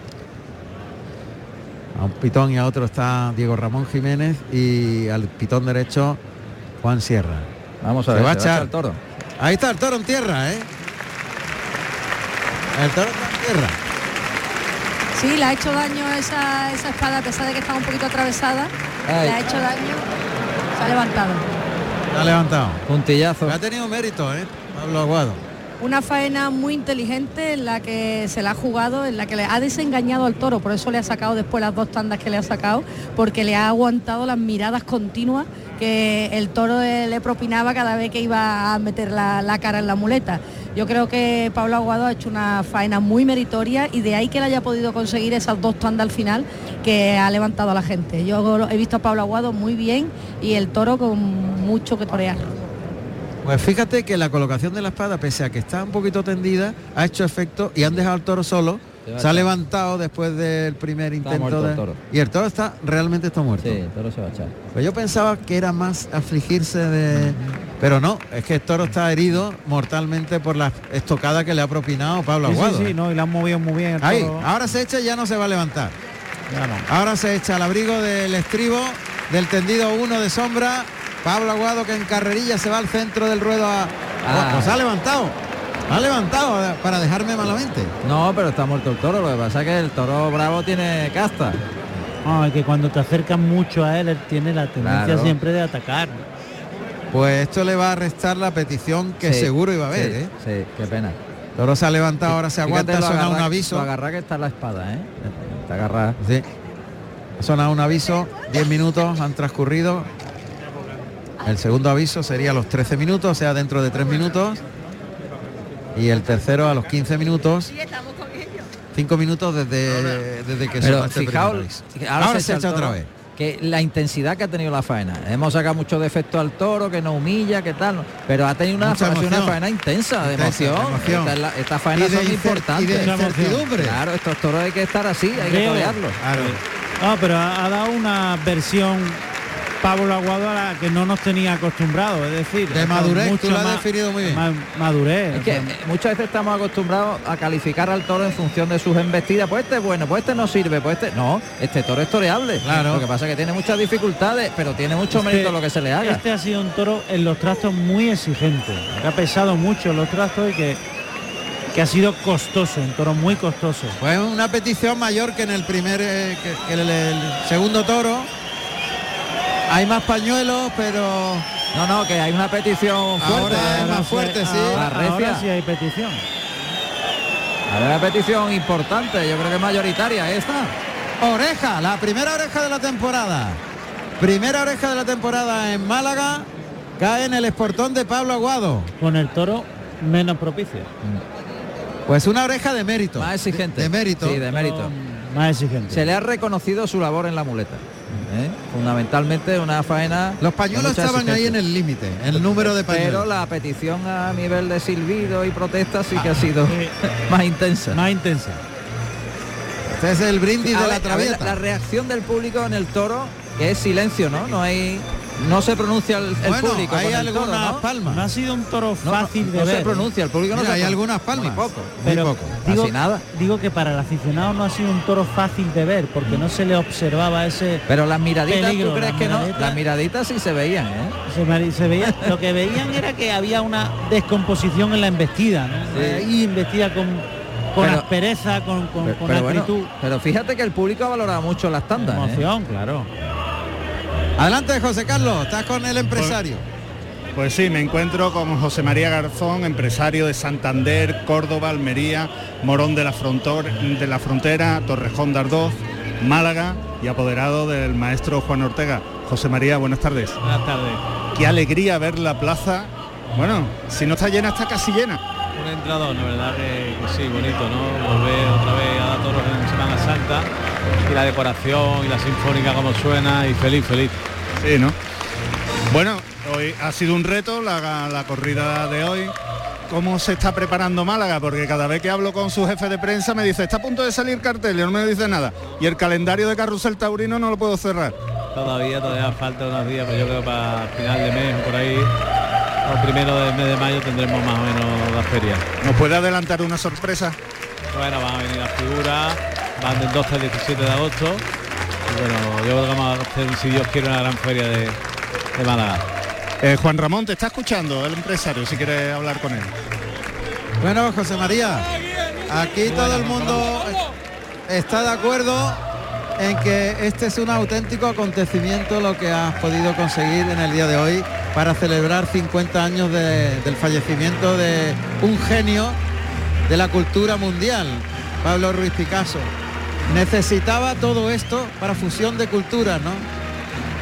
A un pitón y a otro está Diego Ramón Jiménez y al pitón derecho Juan Sierra. Vamos a Se ver, va a se va a echar. echar el toro. Ahí está el toro en tierra, ¿eh? El toro está en tierra. Sí, le ha hecho daño esa, esa espada, a pesar de que está un poquito atravesada. Ay. Le ha hecho daño. Se ha levantado. Ha levantado. Puntillazo. Ha tenido mérito, ¿eh? Pablo Aguado. Una faena muy inteligente en la que se la ha jugado, en la que le ha desengañado al toro, por eso le ha sacado después las dos tandas que le ha sacado, porque le ha aguantado las miradas continuas que el toro le propinaba cada vez que iba a meter la, la cara en la muleta. Yo creo que Pablo Aguado ha hecho una faena muy meritoria y de ahí que le haya podido conseguir esas dos tandas al final que ha levantado a la gente. Yo he visto a Pablo Aguado muy bien y el toro con mucho que torear. Pues fíjate que la colocación de la espada, pese a que está un poquito tendida, ha hecho efecto y han dejado al toro solo. Se ha levantado después del primer intento. muerto de- el toro. Y el toro está realmente está muerto. Sí, el toro se va a echar. Pues yo pensaba que era más afligirse de. Pero no, es que el toro está herido mortalmente por la estocada que le ha propinado Pablo Sí, sí, Aguado. sí, ¿eh? no, y la han movido muy bien. el Ahí, toro. ahora se echa y ya no se va a levantar. Ya no. Ahora se echa al abrigo del estribo del tendido 1 de sombra. Pablo Aguado que en carrerilla se va al centro del ruedo a. Ah. Pues ha levantado. Ha levantado para dejarme malamente. No, pero está muerto el toro. Lo que pasa es que el toro bravo tiene casta. No, es que cuando te acercas mucho a él, él tiene la tendencia Claro. siempre de atacar. Pues esto le va a restar la petición que Sí, seguro iba a haber, sí, ¿eh? Sí, qué pena. Toro se ha levantado, ahora se aguanta, ha sonado un agarra- aviso. Lo agarra que está la espada, ¿eh? Está agarrada. Sí. Ha sonado un aviso, 10 minutos han transcurrido. El segundo aviso sería a los 13 minutos, o sea, dentro de 3 minutos. Y el tercero a los 15 minutos. 5 minutos desde, desde que este aviso. ahora, Ahora se, se echa otra vez. Que la intensidad que ha tenido la faena. Hemos sacado mucho defecto al toro, que no humilla, que tal. Pero ha tenido una, sido una faena intensa, de emoción. emoción. Esta, estas faenas Y de son importantes. Claro, estos toros hay que estar así, hay que torearlos. Claro. No, pero ha, ha dado una versión Pablo Aguado a la que no nos tenía acostumbrados, es decir, De madurez, tú mucho lo has más- definido muy bien. más madurez. Es que muchas veces estamos acostumbrados a calificar al toro en función de sus embestidas. Pues este es bueno, pues este no sirve, pues este. No, este toro es toreable. Claro. Lo que pasa es que tiene muchas dificultades, pero tiene mucho Este- mérito lo que se le haga. Este ha sido un toro en los trastos muy exigente, que ha pesado mucho en los trastos y que, que ha sido costoso, un toro muy costoso. Pues una petición mayor que en el primer, eh, que, que en el, el segundo toro. Hay más pañuelos, pero No, no, que hay una petición fuerte. ahora es Ahora más fuerte, sí. Ahora, ahora sí hay petición. Hay una petición importante, yo creo que mayoritaria esta. Oreja, la primera oreja de la temporada. Primera oreja de la temporada en Málaga. Cae en el esportón de Pablo Aguado. Con el toro menos propicio. Pues una oreja de mérito. Más exigente. De mérito. Sí, de mérito. Más exigente. Se le ha reconocido su labor en la muleta. ¿Eh? Fundamentalmente una faena. Los pañuelos estaban ahí en el límite, el número de Pero pañuelos. la petición a nivel de silbido y protesta sí que ha sido Sí, *laughs* más intensa. más intensa. Este es el brindis A de ver, la a ver, traviata. la reacción del público en el toro, que es silencio, ¿no? No hay no se pronuncia el, el Bueno, público. hay con el toro, algunas ¿no? palmas. No ha sido un toro No, fácil no de ver. se pronuncia, el público no Mira, se hay pronuncia. algunas palmas. Muy poco. Pero Muy poco. digo, Casi nada. digo que para el aficionado no ha sido un toro fácil de ver porque no se le observaba ese Pero las miraditas, Peligro, ¿tú crees que no? Las miraditas sí se veían, ¿eh? se, veía lo que veían era que había una descomposición en la embestida ¿no? Sí. Ahí embestida con con Pero- aspereza con, con, Pero, con pero bueno, acritud pero fíjate que el público ha valorado mucho las tandas. ¿eh? emoción claro Adelante, José Carlos, estás con el empresario. Pues sí, me encuentro con José María Garzón, empresario de Santander, Córdoba, Almería, Morón de la, Frontor- de la Frontera, Torrejón de Ardoz, Málaga y apoderado del maestro Juan Ortega. José María, buenas tardes. Buenas tardes. Qué alegría ver la plaza. Bueno, si no está llena, está casi llena. Un entrador, la verdad que, que sí, bonito, ¿no? Volver otra vez a dar toros en Semana Santa y la decoración y la sinfónica como suena y feliz, feliz. Sí, ¿no? Bueno, hoy ha sido un reto la, la corrida de hoy. ¿Cómo se está preparando Málaga? Porque cada vez que hablo con su jefe de prensa me dice, está a punto de salir cartel y no me dice nada. Y el calendario de Carrusel Taurino no lo puedo cerrar. Todavía, todavía falta unos días, pero yo creo para final de mes o por ahí, o primero del mes de mayo tendremos más o menos la feria. ¿Nos puede adelantar una sorpresa? Bueno, van a venir las figuras, van del 12 al 17 de agosto. Y bueno, yo creo que vamos a hacer, si Dios quiere, una gran feria de, de Málaga. Eh, Juan Ramón, te está escuchando el empresario, si quieres hablar con él. Bueno, José María, aquí todo el mundo está de acuerdo en que este es un auténtico acontecimiento lo que has podido conseguir en el día de hoy para celebrar 50 años de- del fallecimiento de un genio de la cultura mundial, Pablo Ruiz Picasso. Necesitaba todo esto para fusión de culturas, ¿no?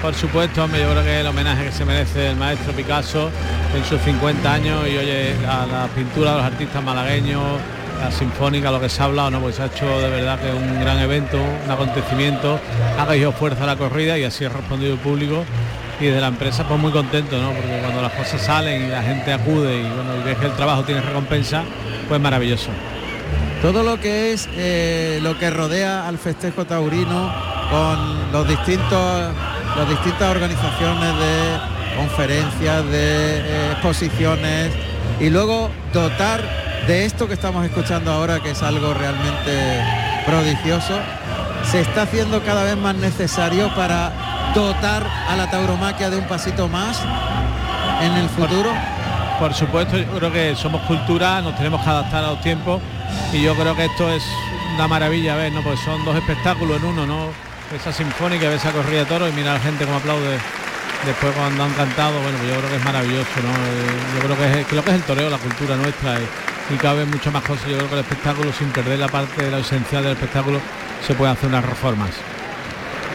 Por supuesto, hombre, yo creo que el homenaje que se merece el maestro Picasso en sus 50 años y oye, a la pintura de los artistas malagueños, la sinfónica, lo que se ha hablado, ¿no? Pues se ha hecho de verdad que un gran evento, un acontecimiento, ha cogido fuerza la corrida y así ha respondido el público y desde la empresa pues muy contento, ¿no? Porque cuando las cosas salen y la gente acude y bueno, el trabajo tiene recompensa, pues maravilloso. Todo lo que es eh, lo que rodea al festejo taurino con los distintos las distintas organizaciones de conferencias, de eh, exposiciones y luego dotar de esto que estamos escuchando ahora que es algo realmente prodigioso se está haciendo cada vez más necesario para dotar a la tauromaquia de un pasito más en el futuro. Por supuesto, yo creo que somos cultura, nos tenemos que adaptar a los tiempos y yo creo que esto es una maravilla, ver, ¿no? Pues son dos espectáculos en uno, ¿no? Esa sinfónica, ves esa corrida de toros y mira a la gente como aplaude después cuando han cantado, bueno, pues yo creo que es maravilloso, ¿no? Eh, Yo creo que es, lo que es el toreo, la cultura nuestra y, y cabe muchas más cosas. Yo creo que el espectáculo, sin perder la parte de la esencial del espectáculo, se pueden hacer unas reformas.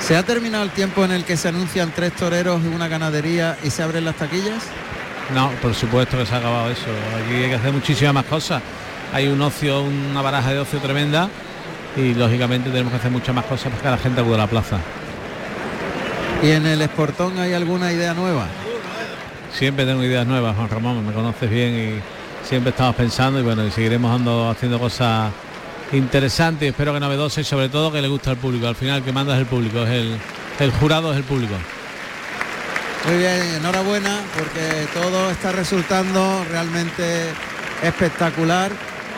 ¿Se ha terminado el tiempo en el que se anuncian tres toreros y una ganadería y se abren las taquillas? No, por supuesto que se ha acabado eso. Aquí hay que hacer muchísimas más cosas. Hay un ocio, una baraja de ocio tremenda y lógicamente tenemos que hacer muchas más cosas para que la gente acude a la plaza. ¿Y en el Esportón hay alguna idea nueva? Siempre tengo ideas nuevas, Juan Ramón, me conoces bien y siempre estamos pensando y bueno, y seguiremos dando, haciendo cosas interesantes espero que novedosas y sobre todo que le guste al público. Al final el que manda es el público, es el, el jurado es el público. Muy bien, enhorabuena porque todo está resultando realmente espectacular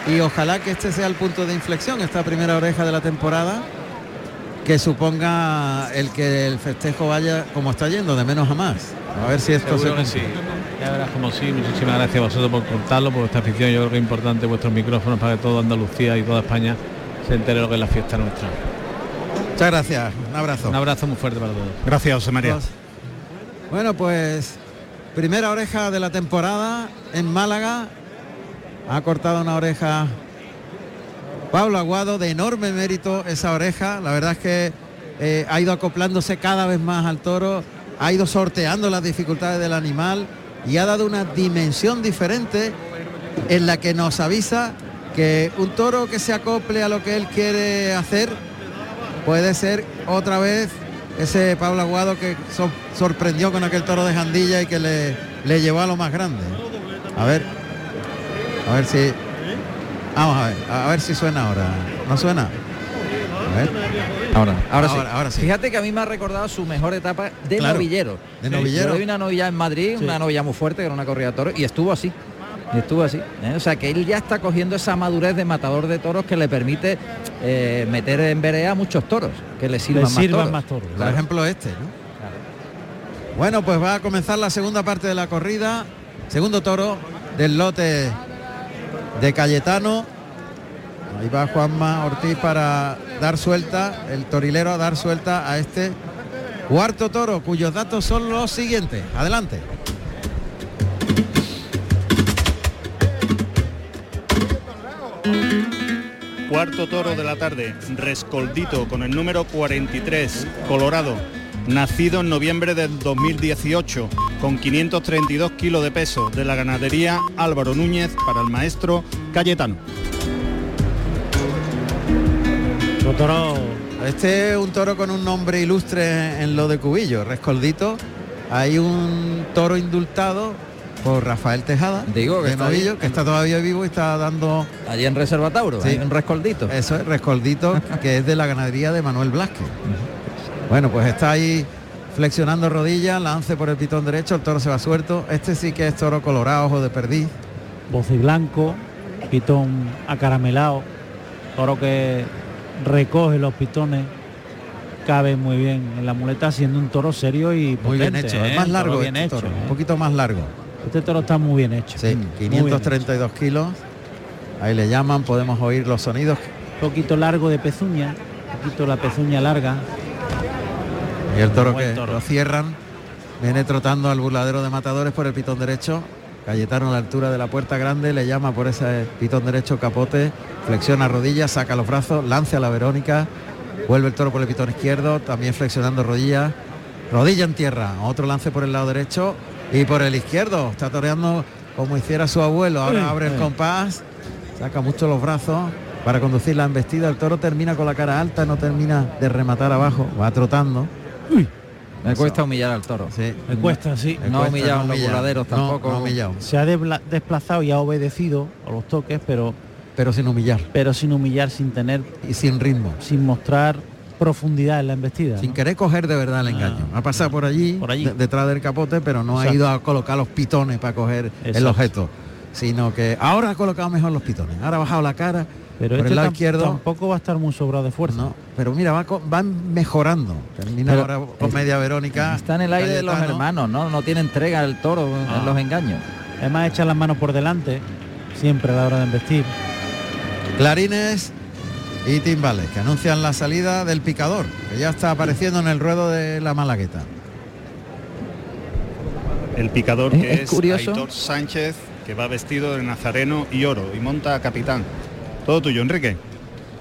y ojalá que este sea el punto de inflexión, esta primera oreja de la temporada, que suponga el que el festejo vaya como está yendo, de menos a más. A ver si esto Seguro se que sí. Ya verás como sí, muchísimas gracias a vosotros por contarlo, por vuestra afición, yo creo que es importante vuestros micrófonos para que toda Andalucía y toda España se entere lo que es la fiesta nuestra. Muchas gracias, un abrazo. Un abrazo muy fuerte para todos. Gracias, José María. Bueno, pues primera oreja de la temporada en Málaga. Ha cortado una oreja Pablo Aguado, de enorme mérito esa oreja. La verdad es que eh, ha ido acoplándose cada vez más al toro, ha ido sorteando las dificultades del animal y ha dado una dimensión diferente en la que nos avisa que un toro que se acople a lo que él quiere hacer puede ser otra vez ese Pablo Aguado que so- sorprendió con aquel toro de Jandilla y que le, le llevó a lo más grande. A ver, a ver si... Vamos a ver, a ver si suena ahora. ¿No suena? A ver. Ahora, ahora, Ahora- sí. ahora sí. Fíjate que a mí me ha recordado su mejor etapa de Claro, novillero. de Sí. novillero. Yo una novilla en Madrid, Sí. una novilla muy fuerte, que era una corrida de toros, y estuvo así. Y estuvo así. ¿eh? O sea que él ya está cogiendo esa madurez de matador de toros que le permite eh, meter en vereda muchos toros, que le sirvan, Le sirvan más más toros. toros. Por ejemplo este, ¿no? Bueno, pues va a comenzar la segunda parte de la corrida. Segundo toro del lote de Cayetano. Ahí va Juanma Ortiz para dar suelta, el torilero a dar suelta a este cuarto toro, cuyos datos son los siguientes. Adelante. Cuarto toro de la tarde, Rescoldito con el número 43, Colorado, nacido en noviembre del 2018, con 532 kilos de peso, de la ganadería Álvaro Núñez para el maestro Cayetano. Toro Este es un toro con un nombre ilustre en lo de Cubillo, Rescoldito. Hay un toro indultado por Rafael Tejada, Digo que de está Novillo, ahí. que está todavía vivo y está dando Allí en Reserva Tauro, Sí. un rescoldito. Eso es Rescoldito, *laughs* que es de la ganadería de Manuel Blasque. Bueno, pues está ahí flexionando rodillas, lance por el pitón derecho, el toro se va suelto. Este sí que es toro colorado, ojo de perdiz. y blanco, pitón acaramelado, toro que recoge los pitones, cabe muy bien en la muleta, siendo un toro serio y Muy bien hecho, ¿eh? es más Un toro largo bien este hecho. toro, ¿eh? un poquito más largo. Este toro está muy bien hecho. Sí, muy bien 532 kilos. Ahí le llaman, podemos oír los sonidos. Un poquito largo de pezuña, un poquito la pezuña larga. Y el toro que toro. lo cierran. Viene trotando al burladero de matadores por el pitón derecho. Cayetano a la altura de la puerta grande, le llama por ese pitón derecho capote, flexiona rodillas, saca los brazos, lance a la Verónica, vuelve el toro por el pitón izquierdo, también flexionando rodillas, rodilla en tierra, otro lance por el lado derecho y por el izquierdo, está toreando como hiciera su abuelo, ahora abre el compás, saca mucho los brazos para conducir la embestida, el toro termina con la cara alta, no termina de rematar abajo, va trotando. Me cuesta humillar al toro. Sí. Me cuesta, sí. No cuesta, humillado los No, tampoco. no humillado. Se ha desplazado y ha obedecido a los toques, pero, pero sin humillar. pero sin humillar, sin tener Y sin ritmo. sin mostrar profundidad en la embestida. Sin ¿no? querer coger de verdad el engaño. Ha pasado por allí, Por allí. de- detrás del capote, pero no ha ido a colocar los pitones para coger el objeto. Sino que ahora ha colocado mejor los pitones. Ahora ha bajado la cara Pero por este el lado izquierdo. tampoco va a estar muy sobrado de fuerza. No, pero mira, va, van mejorando. Termina Pero ahora con media Verónica. Está en el aire de los hermanos, ¿no? No tiene entrega el toro Ah. en los engaños. Además echa las manos por delante, siempre a la hora de embestir. Clarines y timbales que anuncian la salida del picador, que ya está apareciendo en el ruedo de la Malagueta. El picador Es- que es es, curioso. Aitor Sánchez, que va vestido de nazareno y oro y monta a capitán. Todo tuyo, Enrique.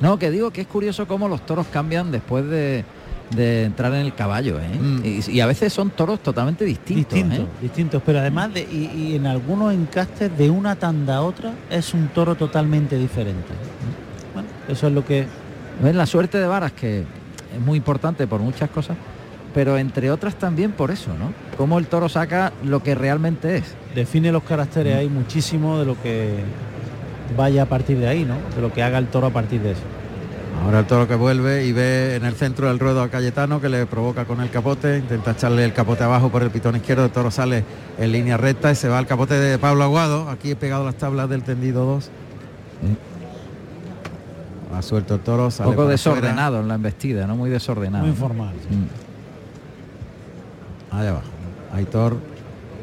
No, que digo que es curioso cómo los toros cambian después de, de entrar en el caballo, ¿eh? Mm. Y, y a veces son toros totalmente distintos. Distintos, ¿eh? distintos, pero además de, y, y en algunos encastes de una tanda a otra es un toro totalmente diferente. Eso es lo que ¿Ves? La suerte de varas que es muy importante por muchas cosas, pero entre otras también por eso, ¿no? Cómo el toro saca lo que realmente es. define los caracteres, hay muchísimo de lo que vaya a partir de ahí, ¿no? De lo que haga el toro a partir de eso. Ahora el toro que vuelve y ve en el centro del ruedo a Cayetano que le provoca con el capote, intenta echarle el capote abajo por el pitón izquierdo, el toro sale en línea recta y se va al capote de Pablo Aguado, aquí he pegado las tablas del tendido 2. Ha suelto el toro, Un sale poco por desordenado en la embestida, ¿no? Muy desordenado. Muy informal. Mm. afuera. Allá abajo. Aitor,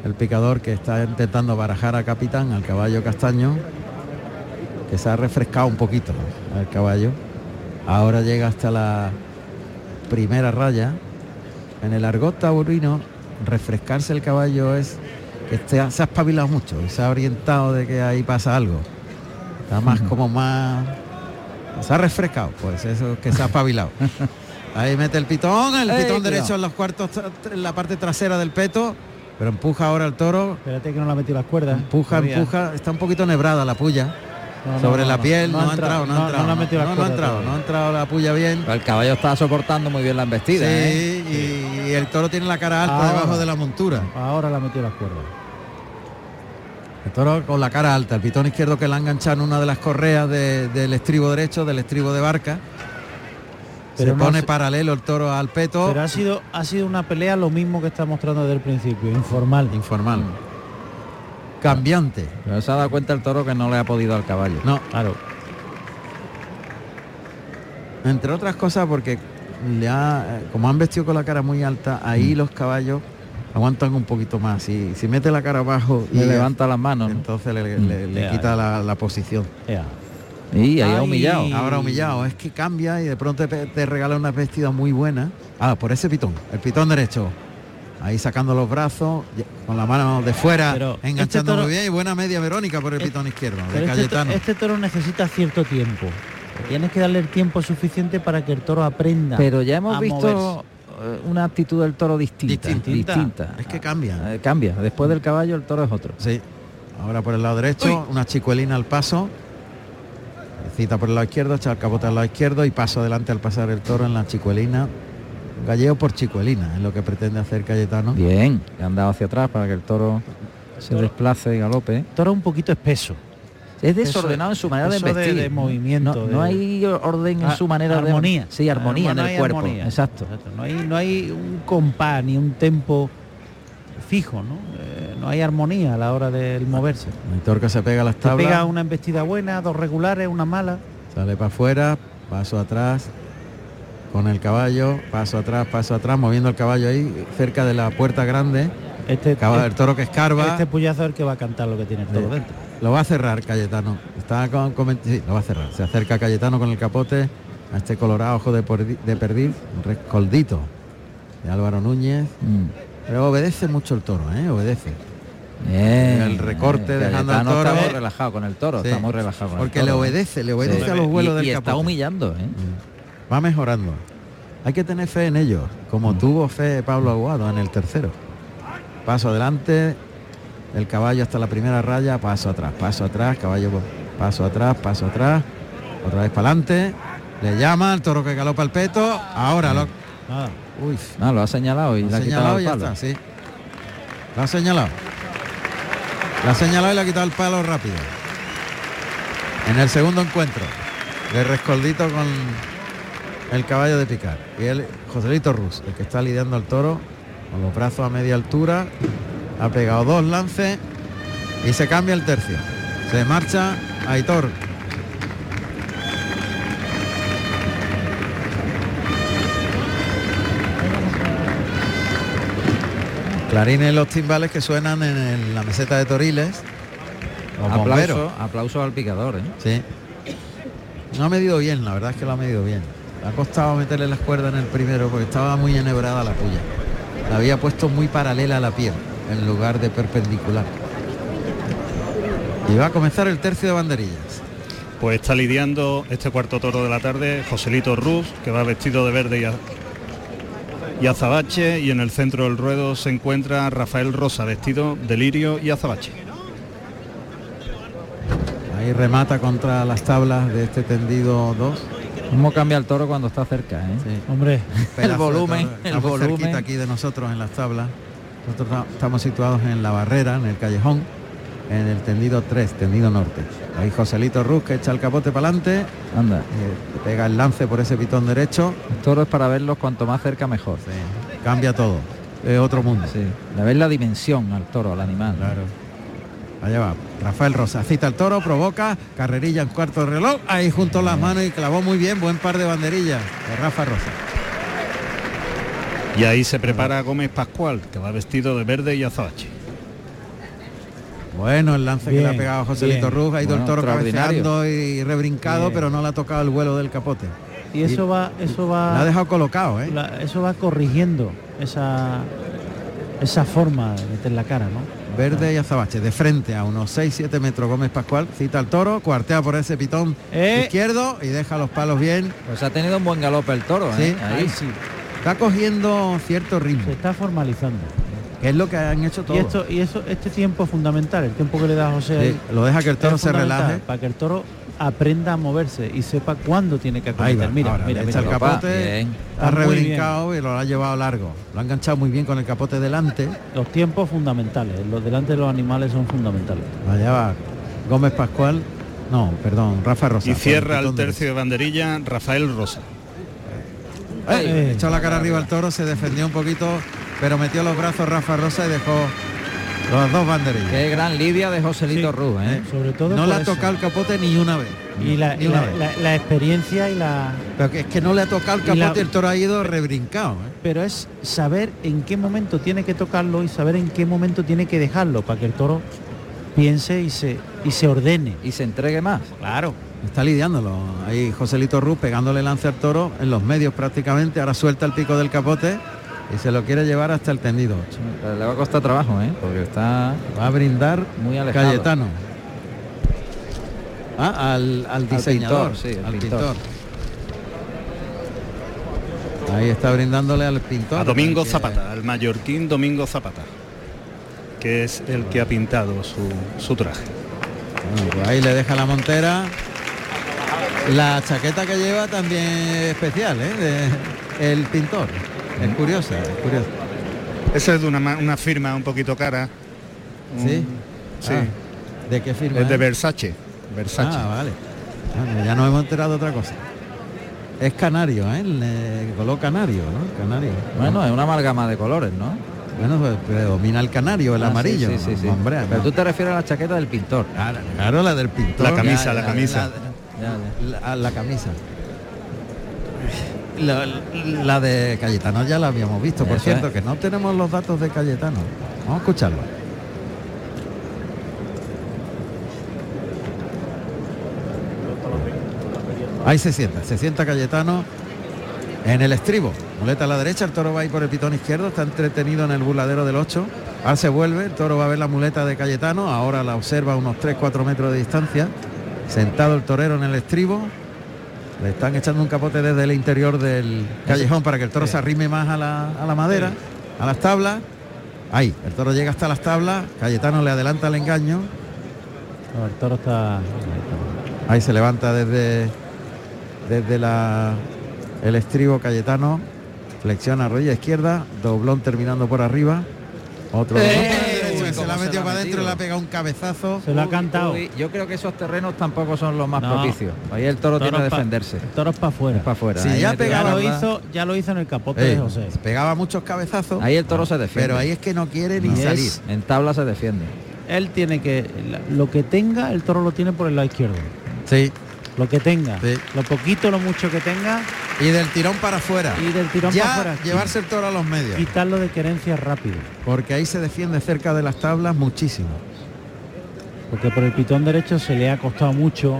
el picador que está intentando barajar a Capitán, al caballo castaño, que se ha refrescado un poquito el caballo. Ahora llega hasta la primera raya. En el argot taurino, refrescarse el caballo es que esté- se ha espabilado mucho y se ha orientado de que ahí pasa algo. Está más como más... Se ha refrescado, pues eso es que se ha espabilado. *laughs* Ahí mete el pitón, el Ey, pitón cuidado. derecho en los cuartos, en la parte trasera del peto, pero empuja ahora el toro, Espérate que no le ha metido las cuerdas. empuja, todavía. empuja, está un poquito nebrada la puya No, sobre no, la no, piel, no no, ha entrado, no ha entrado, no ha no, entrado, todavía. no ha entrado la puya bien. Pero el caballo está soportando muy bien la embestida. Sí, ¿eh? y, y el toro tiene la cara alta Ahora. debajo de la montura. Ahora le ha metido las cuerdas. El toro con la cara alta, el pitón izquierdo que le ha enganchado en una de las correas de- del estribo derecho, del estribo de barca. se no pone se- paralelo el toro al peto. Pero ha sido, ha sido una pelea lo mismo que está mostrando desde el principio, informal. Informal. Cambiante. Pero se ha dado cuenta el toro que no le ha podido al caballo. No, Claro. entre otras cosas porque le ha, eh, como han vestido con la cara muy alta, Mm. ahí los caballos aguantan un poquito más. Si, si mete la cara abajo y Le levanta las manos. ¿no? entonces le, le- le Ya, quita la, la posición. Y ahí ha humillado. Ahora humillado, es que cambia y de pronto te, te regala una vestida muy buena. Ah, por ese pitón, el pitón derecho. Ahí sacando los brazos, con la mano de fuera, Pero enganchando este toro- muy bien y buena media Verónica por el Eh, pitón izquierdo, de este, este toro necesita cierto tiempo. Tienes que darle el tiempo suficiente para que el toro aprenda. Pero ya hemos a visto una actitud del toro distinta. Distinta. distinta. Es que cambia. Eh, cambia. Después del caballo el toro es otro. Sí. Ahora por el lado derecho, una chicuelina al paso. Cita por el lado izquierdo, echa el capote al lado izquierdo y paso adelante al pasar el toro en la chicuelina. Galleo por chicuelina, es lo que pretende hacer Cayetano. Bien, le han dado hacia atrás para que el toro se desplace y galope. Toro un poquito espeso. Es desordenado en su manera de vestir. de movimiento, No, de- no hay orden en Ah, su manera armonía. de Sí, armonía en No el cuerpo. armonía. Exacto. No hay, no hay un compás ni un tempo fijo, ¿no? Eh, no hay armonía a la hora del moverse. El que se pega a las Te tablas. pega una embestida buena, dos regulares, una mala. Sale para afuera, paso atrás, con el caballo, paso atrás, paso atrás, moviendo el caballo ahí cerca de la puerta grande. Este, Caballo, el toro que escarba, este puyazo es el que va a cantar lo que tiene el toro Sí. dentro. Lo va a cerrar Cayetano. Está con, con- sí, lo va a cerrar. Se acerca Cayetano con el capote a este colorado ojo de, pordi- de perdil, un rescoldito de Álvaro Núñez. Mm. Pero obedece mucho el toro, ¿eh? Obedece. Bien. El recorte dejando al toro. Está muy relajado con el toro. Sí. Está muy relajado con Porque el le toro. obedece, le obedece Sí. a los vuelos y, del y está capote. humillando, ¿eh? Va mejorando. Hay que tener fe en ellos, como tuvo fe Pablo Aguado en el tercero. Paso adelante, el caballo hasta la primera raya, paso atrás, paso atrás, caballo paso atrás, paso atrás, otra vez para adelante, le llama el toro que galopa el peto, ahora lo Nada. uy, No, lo ha señalado y lo le ha señalado el y ya palo. está, sí. Lo ha señalado. Lo ha señalado y le ha quitado el palo rápido. En el segundo encuentro, de rescoldito con el caballo de picar. Y el Joselito Rus, el que está lidiando al toro, con los brazos a media altura, ha pegado dos lances y se cambia el tercio. Se marcha Aitor. Clarines los timbales que suenan en el- la meseta de Toriles. Aplauso, aplauso al picador, ¿eh? Sí. No ha medido bien, la verdad es que lo ha medido bien. Ha costado meterle las cuerdas en el primero porque estaba muy enhebrada la puya. La había puesto muy paralela a la piel en lugar de perpendicular. Y va a comenzar el tercio de banderillas. Pues está lidiando este cuarto toro de la tarde Joselito Ruz, que va vestido de verde y, a- y azabache, y en el centro del ruedo se encuentra Rafael Rosa, vestido de lirio y azabache. Ahí remata contra las tablas de este tendido 2. ¿Cómo cambia el toro cuando está cerca, eh? Hombre, *laughs* El volumen, el volumen. aquí de nosotros en las tablas. Nosotros ta- estamos situados en la barrera, en el callejón, en el tendido 3, tendido norte. Ahí Joselito Ruz que echa el capote para adelante, Anda. pega el lance por ese pitón derecho, El toro es para verlos cuanto más cerca mejor. cambia todo. Es otro mundo. Sí. Le ves la dimensión al toro, al animal. Claro. Allá va. Rafael Rosa cita el toro, provoca, carrerilla en cuarto de reloj, ahí junto las manos y clavó muy bien, buen par de banderillas de Rafa Rosa. Y ahí se prepara Gómez Pascual, que va vestido de verde y azabache. Bueno, el lance que le ha pegado Joselito. Ruz, ha ido el toro cabeceando y rebrincado, Bien. pero no le ha tocado el vuelo del capote. y eso va, eso va. La ha dejado colocado, ¿eh? la- eso va corrigiendo esa esa forma de meter la cara, ¿no? Verde y azabache, de frente a unos 6-7 metros Gómez Pascual, cita al toro, cuartea por ese pitón Eh. izquierdo y deja los palos bien. Pues ha tenido un buen galope el toro, ¿eh? Sí, Ahí Ahí sí, Está cogiendo cierto ritmo, se está formalizando. que es lo que han hecho todos. Y esto, y eso, este tiempo es fundamental, el tiempo que le da José Sí, ahí, lo deja que el toro se relaje. para que el toro aprenda a moverse y sepa cuándo tiene que acometer. Mira, ahora, mira, mira, el mira. capote, muy rebrincado y lo ha llevado largo. Lo ha enganchado muy bien con el capote delante. Los tiempos fundamentales, los delante de los animales son fundamentales. Allá va Gómez Pascual, no, perdón, Rafa Rosa. Y cierra el tercio de banderilla Rafael Rosa. Eh, echó la cara arriba al toro, se defendió un poquito, pero metió los brazos Rafa Rosa y dejó los dos banderillas. Qué gran lidia de Joselito Ruz, ¿eh? Sobre todo No le ha tocado el capote ni una vez. y la, y la- vez. la- la experiencia y la Pero que es que no le ha tocado el capote y el toro ha ido rebrincado. ¿eh? pero es saber en qué momento tiene que tocarlo y saber en qué momento tiene que dejarlo para que el toro piense y se y se ordene y se entregue más claro Está lidiándolo. Ahí Joselito Ruz pegándole lance al toro en los medios prácticamente. Ahora suelta el pico del capote y se lo quiere llevar hasta el tendido. Le va a costar trabajo, ¿eh? Porque está Va a brindar muy alejado. Cayetano. Ah, al, al diseñador, pintor, sí, al pintor. pintor. Ahí está brindándole al pintor. A Domingo que- Zapata, al mallorquín Domingo Zapata, que es el que ha pintado su, su traje. Bueno, pues ahí le deja la montera. La chaqueta que lleva también es especial, ¿eh? De- el pintor. Es curiosa, es curiosa. Esa es de una, una firma un poquito cara. ¿Sí? Un- sí. Ah, ¿De qué firma? es de? Versace. Versace. Ah, vale. Bueno, ya nos hemos enterado de otra cosa. Es canario, ¿eh? Le coló canario, ¿no? Canario. Bueno, es una amalgama de colores, ¿no? Bueno, pues predomina el canario, el Ah, amarillo. sí, sí, sí. Hombre, Pero no. tú te refieres a la chaqueta del pintor. Claro, claro, la del pintor. La camisa, Ya, la camisa. La, la- la camisa. La, la de Cayetano ya la habíamos visto, por Eso cierto, es. que no tenemos los datos de Cayetano. Vamos a escucharlo. Ahí se sienta, se sienta Cayetano en el estribo. Muleta a la derecha, el toro va ahí por el pitón izquierdo, está entretenido en el burladero del 8. Ahora se vuelve, el toro va a ver la muleta de Cayetano, ahora la observa a unos 3-4 metros de distancia. Sentado el torero en el estribo. Le están echando un capote desde el interior del callejón para que el toro se arrime más a la, a la madera, a las tablas. Ahí, el toro llega hasta las tablas, Cayetano le adelanta el engaño. No, el toro está Ahí se levanta desde desde la el estribo Cayetano, flexiona rodilla izquierda, doblón terminando por arriba, otro doblón que se la ha metido para adentro, le ha pegado un cabezazo. se lo ha cantado Uy, yo creo que esos terrenos tampoco son los más No. propicios. Ahí el toro, tiene que defenderse. el toro es para afuera para afuera. Ya pegaba, lo hizo ya lo hizo en el capote Ey, de José pegaba muchos cabezazos. Ahí el toro se defiende. Pero ahí es que no quiere ni No. salir. Es- En tabla se defiende. él tiene que lo que tenga el toro lo tiene por el lado izquierdo Sí. Lo que tenga Sí. lo poquito lo mucho que tenga Y del tirón para afuera. y del tirón ya para afuera llevarse el toro a los medios. quitarlo de querencia rápido Porque ahí se defiende cerca de las tablas muchísimo. porque por el pitón derecho se le ha costado mucho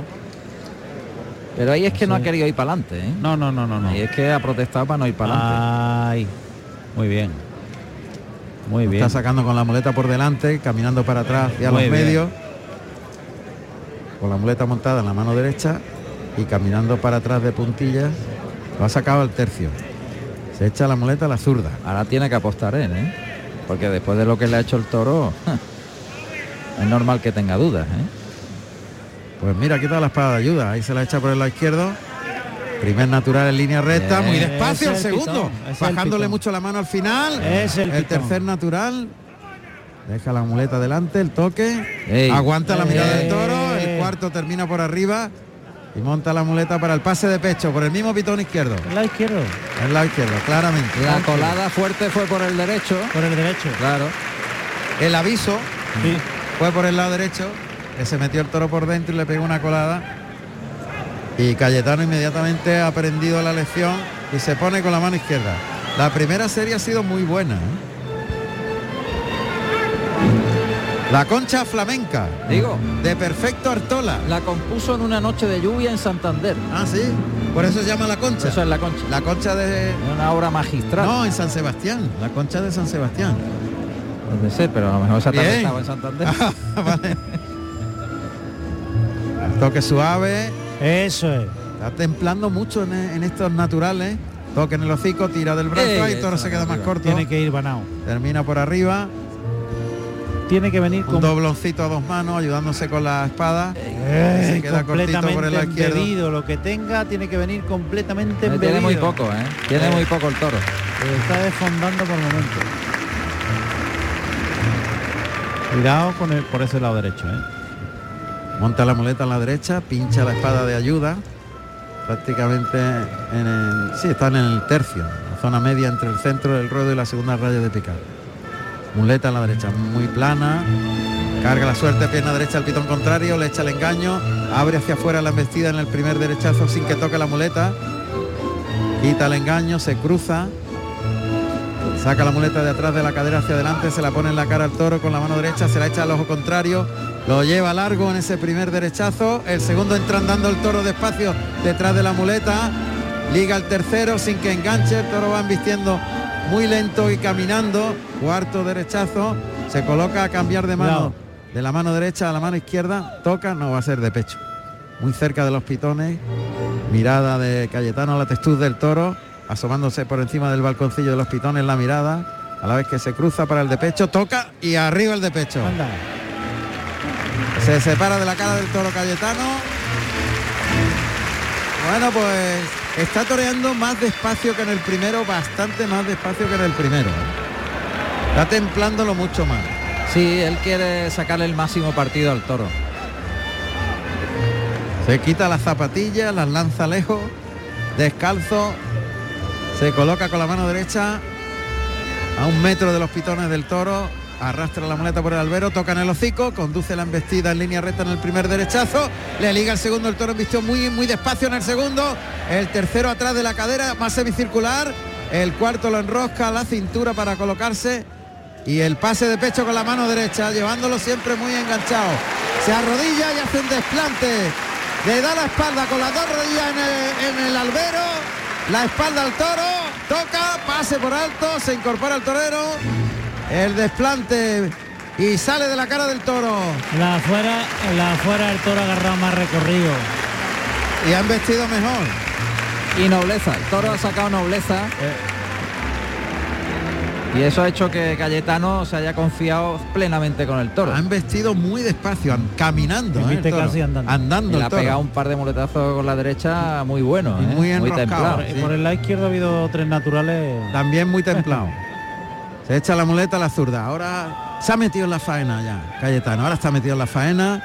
Pero ahí es que no ha querido ir para adelante. ¿eh? no no no no no Ahí es que ha protestado para no ir para adelante. Ay, muy bien muy bien Está sacando con la muleta por delante, caminando para atrás y a Muy los bien. medios. Con la muleta montada en la mano derecha y caminando para atrás de puntillas. Lo ha sacado al tercio. Se echa la muleta a la zurda. Ahora tiene que apostar él, ¿eh? Porque después de lo que le ha hecho el toro, *laughs* es normal que tenga dudas, ¿eh? Pues mira, quita la espada de ayuda. Ahí se la echa por el lado izquierdo. Primer natural en línea recta, muy despacio el Ese es el segundo. pitón, el Bajándole mucho la mano al final. Es el tercer natural. Deja la muleta delante, el toque. Ey. Aguanta la mirada del toro. El cuarto termina por arriba. Y monta la muleta para el pase de pecho por el mismo pitón izquierdo. el lado izquierdo El lado izquierdo, claramente. La colada fuerte fue por el derecho. por el derecho Claro. El aviso sí. fue por el lado derecho, que se metió el toro por dentro y le pegó una colada. Y Cayetano inmediatamente ha aprendido la lección y se pone con la mano izquierda. La primera serie ha sido muy buena. ¿eh? La concha flamenca, Digo, de perfecto Artola. la compuso en una noche de lluvia en Santander. Ah, sí, por eso se llama la concha. Eso es la concha. La concha de... Es una obra magistral. No, en San Sebastián, la concha de San Sebastián. Puede ser, pero a lo mejor esa tarde Bien. estaba en Santander. *laughs* vale. Toque suave, eso es Está templando mucho en, en estos naturales. Toque en el hocico, tira del brazo Ey, y esa se queda más arriba. corto. tiene que ir banao Termina por arriba. Tiene que venir Un con dobloncito a dos manos, ayudándose con la espada. Eh, se queda completamente por el embebido, lo que tenga tiene que venir completamente Eh, Tiene muy poco, ¿eh? Tiene Eh. muy poco el toro. Se está desfondando por momento. Cuidado con el, por ese lado derecho, ¿eh? Monta la muleta a la derecha, pincha la espada de ayuda. prácticamente en el, sí, están en el tercio, la zona media entre el centro del ruedo y la segunda raya de picar. Muleta a la derecha, muy plana, carga la suerte, pierna derecha al pitón contrario, le echa el engaño, abre hacia afuera la embestida en el primer derechazo sin que toque la muleta, quita el engaño, se cruza, saca la muleta de atrás de la cadera hacia adelante, se la pone en la cara al toro con la mano derecha, se la echa al ojo contrario, lo lleva largo en ese primer derechazo, el segundo entra andando el toro despacio detrás de la muleta, liga el tercero sin que enganche, el toro va vistiendo muy lento y caminando, cuarto derechazo, se coloca a cambiar de mano, de la mano derecha a la mano izquierda, toca, no va a ser de pecho, muy cerca de los pitones, mirada de Cayetano a la textura del toro, asomándose por encima del balconcillo de los pitones la mirada, a la vez que se cruza para el de pecho, toca y arriba el de pecho. Se separa de la cara del toro Cayetano. Bueno, pues está toreando más despacio que en el primero, bastante más despacio que en el primero. ¿eh? Está templándolo mucho más. Sí, él quiere sacarle el máximo partido al toro. Se quita las zapatillas, las lanza lejos, descalzo, se coloca con la mano derecha a un metro de los pitones del toro, arrastra la muleta por el albero, toca en el hocico, conduce la embestida en línea recta en el primer derechazo, le liga el segundo, el toro embistió muy, muy despacio en el segundo, el tercero atrás de la cadera, más semicircular, el cuarto lo enrosca a la cintura para colocarse y el pase de pecho con la mano derecha, llevándolo siempre muy enganchado. Se arrodilla y hace un desplante, le da la espalda con las dos rodillas en el, en el albero, la espalda al toro, toca, pase por alto, se incorpora el torero, el desplante y sale de la cara del toro. La afuera, la afuera el toro ha agarrado más recorrido. Y han vestido mejor. Y nobleza, el toro ha sacado nobleza. Y eso ha hecho que Cayetano se haya confiado plenamente con el toro. Han vestido muy despacio, an- caminando. ¿eh, el Viste toro. casi andando. Andando Y le el ha toro. pegado un par de muletazos con la derecha muy buenos, Y ¿eh? muy enroscado. templado. Por, por el lado izquierdo ha habido tres naturales. También muy templado. *laughs* Se echa la muleta a la zurda. Ahora se ha metido en la faena ya, Cayetano. Ahora está metido en la faena.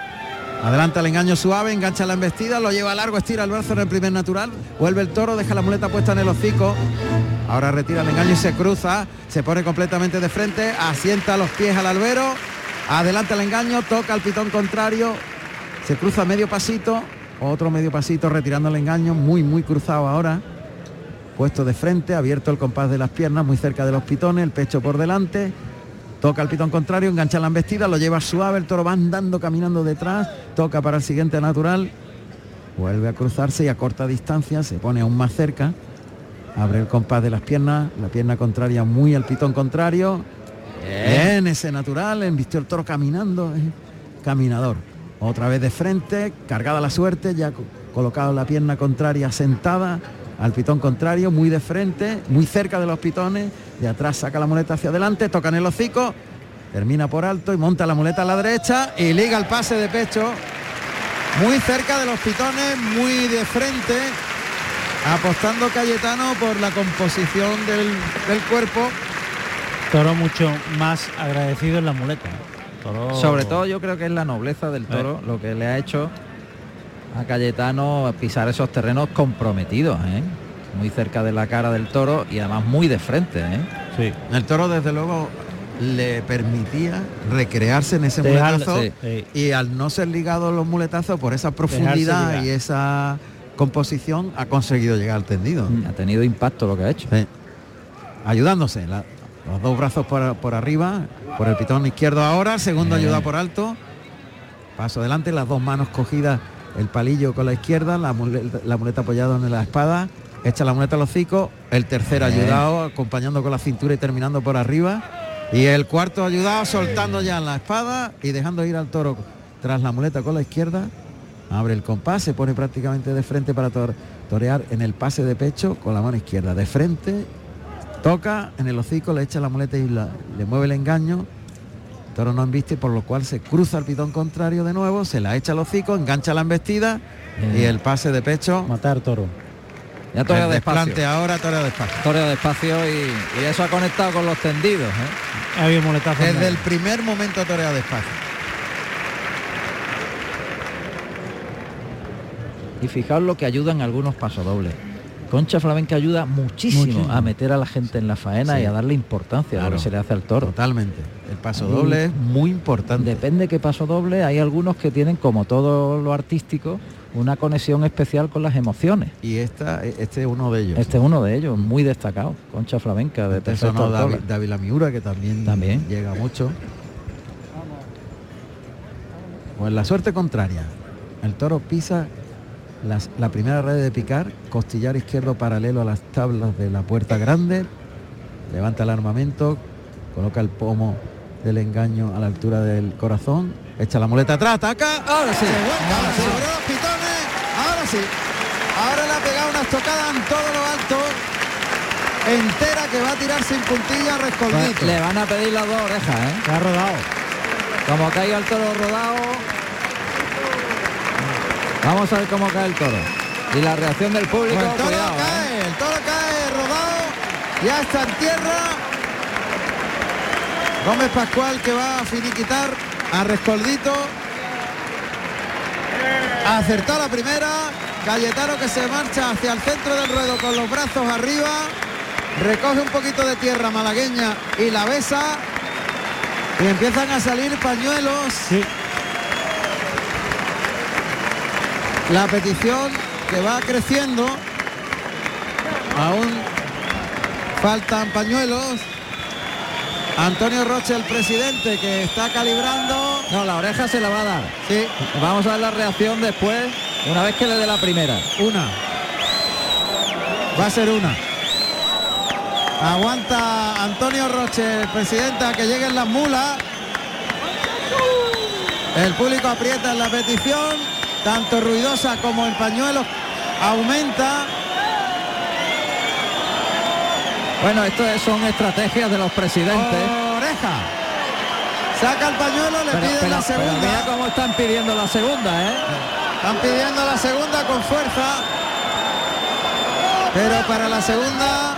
Adelanta el engaño suave, engancha la embestida, lo lleva largo, estira el brazo en el primer natural, vuelve el toro, deja la muleta puesta en el hocico. Ahora retira el engaño y se cruza, se pone completamente de frente, asienta los pies al albero, adelanta el engaño, toca el pitón contrario, se cruza medio pasito, otro medio pasito retirando el engaño, muy muy cruzado ahora puesto de frente, abierto el compás de las piernas, muy cerca de los pitones, el pecho por delante, toca el pitón contrario, engancha la embestida, lo lleva suave, el toro va andando, caminando detrás, toca para el siguiente natural, vuelve a cruzarse y a corta distancia se pone aún más cerca, abre el compás de las piernas, la pierna contraria muy al pitón contrario, bien, ese natural, embistió el toro caminando, eh, caminador, otra vez de frente, cargada la suerte, ya co- colocado la pierna contraria sentada al pitón contrario, muy de frente, muy cerca de los pitones, de atrás saca la muleta hacia adelante, toca en el hocico, termina por alto y monta la muleta a la derecha y liga el pase de pecho, muy cerca de los pitones, muy de frente, apostando Cayetano por la composición del, del cuerpo. Toro mucho más agradecido en la muleta. Toro- Sobre todo yo creo que es la nobleza del toro lo que le ha hecho a Cayetano pisar esos terrenos comprometidos, ¿eh? muy cerca de la cara del toro y además muy de frente. ¿eh? Sí. El toro desde luego le permitía recrearse en ese Dejarle- muletazo sí. y al no ser ligado los muletazos por esa profundidad y esa composición ha conseguido llegar al tendido. Ha tenido impacto lo que ha hecho. Sí. Ayudándose, la- los dos brazos por, por arriba, por el pitón izquierdo ahora, segundo Eh. ayuda por alto, paso adelante, las dos manos cogidas, el palillo con la izquierda, la muleta, la muleta apoyada en la espada, echa la muleta al hocico, el tercero ayudado, acompañando con la cintura y terminando por arriba, y el cuarto ayudado, soltando ya la espada y dejando ir al toro tras la muleta con la izquierda, abre el compás, se pone prácticamente de frente para tor- torear en el pase de pecho con la mano izquierda, de frente, toca en el hocico, le echa la muleta y la- le mueve el engaño. Toro no embiste, por lo cual se cruza el pitón contrario de nuevo, se la echa al hocico, engancha la embestida y el pase de pecho. Matar toro. Ya torea el despacio. desplante ahora, torea despacio. Toreo despacio y, y eso ha conectado con los tendidos. ¿eh? Ha habido muletazo. Desde el primer momento torea despacio. y fijaos lo que ayudan algunos pasodobles. Concha Flamenca ayuda muchísimo, Muchísimo. a meter a la gente en la faena Sí. y a darle importancia a Claro. lo que se le hace al toro. Totalmente. El paso doble es muy importante. Depende qué paso doble, hay algunos que tienen, como todo lo artístico, una conexión especial con las emociones. Y esta, este es uno de ellos. Este es uno de ellos, muy destacado, Concha Flamenca, de Este sonó. David, David Lamiura, que también, También. llega mucho. Pues la suerte contraria. El toro pisa las- la primera red de picar, costillar izquierdo paralelo a las tablas de la puerta grande, levanta el armamento, coloca el pomo del engaño a la altura del corazón, echa la muleta atrás, ataca. Ahora sí. Se abrió los pitones, ahora sí. Ahora le ha pegado una estocada en todo lo alto, entera que va a tirar sin puntilla, rescoldito. Pues le van a pedir las dos orejas, ¿eh? Se ha rodado. Como caiga el toro rodado. Vamos a ver cómo cae el toro. Y la reacción del público, Pues el toro cuidado, ¿eh? cae, el toro cae rodado, ya está en tierra. Gómez Pascual que va a finiquitar a Rescoldito. Acertó la primera. Cayetano que se marcha hacia el centro del ruedo con los brazos arriba. Recoge un poquito de tierra malagueña y la besa. Y empiezan a salir pañuelos. La petición que va creciendo. Aún faltan pañuelos. Antonio Roche, el presidente, que está calibrando. No, la oreja se la va a dar. Sí. Vamos a ver la reacción después, una vez que le dé la primera. Una. Va a ser una. Aguanta Antonio Roche, el presidente, a que lleguen las mulas. El público aprieta en la petición, tanto ruidosa como el pañuelo aumenta. Bueno, esto es- son estrategias de los presidentes. Oreja. Saca el pañuelo, le Pero- piden pero- la pero segunda. mira cómo están pidiendo la segunda, ¿eh? Están pidiendo la segunda con fuerza. Pero para la segunda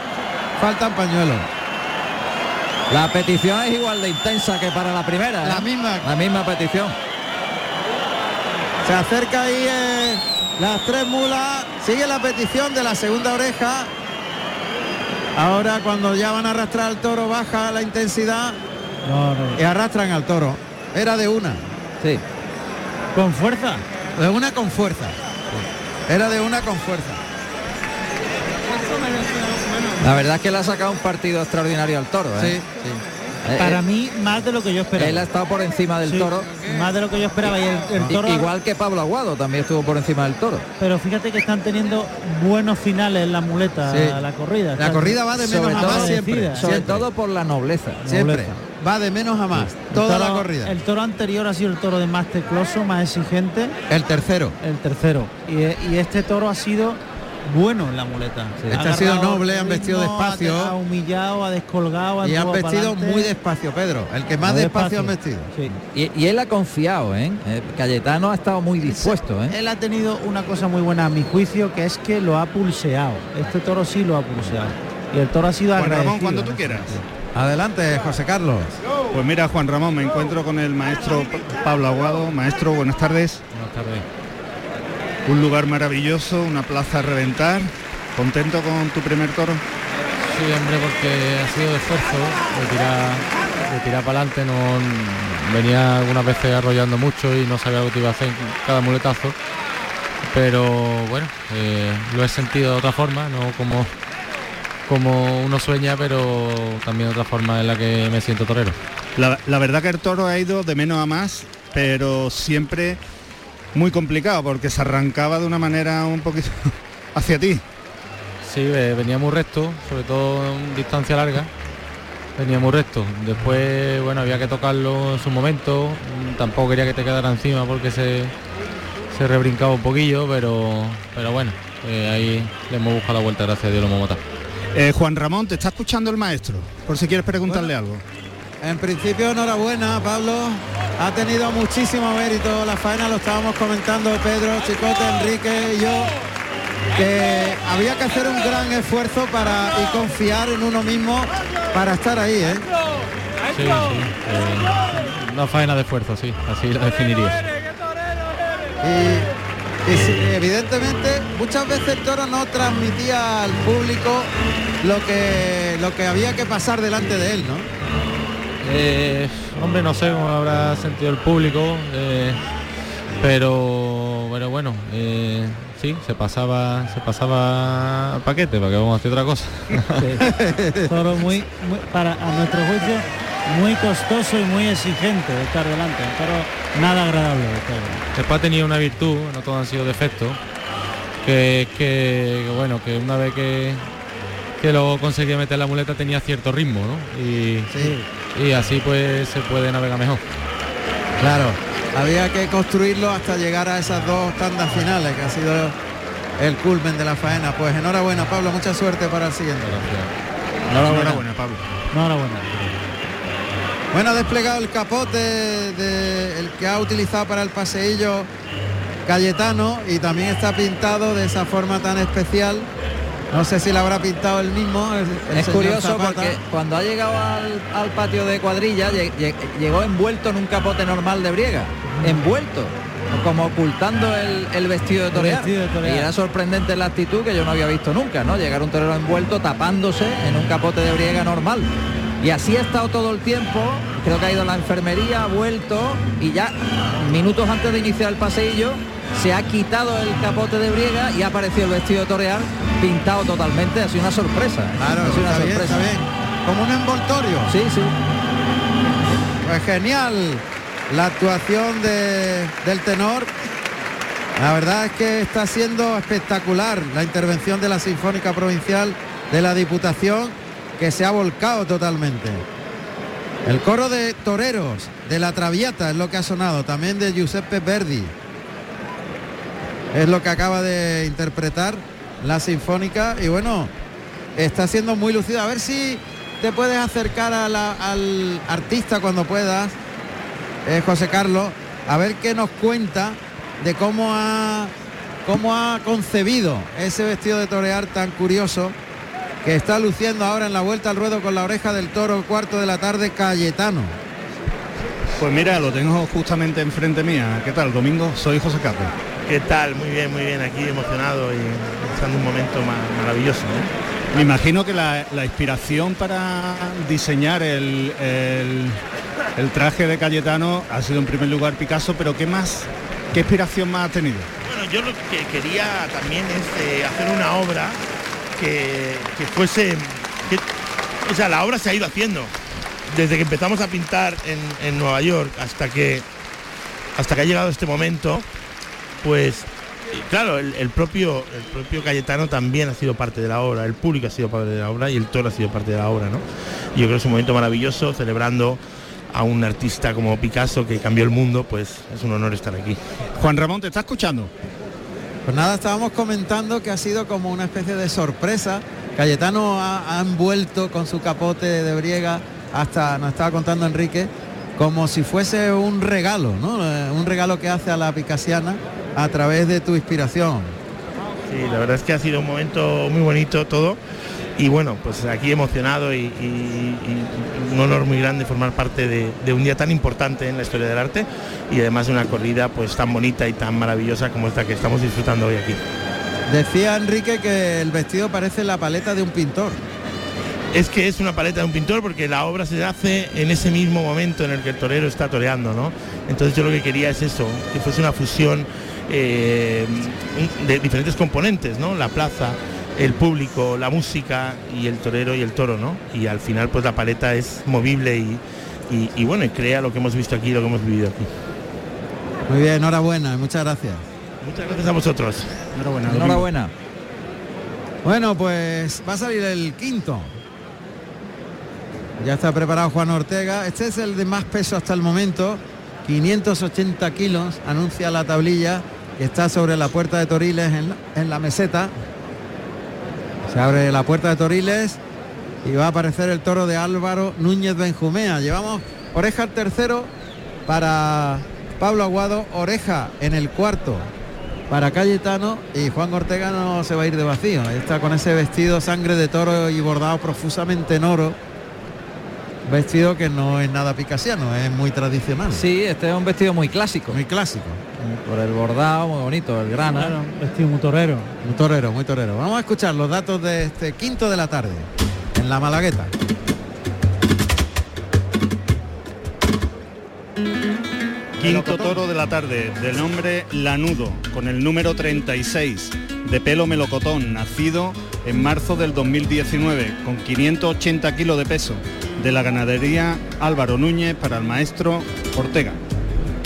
faltan pañuelos. La petición es igual de intensa que para la primera. ¿eh? La misma. La misma petición. Se acerca ahí eh, las tres mulas. Sigue la petición de la segunda oreja. Ahora cuando ya van a arrastrar al toro baja la intensidad No, no. y arrastran al toro. Era de una. Sí. Con fuerza. De una con fuerza. Era de una con fuerza. La verdad es que le ha sacado un partido extraordinario al toro. ¿eh? Sí, Para eh, mí, más de lo que yo esperaba. Él ha estado por encima del Sí, toro. Más de lo que yo esperaba. Y el, el I- toro, Igual que Pablo Aguado también estuvo por encima del toro. Pero fíjate que están teniendo buenos finales en la muleta, Sí. la corrida. La corrida va de menos Sobre a todo- más siempre. Decida. Sobre Siempre. todo por la nobleza. Siempre. Nobleza. Va de menos a más. Toda la corrida. El toro anterior ha sido el toro de más tecloso, más exigente, El tercero. el tercero. Y, y este toro ha sido bueno en la muleta. Este ha sido noble, han vestido ritmo, despacio. Ha humillado, ha descolgado, ha Y han vestido pa'lante. muy despacio, Pedro. El que más Muy despacio han despacio. vestido. Sí. Y, y él ha confiado, ¿eh? Eh, Cayetano ha estado muy dispuesto, ¿eh? Él ha tenido una cosa muy buena a mi juicio, que es que lo ha pulseado. Este toro sí lo ha pulseado. Y el toro ha sido Juan agradecido. Ramón, cuando tú quieras. sentido. Adelante, José Carlos. Pues mira, Juan Ramón, me encuentro con el maestro Pablo Aguado. Maestro, buenas tardes. Buenas tardes. Un lugar maravilloso, una plaza a reventar. ¿Contento con tu primer toro? Sí, hombre, porque ha sido de esfuerzo, de tirar, de tirar para adelante, no venía algunas veces arrollando mucho y no sabía lo que iba a hacer en cada muletazo. Pero bueno, eh, lo he sentido de otra forma, no como, como uno sueña, pero también de otra forma en la que me siento torero. La, la verdad que el toro ha ido de menos a más, pero siempre muy complicado porque se arrancaba de una manera un poquito *laughs* hacia ti. Sí, venía muy recto, sobre todo en distancia larga. Venía muy recto. Después, bueno, había que tocarlo en su momento. Tampoco quería que te quedara encima porque se, se rebrincaba un poquillo, pero, pero bueno, eh, ahí le hemos buscado la vuelta, gracias a Dios lo hemos matado. Eh, Juan Ramón, te está escuchando el maestro, por si quieres preguntarle algo. En principio, enhorabuena, Pablo. Ha tenido muchísimo mérito la faena, lo estábamos comentando Pedro, Chicote, Enrique y yo, que había que hacer un gran esfuerzo para y confiar en uno mismo para estar ahí, ¿eh? Sí, sí. eh, una faena de esfuerzo, sí, así la definiría. Y sí, evidentemente, muchas veces el toro no transmitía al público lo que, lo que había que pasar delante de él, ¿no? Eh, hombre, no sé cómo habrá sentido el público, eh, pero, pero bueno, eh, sí, se pasaba, se pasaba al paquete, para que vamos a hacer otra cosa. Toro muy, muy- para a nuestro juicio muy costoso y muy exigente de estar delante. Toro nada agradable de ha tenido una virtud, no todos han sido defectos, que es que, que, bueno, que una vez que, que lo conseguía meter la muleta tenía cierto ritmo, ¿no? Y, y así pues se puede navegar mejor. Claro, había que construirlo hasta llegar a esas dos tandas finales, que ha sido el culmen de la faena. Pues enhorabuena, Pablo, mucha suerte para el siguiente. Enhorabuena, Pablo. Enhorabuena. Bueno, ha desplegado el capote de, el que ha utilizado para el paseillo Cayetano y también está pintado de esa forma tan especial. No sé si lo habrá pintado el mismo. el- el Es curioso Zapata. porque cuando ha llegado al, al patio de cuadrilla lle- lle- llegó envuelto en un capote normal de briega, envuelto, como ocultando el, el vestido de torear. vestido de torear. Y era sorprendente la actitud que yo no había visto nunca, ¿no? Llegar un torero envuelto tapándose en un capote de briega normal. Y así ha estado todo el tiempo, creo que ha ido a la enfermería, ha vuelto y ya minutos antes de iniciar el paseillo se ha quitado el capote de briega y ha aparecido el vestido de torear pintado totalmente, ha sido una sorpresa. ¿eh? Claro, Ha sido una bien, sorpresa. está bien. Como un envoltorio. Sí, sí. Pues genial la actuación de- del tenor. La verdad es que está siendo espectacular la intervención de la Sinfónica Provincial de la Diputación que se ha volcado totalmente. El coro de toreros de la Traviata es lo que ha sonado, también de Giuseppe Verdi. Es lo que acaba de interpretar la Sinfónica y bueno, está siendo muy lucido. A ver si te puedes acercar a la- al artista cuando puedas, eh, José Carlos, a ver qué nos cuenta de cómo ha, cómo ha concebido ese vestido de torear tan curioso que está luciendo ahora en la vuelta al ruedo con la oreja del toro cuarto de la tarde Cayetano. Pues mira, lo tengo justamente enfrente mía. ¿Qué tal, Domingo? Soy José Carlos. ¿Qué tal? Muy bien, muy bien, aquí emocionado y pasando un momento ma- maravilloso. Me imagino que la, la inspiración para diseñar el, el- el traje de Cayetano ha sido en primer lugar Picasso, pero ¿qué más? ¿Qué inspiración más ha tenido? Bueno, yo lo que quería también es eh, hacer una obra que, que fuese... que- o sea, la obra se ha ido haciendo. Desde que empezamos a pintar en, en Nueva York hasta que, hasta que ha llegado este momento, pues y claro, el, el propio, el propio Cayetano también ha sido parte de la obra, el público ha sido parte de la obra y el toro ha sido parte de la obra, ¿no? Y yo creo que es un momento maravilloso celebrando a un artista como Picasso que cambió el mundo, pues es un honor estar aquí. Juan Ramón, ¿te está escuchando? Pues nada, estábamos comentando que ha sido como una especie de sorpresa. Cayetano ha, ha envuelto con su capote de briega, hasta nos estaba contando Enrique, como si fuese un regalo, ¿no? Eh, Un regalo que hace a la picasiana a través de tu inspiración. Sí, la verdad es que ha sido un momento muy bonito todo. Y bueno, pues aquí emocionado y, y- y un honor muy grande formar parte de, de un día tan importante en la historia del arte y además de una corrida pues tan bonita y tan maravillosa como esta que estamos disfrutando hoy aquí. Decía Enrique que el vestido parece la paleta de un pintor. Es que es una paleta de un pintor porque la obra se hace en ese mismo momento en el que el torero está toreando, ¿no? Entonces yo lo que quería es eso, que fuese una fusión eh, de diferentes componentes, ¿no? La plaza, el público, la música y el torero y el toro, ¿no? Y al final pues la paleta es movible y, y- y, bueno, y crea lo que hemos visto aquí, lo que hemos vivido aquí. Muy bien, enhorabuena, muchas gracias. Muchas gracias a vosotros. Enhorabuena. Enhorabuena. Bueno, pues va a salir el quinto. Ya está preparado Juan Ortega. Este es el de más peso hasta el momento. 580 kilos, anuncia la tablilla que está sobre la puerta de Toriles en la, meseta. Se abre la puerta de Toriles y va a aparecer el toro de Álvaro Núñez Benjumea. Llevamos oreja al tercero para Pablo Aguado, oreja en el cuarto para Cayetano y Juan Ortega no se va a ir de vacío. Está con ese vestido sangre de toro y bordado profusamente en oro. Vestido que no es nada picasiano, es muy tradicional. Sí, este es un vestido muy clásico. Muy clásico. Por el bordado, muy bonito, el grana. Claro, vestido muy torero. Muy torero, muy torero. Vamos a escuchar los datos de este quinto de la tarde en la Malagueta. Quinto toro de la tarde, de nombre Lanudo, con el número 36, de pelo melocotón, nacido en marzo del 2019, con 580 kilos de peso, de la ganadería Álvaro Núñez para el maestro Ortega.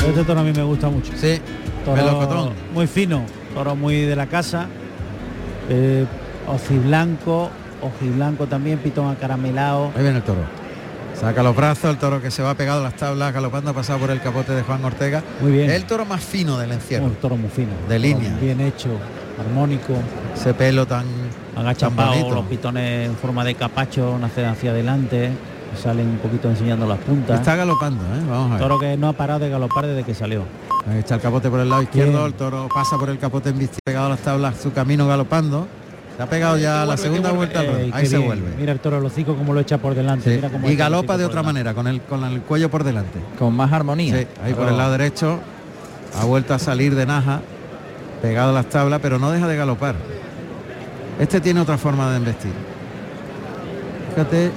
Este toro a mí me gusta mucho. Sí, Toro melocotón. Muy fino, toro muy de la casa. Eh, ojiblanco, ojiblanco también, pitón acaramelado. Ahí viene el toro. Saca los brazos, el toro que se va pegado a las tablas, galopando, ha pasado por el capote de Juan Ortega. Muy bien. El toro más fino del encierro. Un toro muy fino. De línea. Bien hecho, armónico. Ese pelo tan, los pitones en forma de capacho, nacen hacia adelante, salen un poquito enseñando las puntas. Está galopando, ¿eh? Vamos a ver. Toro que no ha parado de galopar desde que salió. Ahí está el capote por el lado izquierdo, Bien. el toro pasa por el capote en pegado a las tablas, su camino galopando. Se ha pegado ya la segunda vuelta al ruedo. Eh, Ahí se bien. vuelve. Mira el toro el hocico como lo echa por delante. Sí. mira cómo Y galopa de otra delante. manera, con el, con el cuello por delante. Con más armonía. Sí, ahí por el lado derecho ha vuelto a salir de naja, pegado a las tablas, pero no deja de galopar. Este tiene otra forma de embestir. Fíjate,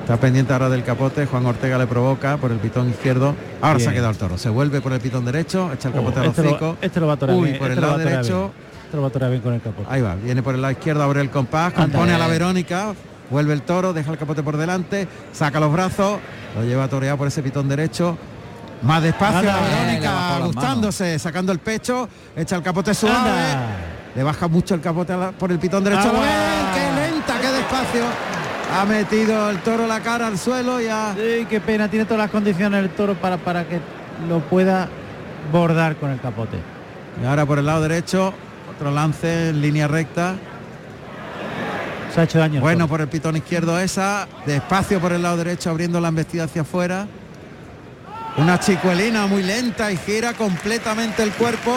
está pendiente ahora del capote, Juan Ortega le provoca por el pitón izquierdo. Ahora se ha quedado el toro, se vuelve por el pitón derecho, echa el Oh, capote al este, lo, hocico. este lo va a torear Uy, bien, por este el lo lado a derecho. bien. Lo va a torear bien con el capote. Ahí va, viene por el lado izquierdo, abre el compás, compone a la Verónica, vuelve el toro, deja el capote por delante, saca los brazos, lo lleva toreado por ese pitón derecho. Más despacio Anda. la Verónica, gustándose, sacando el pecho, echa el capote suave, Anda. le baja mucho el capote la- por el pitón derecho. Agua. ¡Ven, ¡Qué lenta, qué despacio! Ha metido el toro la cara al suelo y ha... Sí, qué pena, tiene todas las condiciones el toro para, para que lo pueda bordar con el capote. Y ahora por el lado derecho, otro lance en línea recta. Se ha hecho daño. el Bueno, por el pitón izquierdo esa, despacio por el lado derecho, abriendo la embestida hacia afuera. Una chicuelina muy lenta y gira completamente el cuerpo.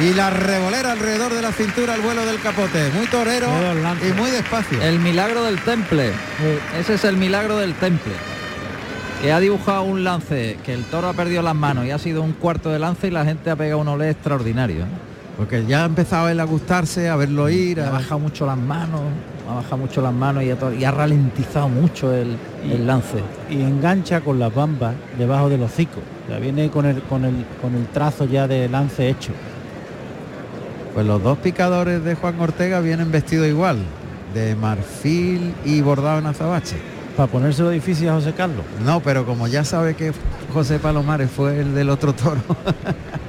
Y la revolera alrededor de la cintura al vuelo del capote. Muy torero y muy despacio. El milagro del temple. Ese es el milagro del temple. Que ha dibujado un lance que el toro ha perdido las manos y ha sido un cuarto de lance y la gente ha pegado un olé extraordinario. Porque ya ha empezado él a gustarse, a verlo ir. Ha bajado mucho las manos, ha bajado mucho las manos y ha, to- y ha ralentizado mucho el, el lance. Y engancha con las bambas debajo del hocico. Ya viene con el, con el, con el trazo ya de lance hecho. Pues los dos picadores de Juan Ortega vienen vestidos igual, de marfil y bordado en azabache. Para ponérselo difícil a José Carlos. No, pero como ya sabe que José Palomares fue el del otro toro. *laughs*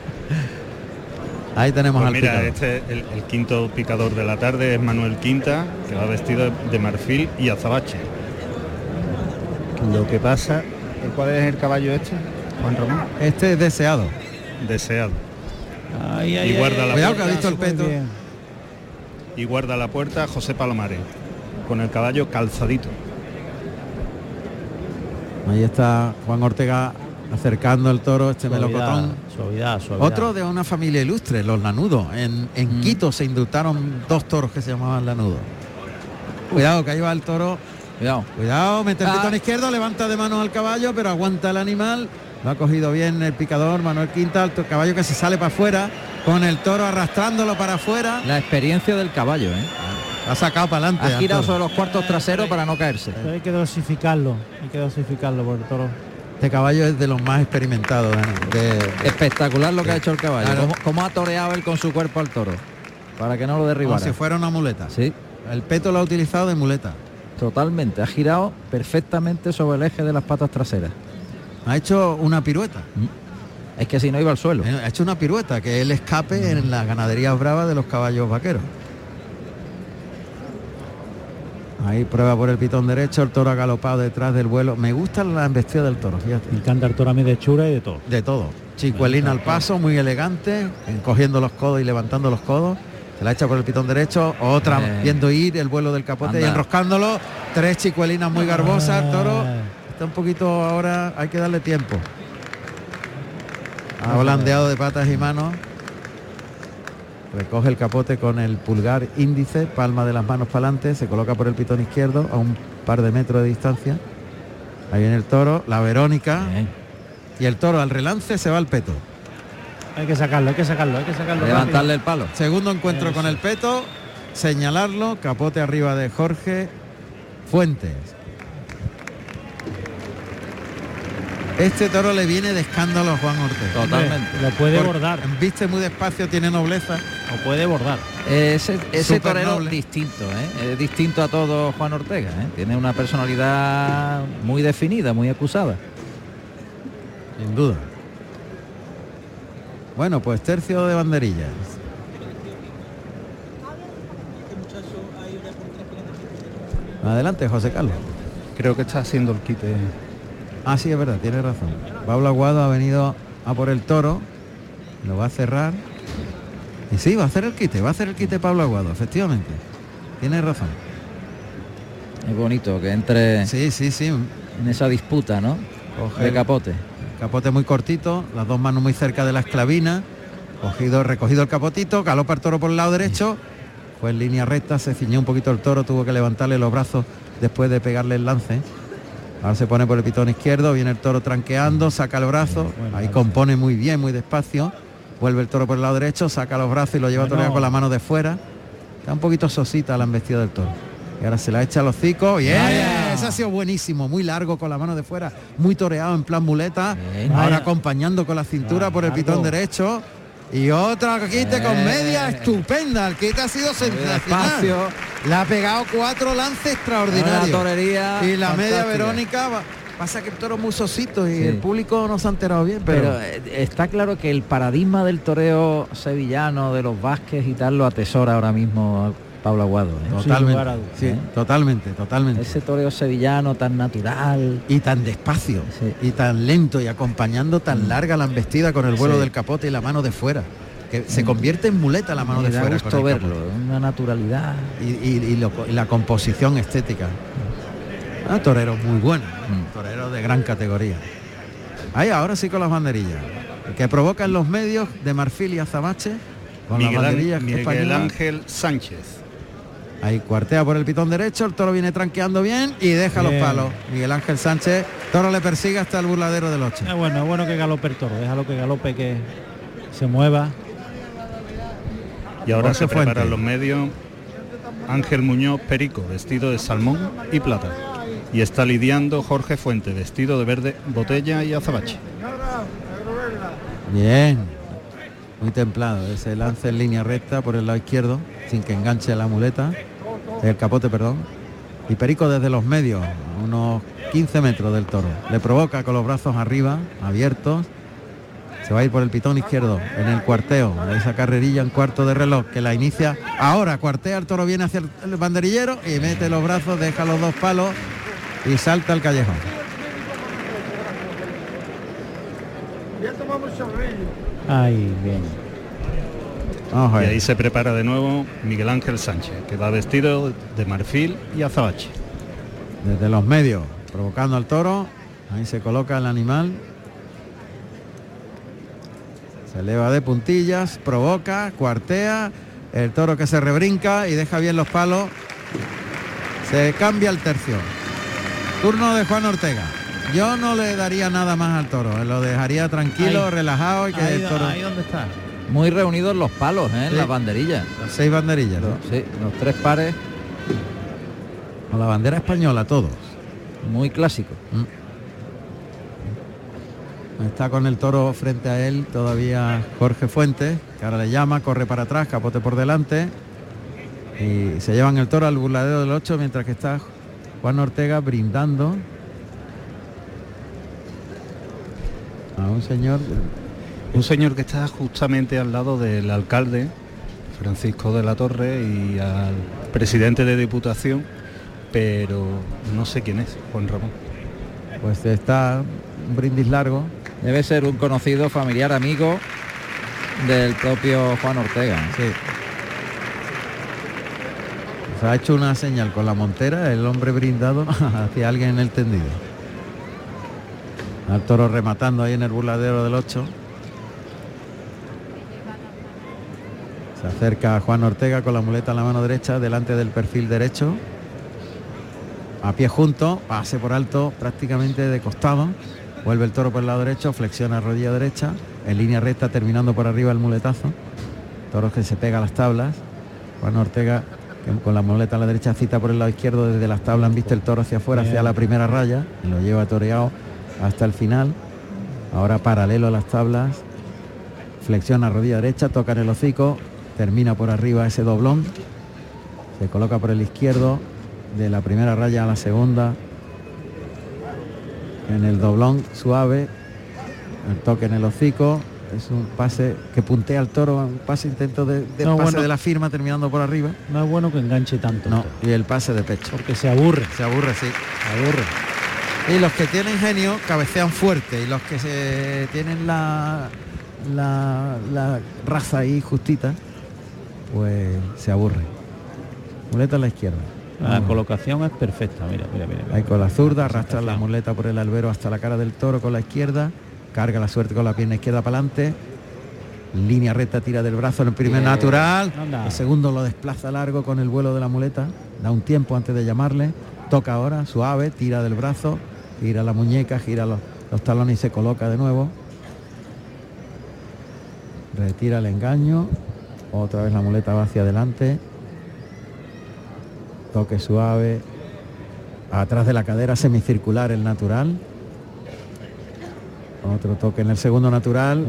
Ahí tenemos Pues al mira, picador. este el, el quinto picador de la tarde es Manuel Quinta, que va vestido de marfil y azabache. Lo que pasa, ¿cuál es el caballo este? Juan Ramón. Este es deseado. Deseado. Ay, ay, y guarda ay, la Cuidado que ha puerta, visto el peto. y guarda la puerta José Palomares, con el caballo calzadito. Ahí está Juan Ortega acercando el toro, este Suavidad, melocotón. Suavidad, suavidad. Otro de una familia ilustre, los Lanudos. En, en Mm. Quito se indultaron dos toros que se llamaban Lanudos. Cuidado, que ahí va el toro. Cuidado. Cuidado, mete el Ah. pitón izquierdo, levanta de manos al caballo, pero aguanta el animal. Lo ha cogido bien el picador, Manuel Quinta, el caballo que se sale para afuera, con el toro arrastrándolo para afuera. La experiencia del caballo, ¿eh? Ha sacado para adelante. Ha girado sobre los cuartos traseros para no caerse. Pero hay que dosificarlo, hay que dosificarlo por el toro. Este caballo es de los más experimentados. de- de- Espectacular lo que ha hecho el caballo. Claro. Cómo, cómo ha toreado él con su cuerpo al toro. Para que no lo como derribara. si fuera una muleta. Sí, El peto lo ha utilizado de muleta. totalmente. Ha girado perfectamente sobre el eje de las patas traseras. Ha hecho una pirueta. Es que si no iba al suelo. Eh, Ha hecho una pirueta, que es el escape en las ganaderías bravas de los caballos vaqueros. Ahí prueba por el pitón derecho, el toro ha galopado detrás del vuelo. Me gusta la embestida del toro, fíjate. Me encanta el toro a mí de chura y de todo. De todo. Chicuelina al paso, muy elegante, encogiendo los codos y levantando los codos. Se la echa por el pitón derecho, otra Eh. viendo ir el vuelo del capote y enroscándolo. Tres chicuelinas muy garbosas, el toro Ah, está un poquito ahora, hay que darle tiempo. Ha blandeado de patas y manos. Recoge el capote con el pulgar índice, palma de las manos para adelante, se coloca por el pitón izquierdo a un par de metros de distancia. Ahí viene el toro, la Verónica. Y el toro al relance se va al peto. Hay que sacarlo, hay que sacarlo, hay que sacarlo. Levantarle el palo. Segundo encuentro con el peto, señalarlo, capote arriba de Jorge Fuentes. Este toro le viene de escándalo a Juan Ortega. Totalmente. Lo puede Por- bordar. Viste muy despacio, tiene nobleza. O puede bordar. Ese, ese torero noble. distinto, ¿eh? es distinto a todo Juan Ortega. ¿eh? Tiene una personalidad muy definida, muy acusada. Sin duda. Bueno, pues tercio de banderillas. Adelante, José Carlos. Creo que está haciendo el quite. Ah, sí, es verdad, tiene razón. Pablo Aguado ha venido a por el toro, lo va a cerrar. Y sí, va a hacer el quite, va a hacer el quite Pablo Aguado, efectivamente. Tiene razón. Es bonito que entre Sí, sí, sí. en esa disputa, ¿no? Coge De el- capote. Capote muy cortito, las dos manos muy cerca de la esclavina. Cogido, recogido el capotito, galopa el toro por el lado derecho. Fue en línea recta, se ciñó un poquito el toro, tuvo que levantarle los brazos después de pegarle el lance. Ahora se pone por el pitón izquierdo, viene el toro tranqueando, saca el brazo, ahí compone muy bien, muy despacio. Vuelve el toro por el lado derecho, saca los brazos y lo lleva a Bueno. con la mano de fuera. Está un poquito sosita la embestida del toro. Y ahora se la echa a los. Bien, Vaya. ese ha sido buenísimo, muy largo con la mano de fuera, muy toreado en plan muleta. Bien. Ahora acompañando con la cintura por el Largo. pitón derecho. Y otra quite con Eh. media estupenda. El quite ha sido sensacional. Le ha pegado cuatro lances extraordinarios. Torería y la media. Verónica va- pasa que el toro es muy sosito y Sí. el público no se ha enterado bien, pero, Pero eh, está claro que el paradigma del toreo sevillano, de los Vázquez y tal, lo atesora ahora mismo Pablo Aguado. ¿eh? totalmente, sí, ¿eh? totalmente, totalmente. Ese toreo sevillano tan natural. y tan despacio Sí. y tan lento y acompañando tan larga la embestida con el vuelo Sí. del capote y la mano de fuera que se convierte en muleta la mano Me de da fuera gusto verlo, una naturalidad. y, y- y lo- y la composición estética ah, torero muy bueno Mm. torero de gran categoría ahí ahora sí con las banderillas que provocan los medios de Marfil y Azabache con Miguel, las banderillas Miguel españolas. Ángel Sánchez. Ahí cuartea por el pitón derecho, el toro viene tranqueando bien y deja los palos. Miguel Ángel Sánchez, toro le persigue hasta el burladero del 8. Es bueno, es bueno que galope el toro, déjalo que galope, que se mueva. Y ahora Jorge se preparan Fuentes. los medios. Ángel Muñoz Perico, vestido de salmón y plata. Y está lidiando Jorge Fuente, vestido de verde, botella y azabache. Bien, muy templado. Ese lance en línea recta por el lado izquierdo, sin que enganche la muleta, el capote, perdón. Y Perico desde los medios, a unos 15 metros del toro. Le provoca con los brazos arriba, abiertos. Se va a ir por el pitón izquierdo en el cuarteo. Esa carrerilla en cuarto de reloj que la inicia ahora. Cuartea, el toro viene hacia el banderillero y mete los brazos, deja los dos palos y salta al callejón. Ay, bien. Y ahí se prepara de nuevo Miguel Ángel Sánchez, que va vestido de marfil y azabache. desde los medios, provocando al toro. Ahí se coloca el animal. Se eleva de puntillas, provoca, cuartea. El toro que se rebrinca y deja bien los palos. Se cambia el tercio. Turno de Juan Ortega. Yo no le daría nada más al toro. Lo dejaría tranquilo, Ahí. relajado y que Ahí, el toro. ahí donde está. Muy reunidos los palos, ¿eh? Sí. las banderillas. Las seis banderillas, ¿no? Sí, los tres pares, Con la bandera española, todos. muy clásicos. Está con el toro frente a él todavía Jorge Fuentes, que ahora le llama, corre para atrás, capote por delante. Y se llevan el toro al burladero del 8 mientras que está Juan Ortega brindando a un señor. Un señor que está justamente al lado del alcalde, Francisco de la Torre, y al presidente de Diputación, pero no sé quién es, Juan Ramón. Pues está un brindis largo. Debe ser un conocido familiar amigo del propio Juan Ortega. Se ha hecho una señal con la montera, el hombre brindado *laughs* hacia alguien en el tendido. Al toro rematando ahí en el burladero del 8. Se acerca Juan Ortega con la muleta en la mano derecha, delante del perfil derecho. a pie junto, pase por alto prácticamente de costado, vuelve el toro por el lado derecho, flexiona rodilla derecha, en línea recta terminando por arriba el muletazo, toro que se pega a las tablas, Juan Ortega que con la muleta a la derecha cita por el lado izquierdo desde las tablas han visto el toro hacia afuera, hacia la primera raya, lo lleva toreado hasta el final, ahora paralelo a las tablas, flexiona rodilla derecha, toca en el hocico, termina por arriba ese doblón, se coloca por el izquierdo, de la primera raya a la segunda, en el doblón suave, el toque en el hocico, es un pase que puntea al toro, un pase intento de, de No, pase bueno. de la firma terminando por arriba. No es bueno que enganche tanto. No, y el pase de pecho. Porque se aburre. Se aburre, sí. Se aburre. Y los que tienen genio cabecean fuerte y los que se tienen la, la, la raza ahí justita, pues se aburre. Muleta a la izquierda. La colocación es perfecta, mira, mira, mira. mira. Ahí con la zurda, arrastra la muleta por el albero hasta la cara del toro con la izquierda, carga la suerte con la pierna izquierda para adelante, línea recta, tira del brazo en el primer Bien. natural, Anda. el segundo lo desplaza largo con el vuelo de la muleta, da un tiempo antes de llamarle, toca ahora, suave, tira del brazo, gira la muñeca, gira los, los talones y se coloca de nuevo. Retira el engaño, otra vez la muleta va hacia adelante, toque suave, atrás de la cadera semicircular el natural. Otro toque en el segundo natural,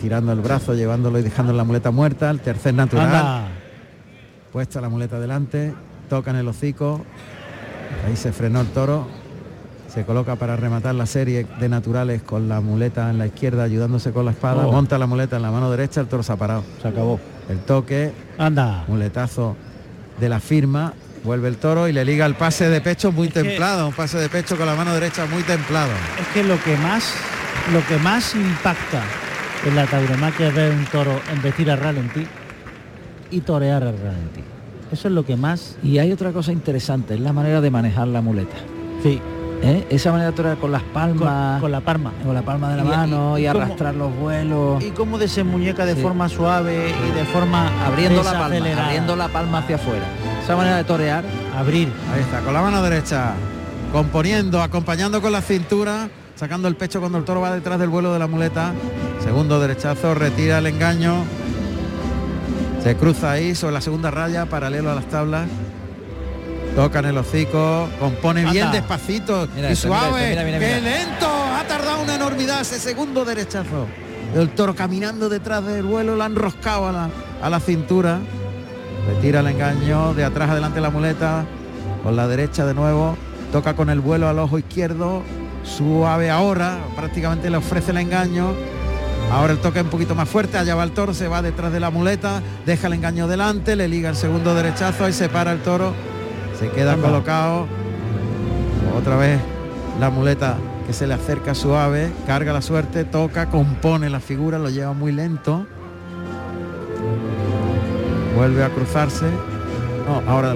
tirando el brazo, llevándolo y dejando la muleta muerta. El tercer natural, Anda. puesta la muleta delante, toca en el hocico. Ahí se frenó el toro. Se coloca para rematar la serie de naturales con la muleta en la izquierda, ayudándose con la espada. Oh. Monta la muleta en la mano derecha, el toro se ha parado. Se acabó. El toque, Anda. muletazo de la firma. Vuelve el toro y le liga el pase de pecho muy templado, un pase de pecho con la mano derecha muy templado. Es que lo que más lo que más impacta en la tauromaquia es ver un toro embestir al ralentí y torear al ralentí. Eso es lo que más. Y hay otra cosa interesante, es la manera de manejar la muleta. Sí. ¿Eh? Esa manera de torear con las palmas, Con, con la palma. con la palma de la Y- mano y, arrastrar los vuelos, Y cómo desenmuñeca de Sí. forma suave y de forma abriendo la palma, abriendo la palma hacia afuera. Esa manera de torear, Abrir. Ahí está, con la mano derecha, componiendo, acompañando con la cintura, sacando el pecho cuando el toro va detrás del vuelo de la muleta. Segundo derechazo, retira el engaño. Se cruza ahí sobre la segunda raya, paralelo a las tablas. Toca en el hocico, compone bien despacito Mira y suave. mira, ¡Qué lento! Ha tardado una enormidad ese segundo derechazo. El toro caminando detrás del vuelo, lo han roscado a la, a la cintura. Retira el engaño, de atrás adelante la muleta, con la derecha de nuevo, toca con el vuelo al ojo izquierdo, suave ahora, prácticamente le ofrece el engaño. Ahora el toque un poquito más fuerte, allá va el toro, se va detrás de la muleta, deja el engaño delante, le liga el segundo derechazo. Y se para el toro, se queda Anda. colocado. Otra vez la muleta que se le acerca suave, carga la suerte, toca, compone la figura, lo lleva muy lento. Vuelve a cruzarse. No, ahora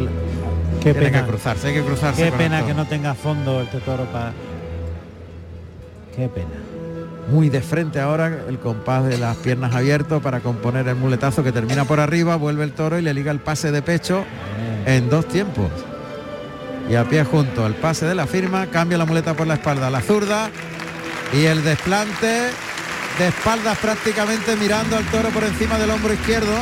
Qué tiene pena. que cruzarse, hay que cruzarse. Qué pena que no tenga fondo este toro para. Qué pena. Muy de frente ahora el compás de las piernas abiertas para componer el muletazo que termina por arriba, vuelve el toro y le liga el pase de pecho en dos tiempos. Y a pie junto, el pase de la firma, cambia la muleta por la espalda, la zurda y el desplante de espaldas prácticamente mirando al toro por encima del hombro izquierdo.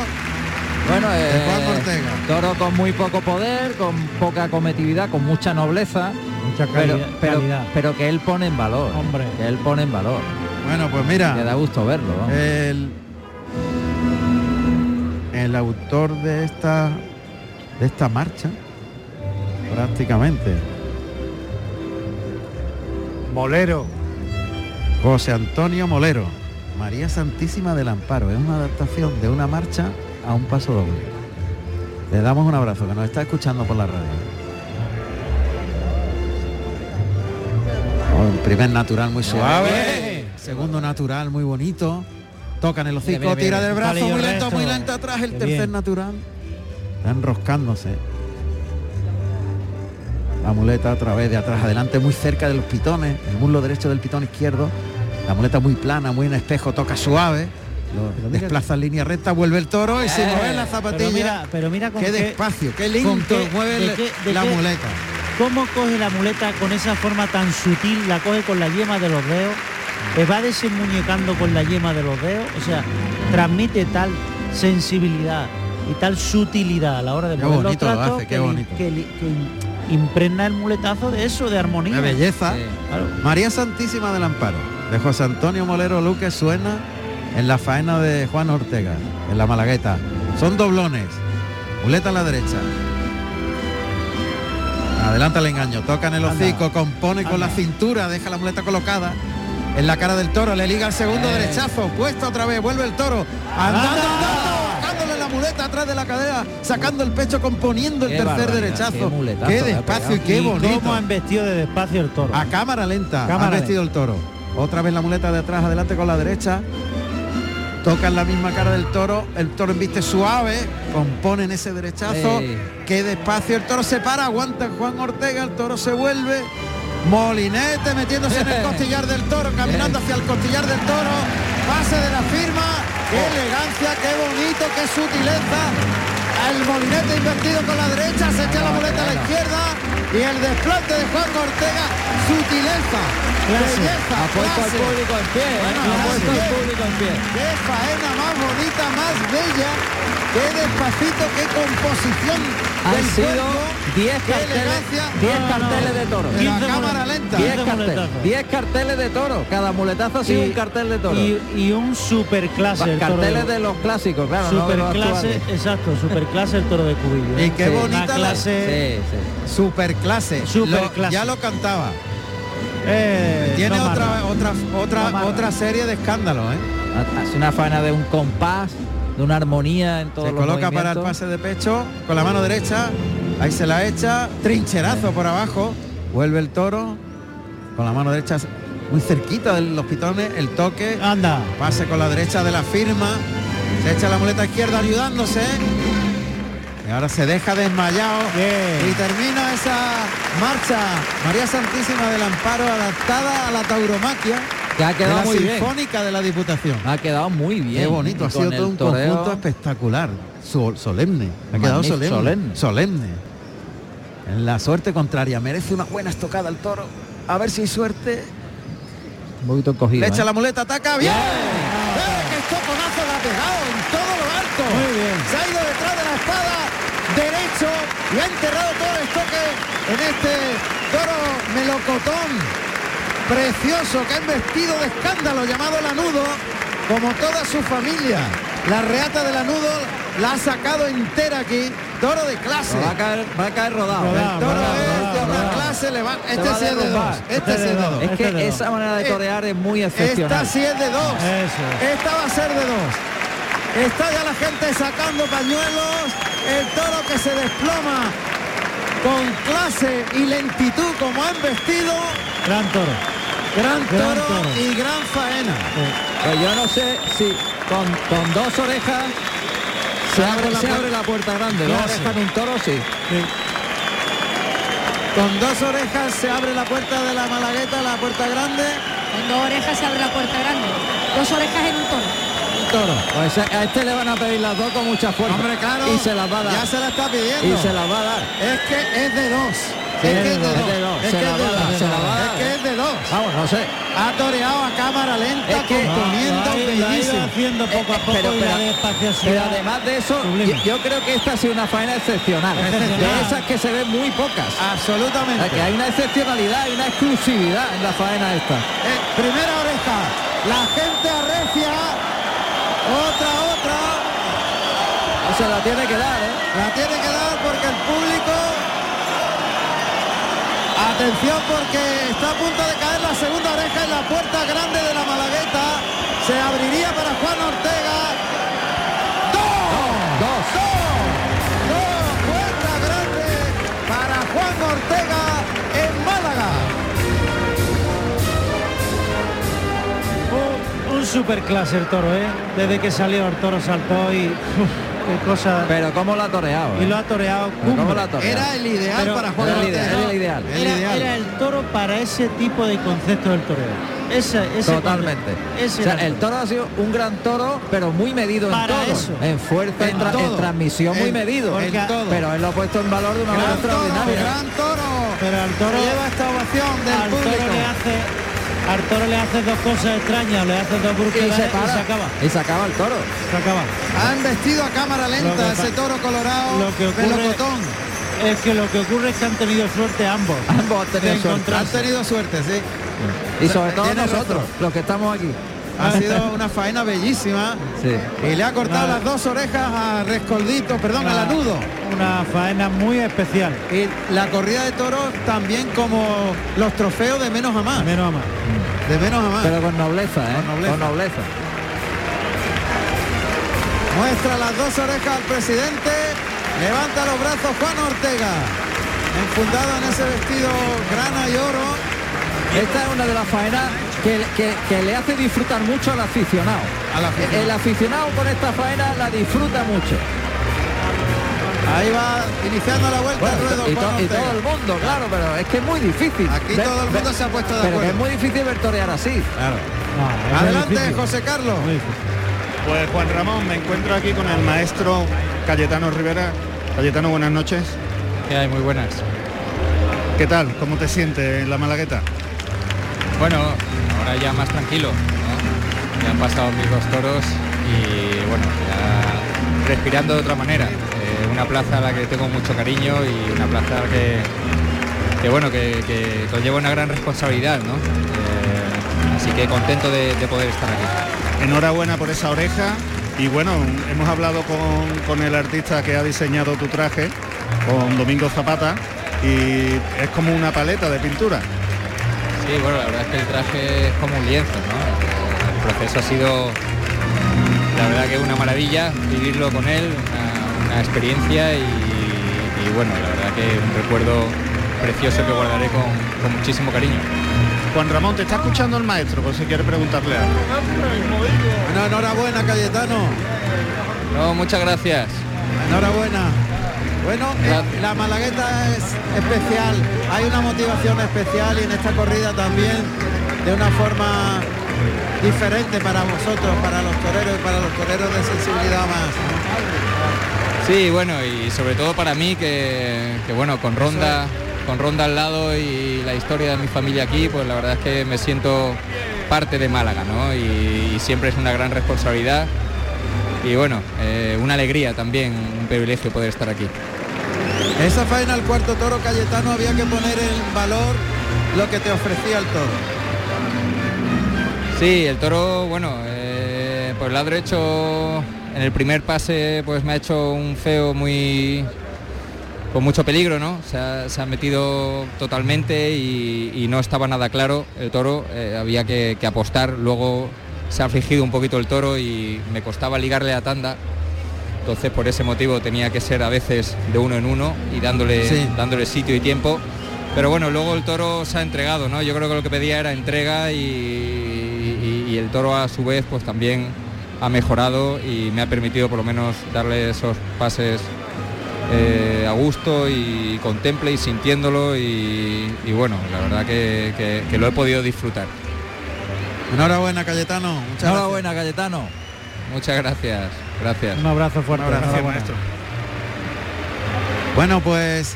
Bueno, eh, Ortega. toro con muy poco poder, con poca cometividad, con mucha nobleza, Mucha pero, calidad. pero, calidad. pero que él pone en valor. Hombre. Que él pone en valor. Bueno, pues mira. Que da gusto verlo. vamos. El, el autor de esta de esta marcha prácticamente Molero. José Antonio Molero María Santísima del Amparo es una adaptación de una marcha a un paso doble. Le damos un abrazo que nos está escuchando por la radio. Oh, el primer natural muy suave. Segundo natural muy bonito. Toca en el hocico tira del brazo muy lento muy lento atrás el tercer natural. Está enroscándose. La muleta otra vez de atrás adelante muy cerca de los pitones el muslo derecho del pitón izquierdo. La muleta muy plana muy en espejo toca suave Pero desplaza línea recta vuelve el toro y se Eh, mueve la Pero zapatilla mira, pero mira con qué qué, despacio qué lento qué- mueve de qué- de la muleta cómo coge la muleta con esa forma tan sutil, la coge con la yema de los dedos, le va desenmuñecando con la yema de los dedos, o sea, transmite tal sensibilidad y tal sutilidad a la hora de mover los lo hace, que li- bonito. que li- que in- impregna el muletazo de eso, de armonía. Una belleza. Claro. María Santísima del Amparo, de José Antonio Molero Luque, suena en la faena de Juan Ortega, en la Malagueta. Son doblones. Muleta a la derecha. Adelanta el engaño, toca en el hocico, compone con la cintura, deja la muleta colocada en la cara del toro, le liga el segundo Eh. derechazo, puesta otra vez, vuelve el toro, andando, andando, bajándole la muleta atrás de la cadera, sacando el pecho, componiendo el Qué tercer barbaridad, derechazo. qué Qué le ha despacio y qué Y bonito. cómo han vestido de despacio el toro. A cámara lenta, Cámara ha vestido el toro. Otra vez la muleta de atrás, adelante con la derecha. Toca en la misma cara del toro, el toro embiste suave, compone en ese derechazo, Ey. que despacio el toro se para, aguanta Juan Ortega, el toro se vuelve, Molinete metiéndose en el *laughs* costillar del toro, caminando hacia el costillar del toro, pase de la firma, qué elegancia, qué bonito, qué sutileza. El molinete invertido con la derecha, se echa la muleta a la izquierda y el desplante de Juan Ortega, sutileza, belleza, Ha puesto al público en pie, ¿eh? Bueno, ha clase. puesto al público en pie. Qué faena más bonita, más bella, qué despacito, qué composición Han del sido cuerpo, 10 qué carteles, elegancia. 10 carteles de toro. Pero a cámara lenta. 10 carteles, 10 carteles de toro. Cada muletazo ha sido Y- un cartel de toro. Y, y un super clase. toro carteles de- de los clásicos, claro, super clase, exacto, super clase el toro de cubillo. ¿eh? Y qué Sí, bonita la- clase. Super clase. Superclase. ya lo cantaba. Eh, Tiene otra, otra, otra, otra serie de escándalos, ¿eh? Hace una faena de un compás, de una armonía en todos Se los coloca para el pase de pecho con la mano derecha. Ahí se la echa. Trincherazo por abajo. Vuelve el toro. Con la mano derecha muy cerquita de los pitones. El toque. Anda. Pase con la derecha de la firma. Se echa la muleta izquierda ayudándose. Y ahora se deja desmayado. Y termina esa marcha María Santísima del Amparo adaptada a la tauromaquia. Que ha quedado de la muy bien. Sinfónica de la Diputación. Ha quedado muy bien. Qué bonito, ha sido todo un toreo- conjunto espectacular, sol- solemne. Ha quedado solemne, solemne. solemne. En la suerte contraria, merece una buena estocada el toro. A ver si hay suerte. Un poquito encogido. Le echa ¿eh? la muleta, ataca, bien. ¡Eh, ¡Qué estoconazo le ha pegado en todo lo alto! Muy bien. Se ha ido detrás de la espada, derecho, y ha enterrado todo el estoque en este toro melocotón. Precioso, que ha vestido de escándalo, llamado Lanudo, como toda su familia. La reata de Lanudo la ha sacado entera aquí. Toro de clase. Va a caer, va a caer rodado. Rodado, El Toro rodado, es de una clase, le va- este sí es de dos. Este sí es de dos. Es Este que dos. esa manera de Eh, torear es muy Esta excepcional. sí es de dos. Eso. Esta va a ser de dos. Está ya la gente sacando pañuelos. El toro que se desploma con clase y lentitud como han vestido. Gran toro. Gran Gran toro, toro. y gran faena. Pues yo no sé si con, con dos orejas se, Se abre, la se abre la puerta grande. Dos orejas en un toro, sí. Con dos orejas se abre la puerta de la malagueta, la puerta grande. Con dos orejas se abre la puerta grande. Dos orejas en un toro. Un toro. Pues a este le van a pedir las dos con mucha fuerza. Hombre, claro. Y se las va a dar. Ya se la está pidiendo. Y se las va a dar. Es que es de dos. Sí, es que es de dos. es de dos. Que es de. Vamos, no sé. Ha toreado a cámara lenta, Es que- componiendo bellísimo. haciendo poco a Eh, poco pero, y la pero- despaciosidad. pero además de eso, yo, yo creo que esta ha sido una faena excepcional. Excepcional. De esas que se ven muy pocas. O Absolutamente. sea, que hay una excepcionalidad, hay una exclusividad en la faena esta. Eh, primera oreja. La gente arrecia. Otra, otra. No se la tiene que dar, ¿eh? La tiene que dar porque el público. Atención porque está a punto de caer la segunda oreja en la puerta grande de la Malagueta. Se abriría para Juan Ortega. ¡Dos! Dos. ¡Dos! Puerta grande para Juan Ortega en Málaga. Un, un super clase el toro, ¿eh? Desde que salió el toro saltó y uf, qué cosa. Pero cómo la ha toreado. y ¿eh? lo ha toreado. Cómo la ha toreado. Era el ideal Pero- para Juan Era el ideal, era el ideal. El Era, ideal. era el toro para ese tipo de concepto del toreo. Ese, ese Totalmente. Ese O sea, era el toro ha sido un gran toro, pero muy medido en todo. eso. En fuerza, en, transmisión muy medido. Pero él lo ha puesto en valor de una manera Gran toro, extraordinaria. gran toro. Pero al toro Lleva esta ovación del al toro público. le hace al toro le hace dos cosas extrañas, le hace dos Y brusquedades y se acaba. Y se acaba el toro. Se acaba. Han vestido a cámara lenta ese toro colorado lo que ocurre-. Es que lo que ocurre es que han tenido suerte ambos. Ambos han tenido suerte. Han tenido suerte, sí. Y sobre todo nosotros, los que estamos aquí. Ha sido una faena bellísima. Sí. Y le ha cortado las dos orejas a Rescoldito, perdón, a Una- Lanudo. Una faena muy especial. Y la corrida de toros también como los trofeos de menos a más. Menos a más. De menos a más. Pero con nobleza, ¿eh? Con nobleza. Con nobleza. Muestra las dos orejas al presidente. Levanta los brazos Juan Ortega. Enfundado en ese vestido grana y oro. Esta es una de las faenas que, que- que le hace disfrutar mucho al aficionado. Al aficionado. El aficionado con esta faena la disfruta mucho. Ahí va iniciando la vuelta Bueno, ruedo y, to- todo el mundo, claro, pero es que es muy difícil. Aquí todo el mundo se ha puesto de pero acuerdo. es muy difícil ver torear así. No, muy Adelante. José Carlos. Muy difícil. Pues Juan Ramón, me encuentro aquí con el maestro Cayetano Rivera. Cayetano, buenas noches. Que hay muy buenas. ¿Qué tal? ¿Cómo te sientes en la Malagueta? Bueno, ahora ya más tranquilo, ¿no? Ya han pasado mis dos toros y bueno, ya respirando de otra manera. Eh, una plaza a la que tengo mucho cariño y una plaza que, que bueno, que, conlleva una gran responsabilidad, ¿no? Eh, así que contento de, de poder estar aquí. Enhorabuena por esa oreja. Y bueno, hemos hablado con el artista que ha diseñado tu traje, con Domingo Zapata, y es como una paleta de pintura. Sí, bueno, la verdad es que el traje es como un lienzo, ¿no? El proceso ha sido, la verdad que una maravilla vivirlo con él, una, una experiencia y, y bueno, la verdad que un recuerdo precioso que guardaré con, con muchísimo cariño. Juan Ramón, te está escuchando el maestro, por si quiere preguntarle algo. Enhorabuena, Cayetano. No, muchas gracias. Enhorabuena. Bueno, eh, la Malagueta es especial, hay una motivación especial y en esta corrida también de una forma diferente para vosotros, para los toreros y para los toreros de sensibilidad más. Sí, bueno, y sobre todo para mí que, que, bueno, con Ronda, con Ronda al lado y la historia de mi familia aquí, pues la verdad es que me siento parte de Málaga, ¿no? Y, y siempre es una gran responsabilidad y bueno, eh, una alegría también, un privilegio poder estar aquí. Esa faena al cuarto toro Cayetano había que poner en valor lo que te ofrecía el toro. Sí, el toro, bueno, eh, por el lado derecho en el primer pase pues me ha hecho un feo muy con mucho peligro, ¿no? Se ha, metido totalmente y, no estaba nada claro el toro, eh, había que, que apostar, luego se ha afligido un poquito el toro y me costaba ligarle a tanda, entonces por ese motivo tenía que ser a veces de uno en uno y dándole, Sí. dándole sitio y tiempo. Pero bueno, luego el toro se ha entregado, ¿no? Yo creo que lo que pedía era entrega y, y- y el toro a su vez pues también ha mejorado y me ha permitido por lo menos darle esos pases eh, a gusto y contemple y sintiéndolo y, y bueno, la verdad que, que- que lo he podido disfrutar. Enhorabuena Cayetano. Muchas Enhorabuena, Cayetano. Muchas gracias, gracias. Un abrazo fuerte. Un abrazo. Bueno, pues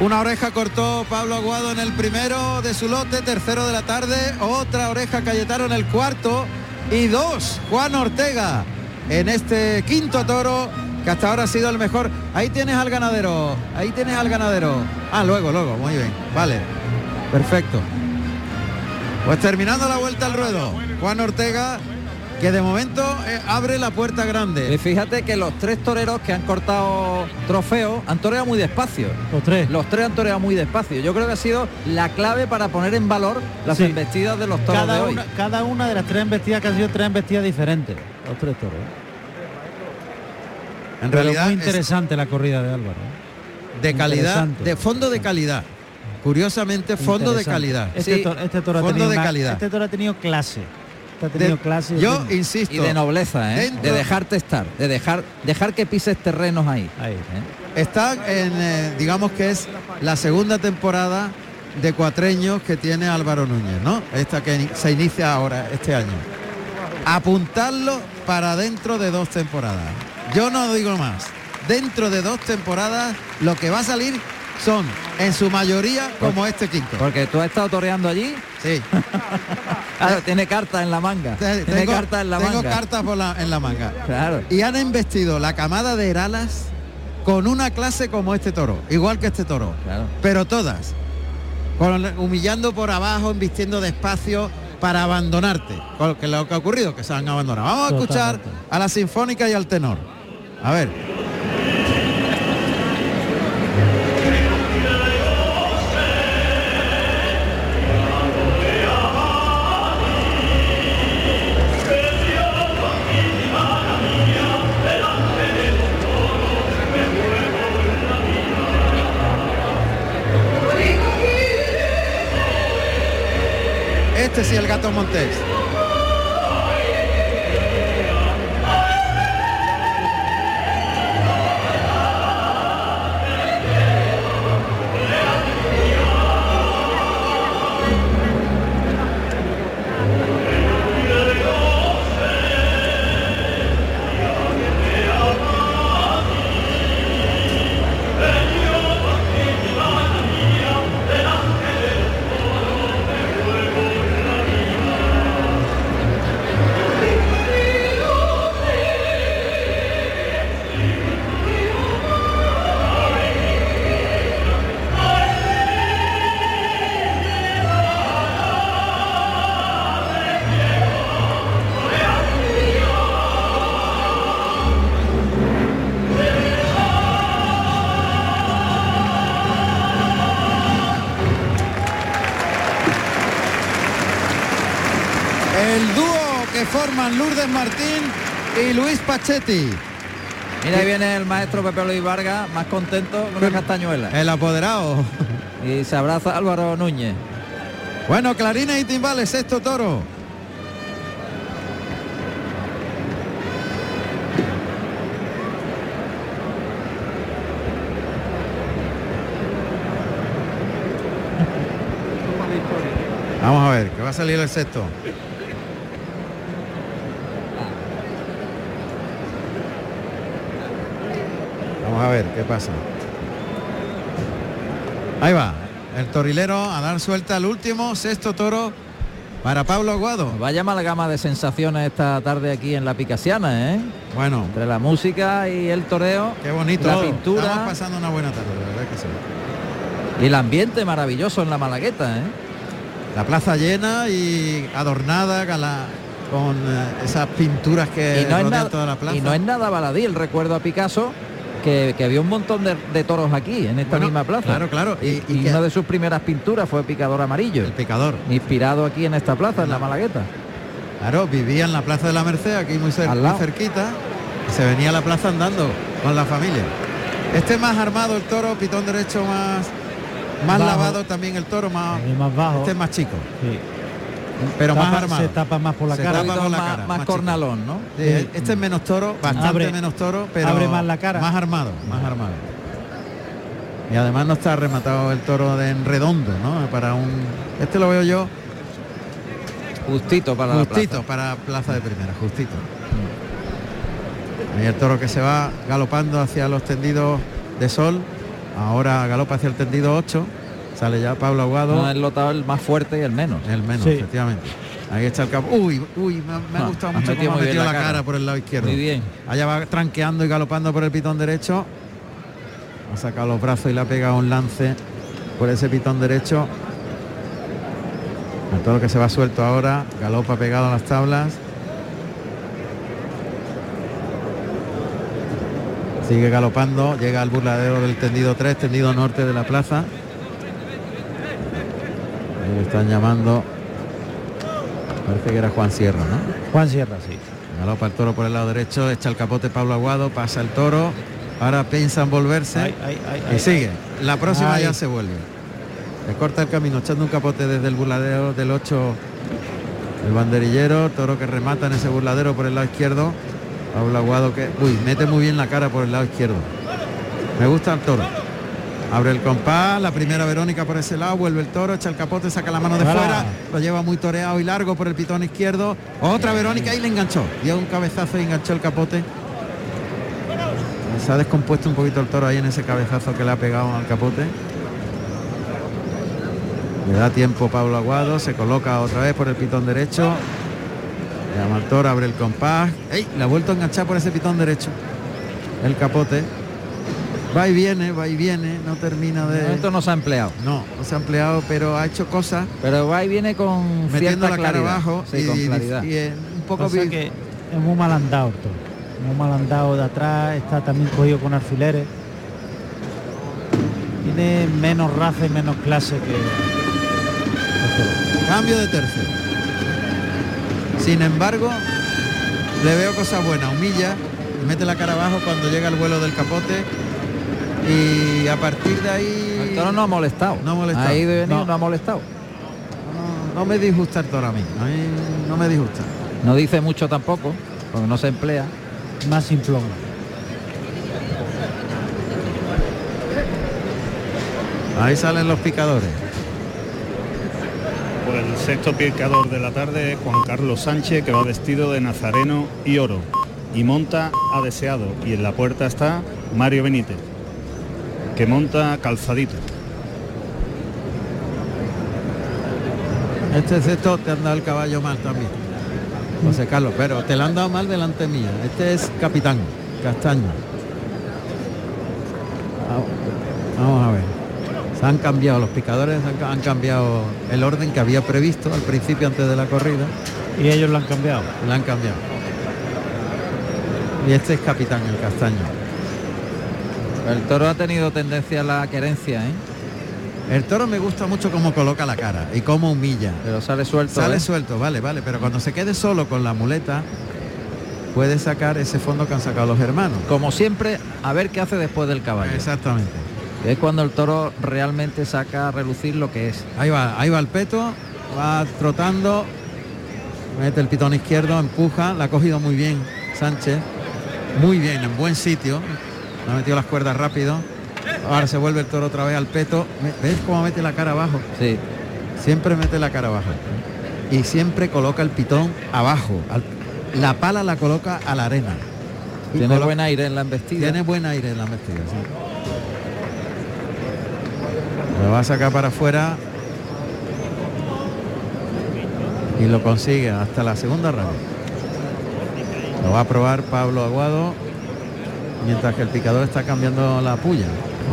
una oreja cortó Pablo Aguado en el primero de su lote, tercero de la tarde, otra oreja Cayetano en el cuarto y dos Juan Ortega en este quinto toro que hasta ahora ha sido el mejor. Ahí tienes al ganadero, ahí tienes al ganadero. Ah, luego, luego, muy bien, vale, perfecto. Pues terminando la vuelta al ruedo, Juan Ortega que de momento eh, abre la puerta grande. Y fíjate que los tres toreros que han cortado trofeo han toreado muy despacio. Los tres. Los tres han toreado muy despacio. Yo creo que ha sido la clave para poner en valor las Sí. embestidas de los toros de Cada hoy. una, cada una de las tres embestidas que han sido tres embestidas diferentes. Los tres toros. En Pero realidad muy es- interesante la corrida de Álvaro. ¿eh? de calidad, de fondo de calidad. Curiosamente, fondo de calidad. Este, Sí, toro, este toro ha fondo tenido de una- calidad. Este toro ha tenido clase. Ha tenido De- clase. yo insisto, Y de nobleza, ¿eh? Dentro- De dejarte estar, de dejar, dejar que pises terrenos ahí. Ahí. ¿eh? está en, eh, digamos que es la segunda temporada de cuatreños que tiene Álvaro Núñez, ¿no? Esta que se inicia ahora, este año. Apuntarlo para dentro de dos temporadas. Yo no digo más. Dentro de dos temporadas lo que va a salir son en su mayoría como este quinto. Porque tú has estado toreando allí. Sí. *laughs* Claro, tiene cartas en la manga. Tiene tengo, cartas en la tengo manga. cartas por la- en la manga. Claro. Y han investido la camada de Heralas con una clase como este toro, igual que este toro. Pero todas. Con- humillando por abajo, embistiendo despacio para abandonarte. Con que, lo que ha ocurrido, que se han abandonado. Vamos a escuchar a la sinfónica y al tenor. A ver. Este sí, el gato Montés. Forman Lourdes Martín y Luis Pachetti. Mira, ahí viene el maestro Pepe Luis Vargas, más contento con una castañuela. El apoderado. Y se abraza Álvaro Núñez. Bueno, clarines y timbales, sexto toro. Vamos a ver, que va a salir el sexto. Ver qué pasa. Ahí va, el torilero a dar suelta al último, sexto toro para Pablo Aguado. Vaya amalgama de sensaciones esta tarde aquí en la Picasiana, ¿eh? Bueno. Entre la música y el toreo. Qué bonito. La Estamos pintura pasando una buena tarde, de verdad que sí. y el ambiente maravilloso en la Malagueta, ¿eh? La plaza llena y adornada con, la- con, eh, esas pinturas que y no, es nada, toda la plaza. y no es nada baladí el recuerdo a Picasso que, que había un montón de, de toros aquí en esta Bueno, misma plaza claro, claro, y, una de sus primeras pinturas fue Picador Amarillo el picador inspirado aquí en esta plaza en la Malagueta Claro, vivía en la Plaza de la Merced, aquí muy, cer- muy cerquita. y se venía a la plaza andando con la familia. Este más armado el toro, pitón derecho más más Bajo. lavado también el toro, más, más bajo. este es más chico. Sí. Pero más armado. Se tapa más por la Se cara. tapa por la más, cara, más chico. cornalón no Sí, Este es menos toro, bastante Abre- menos toro, pero abre más la cara. Más armado, más armado. Y además no está rematado el toro de en redondo, ¿no? Para un. Este lo veo yo justito para justito la plaza. para plaza de primera, justito. Ahí el toro que se va galopando hacia los tendidos de sol. Ahora galopa hacia el tendido 8. Sale ya Pablo Aguado. no, el lotado el más fuerte y el menos El menos, Sí. efectivamente. Ahí está el campo. Uy, uy, me, me ha Ah, gustado mucho cómo ha muy bien metido la la cara. cara. por el lado izquierdo. muy bien Allá va tranqueando y galopando por el pitón derecho. Ha sacado los brazos y le ha pegado un lance por ese pitón derecho. El toro que se va suelto ahora, galopa pegado a las tablas. Sigue galopando, llega al burladero del tendido 3, tendido norte de la plaza. Le están llamando. Parece que era Juan Sierra, ¿no? Juan Sierra, sí. Galopa el toro por el lado derecho, echa el capote Pablo Aguado, pasa el toro. Ahora piensa en volverse Ay, ay, ay, y sigue. La próxima ya se vuelve. Le corta el camino, echando un capote desde el burladero del 8 el banderillero, toro que remata en ese burladero por el lado izquierdo. Pablo Aguado que uy, mete muy bien la cara por el lado izquierdo. Me gusta el toro. Abre el compás, la primera Verónica por ese lado, vuelve el toro, echa el capote, saca la mano de fuera, lo lleva muy toreado y largo por el pitón izquierdo. Otra Verónica y le enganchó. Dio un cabezazo y enganchó el capote. Se ha descompuesto un poquito el toro ahí en ese cabezazo que le ha pegado al capote. Le da tiempo Pablo Aguado, se coloca otra vez por el pitón derecho. Llama al toro, abre el compás. ¡Ey! Le ha vuelto a enganchar por ese pitón derecho. El capote. Va y viene, va y viene, no termina de. Esto no se ha empleado. No, no se ha empleado, pero ha hecho cosas. Pero va y viene con Metiendo la cara abajo Sí, y- con claridad. y, un poco que es muy mal andado el toro. Muy mal andado de atrás, está también cogido con alfileres. Tiene menos raza y menos clase que. Cambio de tercio. Sin embargo, le veo cosas buenas. Humilla, mete la cara abajo cuando llega el vuelo del capote. Y a partir de ahí. El toro no ha molestado. No ha molestado. Ahí de venir No. no. ha molestado. No, no me disgusta el toro a mí. A mí no me disgusta. No dice mucho tampoco, porque no se emplea. Más simplón. Ahí salen los picadores. Por el sexto picador de la tarde, Juan Carlos Sánchez, que va vestido de nazareno y oro. Y monta a deseado. Y en la puerta está Mario Benítez, que monta calzadito. Este sexto te han dado el caballo mal también. José Carlos, pero te lo han dado mal delante mía. Este es capitán, castaño. Vamos- a ver. Se han cambiado, los picadores han, ca- han cambiado el orden que había previsto al principio antes de la corrida. Y ellos lo han cambiado. Lo han cambiado. Y este es capitán, el castaño. El toro ha tenido tendencia a la querencia, ¿eh? El toro me gusta mucho cómo coloca la cara y cómo humilla. Pero sale suelto. Sale ¿eh? suelto, vale, vale, pero cuando se quede solo con la muleta, puede sacar ese fondo que han sacado los hermanos. Como siempre, a ver qué hace después del caballo. Exactamente. Es cuando el toro realmente saca a relucir lo que es. Ahí va, ahí va el peto, va trotando, mete el pitón izquierdo, empuja, la ha cogido muy bien Sánchez, muy bien, en buen sitio, ha metido las cuerdas rápido. Ahora se vuelve el toro otra vez al peto. ¿Ves cómo mete la cara abajo? Sí. Siempre mete la cara abajo. Y siempre coloca el pitón abajo. al- la pala la coloca a la arena. Y Tiene buen aire en la embestida. Tiene buen aire en la embestida, sí. Lo va a sacar para afuera. Y lo consigue hasta la segunda raya. Lo va a probar Pablo Aguado. Mientras que el picador está cambiando la puya.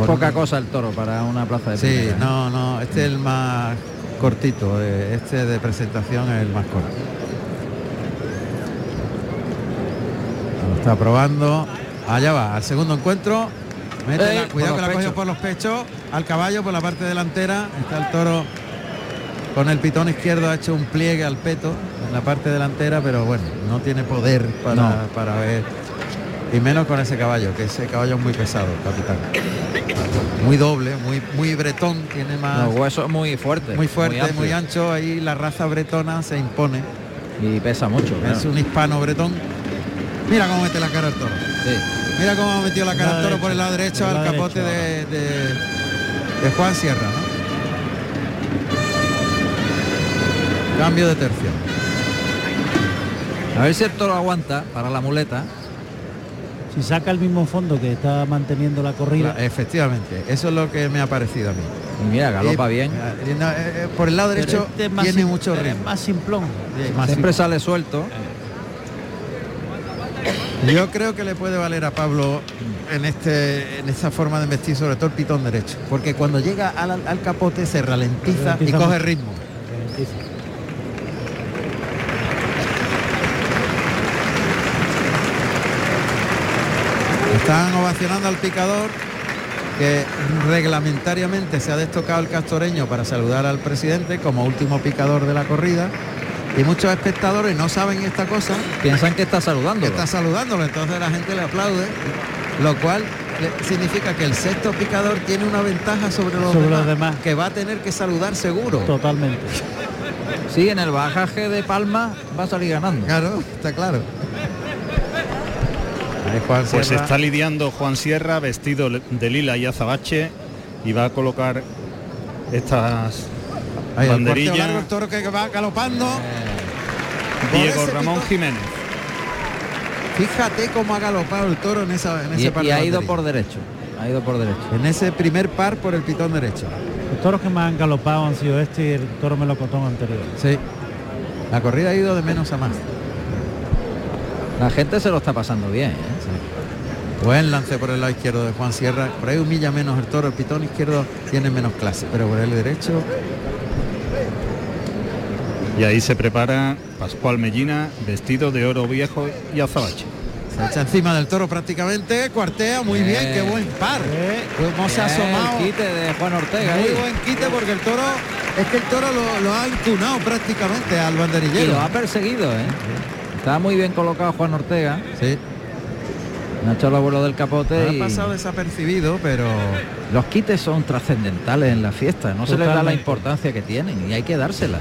Poca cosa el toro para una plaza de Sí, primera, ¿eh? no, no, este es el más cortito, eh, este de presentación es el más corto. Lo está probando. Allá va, al segundo encuentro. Mete Ey, la- cuidado que la cogió por los pechos. Al caballo por la parte delantera. Está el toro con el pitón izquierdo ha hecho un pliegue al peto en la parte delantera, pero bueno, no tiene poder para, No. para ver. Y menos con ese caballo, que ese caballo es muy pesado, capitán. Muy doble, muy, muy bretón, tiene más. Los huesos muy fuertes. Muy fuerte, muy, amplios. ancho, ahí la raza bretona se impone. Y pesa mucho. Es claro. un hispano bretón. Mira cómo mete la cara al toro. Sí. Mira cómo ha metido la cara al toro por el lado derecho al capote de, de- de Juan Sierra, ¿no? Cambio de tercio. A ver si el toro aguanta para la muleta. Si saca el mismo fondo que está manteniendo la corrida. Efectivamente, eso es lo que me ha parecido a mí. Y mira, galopa Y- bien. no, eh, eh, por el lado Pero derecho este es más tiene sim- mucho es ritmo. más simplón. Sí, más Siempre simple. sale suelto. Yo creo que le puede valer a Pablo en este en esta forma de vestir, sobre todo el pitón derecho, porque cuando llega al, al capote se ralentiza, Ralentiza y coge ritmo. Están ovacionando al picador que reglamentariamente se ha destocado el castoreño para saludar al presidente como último picador de la corrida y muchos espectadores no saben esta cosa Piensan que está saludando. que está saludándolo, entonces la gente le aplaude, lo cual significa que el sexto picador tiene una ventaja sobre los, Sobre demás, los demás. que va a tener que saludar seguro. Totalmente. Sí, en el bajaje de Palma va a salir ganando. Claro, está claro. Juan Pues Sierra. está lidiando Juan Sierra vestido de lila y azabache y va a colocar estas Ahí, el banderillas largo, el toro que va galopando. Por Diego Ramón. Jiménez. Fíjate cómo ha galopado el toro en, esa, en Y, ese par y de ha ido por derecho. Ha ido por derecho. En ese primer par por el pitón derecho. Los toros que más han galopado han sido este y el toro melocotón anterior. Sí. La corrida ha ido de menos a más. La gente se lo está pasando bien. ¿eh? Buen lance por el lado izquierdo de Juan Sierra. Por ahí humilla menos el toro. El pitón izquierdo tiene menos clase. Pero por el derecho Y ahí se prepara Pascual Mellina, vestido de oro viejo y azabache. se echa encima del toro prácticamente. Cuartea muy bien. Bien. Qué buen par. Cómo se ha Bien, asomado. El quite de Juan Ortega. Muy ahí. buen quite porque el toro es que el toro lo, lo ha incunado prácticamente al Y banderillero. lo ha perseguido, ¿eh? Está muy bien colocado Juan Ortega. Sí. Ha hecho el abuelo del capote Ha y pasado desapercibido, pero los quites son trascendentales en la fiesta. No se les da la importancia que tienen y hay que dársela.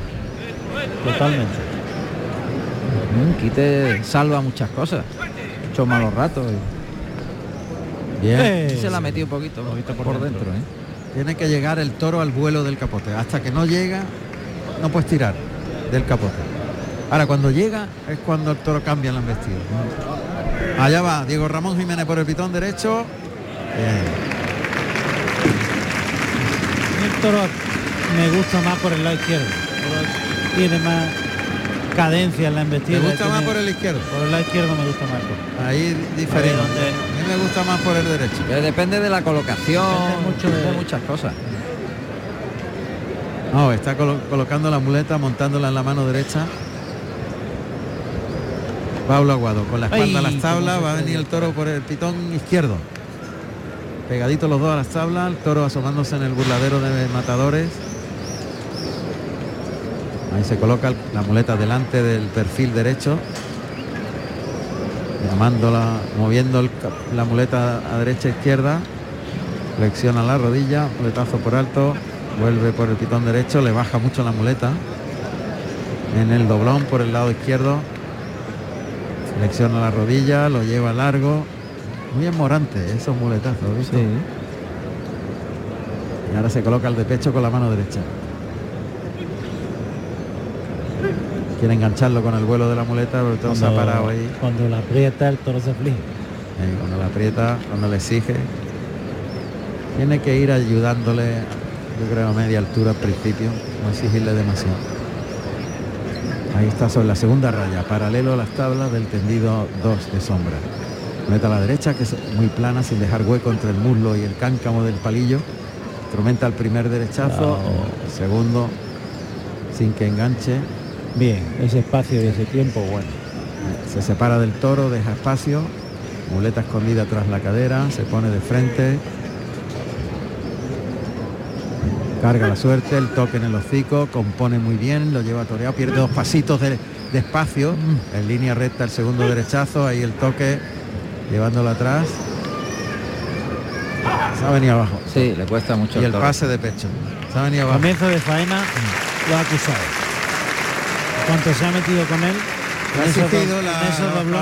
Totalmente. Un quite salva muchas cosas. Muchos malos ratos. y- bien. Eh, se la ha metido un poquito, por, dentro. ¿eh? Tiene que llegar el toro al vuelo del capote. Hasta que no llega, no puedes tirar del capote. Ahora, cuando llega es cuando el toro cambia la embestida. Allá va Diego Ramón Jiménez por el pitón derecho. Bien. El toro me gusta más por el lado izquierdo. Tiene más cadencia en la embestida. ¿Te gusta tiene- más por el izquierdo? Por el lado izquierdo me gusta más. Ahí diferente. Ahí donde- A mí me gusta más por el derecho. Pero depende de la colocación, Depende mucho de- de muchas cosas. No, está colo- colocando la muleta, montándola en la mano derecha. Pablo Aguado con la espalda a las tablas, va a venir el toro por el pitón izquierdo. Pegaditos los dos a las tablas, el toro asomándose en el burladero de matadores. Ahí se coloca la muleta delante del perfil derecho. Llamándola, moviendo el la muleta a derecha e izquierda. Flexiona la rodilla, muletazo por alto, vuelve por el pitón derecho, le baja mucho la muleta. En el doblón por el lado izquierdo. Flexiona la rodilla, lo lleva largo. Muy enmorante esos muletazos, ¿viste? Y ahora se coloca el de pecho con la mano derecha. Quiere engancharlo con el vuelo de la muleta, pero el toro se ha parado ahí. Cuando la aprieta el toro se aflige. Eh, cuando la aprieta, cuando le exige. Tiene que ir ayudándole, yo creo, a media altura al principio, no exigirle demasiado. Ahí está sobre la segunda raya, paralelo a las tablas del tendido 2 de sombra. Meta a la derecha, que es muy plana, sin dejar hueco entre el muslo y el cáncamo del palillo. Instrumenta el primer derechazo, el segundo, sin que enganche. Bien, ese espacio y ese tiempo, bueno. Se separa del toro, deja espacio, muleta escondida tras la cadera, se pone de frente. Carga la suerte, el toque en el hocico, compone muy bien, lo lleva toreado, pierde dos pasitos de, de espacio, en línea recta el segundo derechazo, ahí el toque, llevándolo atrás. Se ha venido abajo. Sí, le cuesta mucho Y el pase de pecho. Se ha venido abajo. Comienzo de faena lo ha acusado. Cuanto se ha metido con él, Ha en esos, exigido do-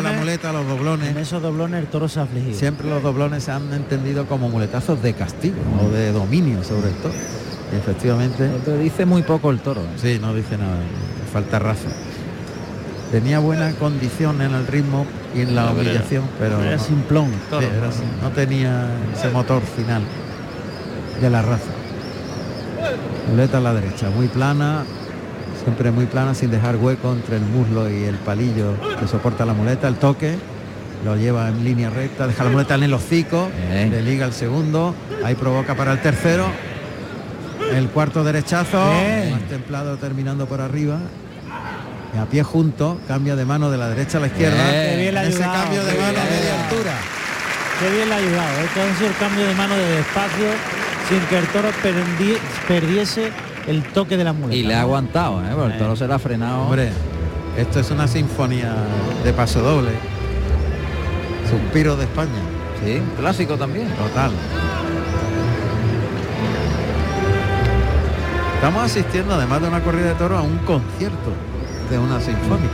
la, muleta, los doblones. en esos doblones el toro se ha afligido. Siempre los doblones se han entendido como muletazos de castigo o de dominio sobre el efectivamente, Te dice muy poco el toro. ¿eh? sí, no dice nada, falta raza. Tenía buena condición en el ritmo y en la humillación, pero era no, simplón, sí, era no tenía ese motor final de la raza. Muleta a la derecha, muy plana, siempre muy plana, sin dejar hueco entre el muslo y el palillo que soporta la muleta, el toque, lo lleva en línea recta, deja la muleta en el hocico, Bien. le liga el segundo, ahí provoca para el tercero, el cuarto derechazo, Bien. más templado terminando por arriba. Y a pie junto, cambia de mano de la derecha a la izquierda. Bien. Qué bien le ha Ese ayudado, cambio de qué mano media altura. Qué bien le ha ayudado. ¿eh? Sido el cambio de mano de despacio sin que el toro perdi- perdiese el toque de la muleta. Y le ha aguantado, ¿eh? Porque el toro se le ha frenado. Hombre, esto es una sinfonía de paso doble. Suspiro de España. Sí, clásico también. Total. Estamos asistiendo, además de una corrida de toros, a un concierto de una sinfónica.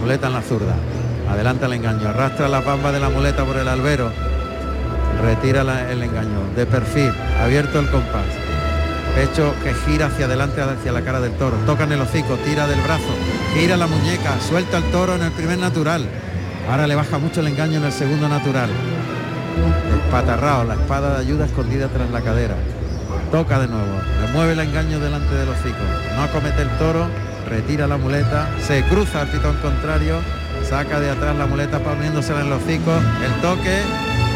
Muleta en la zurda. Adelanta el engaño, arrastra la bamba de la muleta por el albero. Retira el engaño, de perfil, abierto el compás. Pecho que gira hacia adelante, hacia la cara del toro. Toca en el hocico, tira del brazo, gira la muñeca, suelta el toro en el primer natural. Ahora le baja mucho el engaño en el segundo natural. Espatarrao, la espada de ayuda escondida tras la cadera. Toca de nuevo, le mueve el engaño delante del hocico. No acomete el toro, retira la muleta, se cruza al pitón contrario, saca de atrás la muleta poniéndosela en el hocico, el toque,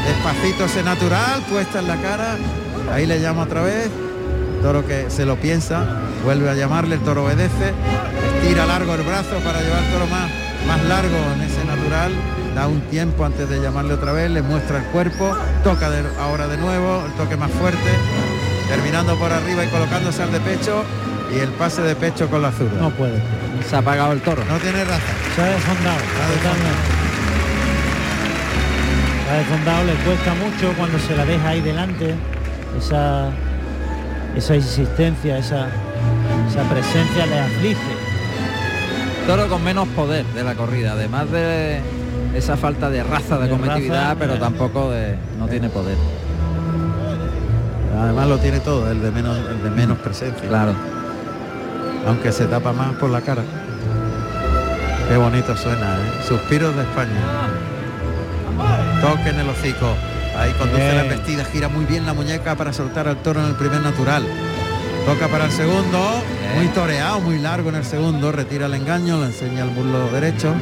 despacito ese natural, puesta en la cara, ahí le llama otra vez, toro que se lo piensa, vuelve a llamarle, el toro obedece, estira largo el brazo para llevar el toro más, más largo en ese natural, da un tiempo antes de llamarle otra vez, le muestra el cuerpo, toca de- ahora de nuevo, el toque más fuerte, terminando por arriba y colocándose al de pecho y el pase de pecho con la zurda. No puede. Se ha apagado el toro. No tiene raza. Se ha desfondado. Se ha desfondado, le cuesta mucho cuando se la deja ahí delante. Esa, esa insistencia, esa, esa presencia le aflige. Toro con menos poder de la corrida, además de esa falta de raza de, De competitividad, raza, pero eh. tampoco de no tiene poder. Además lo tiene todo, el de menos, el de menos presencia. Claro. Aunque se tapa más por la cara. Qué bonito suena, ¿eh? Suspiros de España. Toque en el hocico. Ahí conduce Bien. la embestida, gira muy bien la muñeca para soltar al toro en el primer natural. Toca para el segundo, muy toreado, muy largo en el segundo, retira el engaño, le enseña el burlo derecho,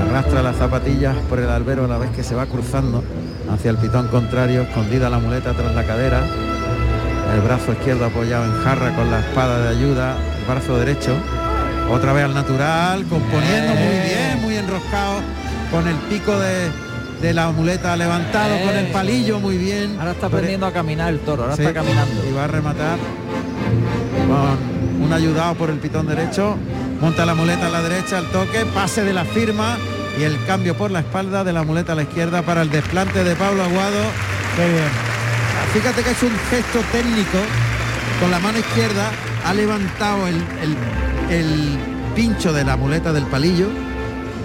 arrastra las zapatillas por el albero a la vez que se va cruzando hacia el pitón contrario, escondida la muleta tras la cadera, el brazo izquierdo apoyado en jarra con la espada de ayuda, el brazo derecho, otra vez al natural, componiendo muy bien, muy enroscado, con el pico de, de la muleta levantado, con el palillo muy bien. Ahora está aprendiendo a caminar el toro, ahora Sí, está caminando. Y va a rematar con un ayudado por el pitón derecho. Monta la muleta a la derecha, el toque, pase de la firma y el cambio por la espalda de la muleta a la izquierda para el desplante de Pablo Aguado. Fíjate que es un gesto técnico. Con la mano izquierda ha levantado el- el pincho de la muleta del palillo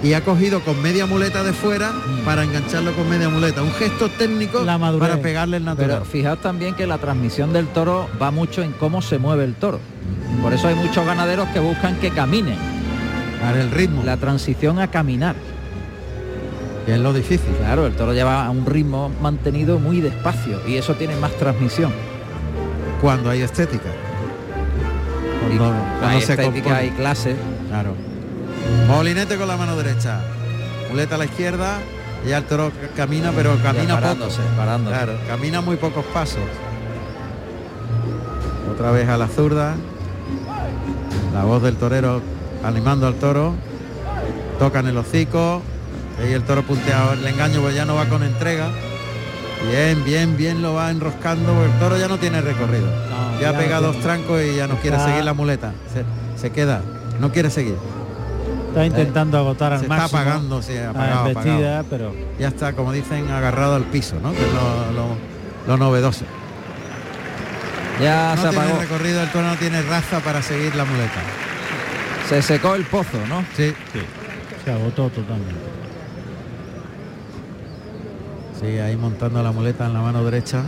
y ha cogido con media muleta de fuera para engancharlo con media muleta. Un gesto técnico para pegarle el natural. Pero fijaos también que la transmisión del toro va mucho en cómo se mueve el toro. Por eso hay muchos ganaderos que buscan que caminen. Para el ritmo. La transición a caminar. Que es lo difícil. Claro, el toro lleva a un ritmo mantenido muy despacio y eso tiene más transmisión. Cuando hay estética. Cuando, cuando hay se estética compone. y clase. Claro. Molinete con la mano derecha. Muleta a la izquierda. Y el toro camina, pero camina poco. parándose, parándose. Claro, camina muy pocos pasos. Otra vez a la zurda. La voz del torero animando al toro. Toca en el hocico. Y el toro punteado. El engaño pues ya no va con entrega. Bien, bien, bien lo va enroscando. El toro ya no tiene recorrido. No, ya ya pega no dos trancos y ya no quiere seguir la muleta. Se, se queda. No quiere seguir. Está intentando agotar al se máximo. está apagando, sí, la apagado, embestida, apagado. pero Ya está, como dicen, agarrado al piso, ¿no? Que es lo, lo- lo novedoso. Ya no se tiene apagó. recorrido, el toro no tiene raza para seguir la muleta. Se secó el pozo, ¿no? Sí. se agotó totalmente. Sigue ahí montando la muleta en la mano derecha.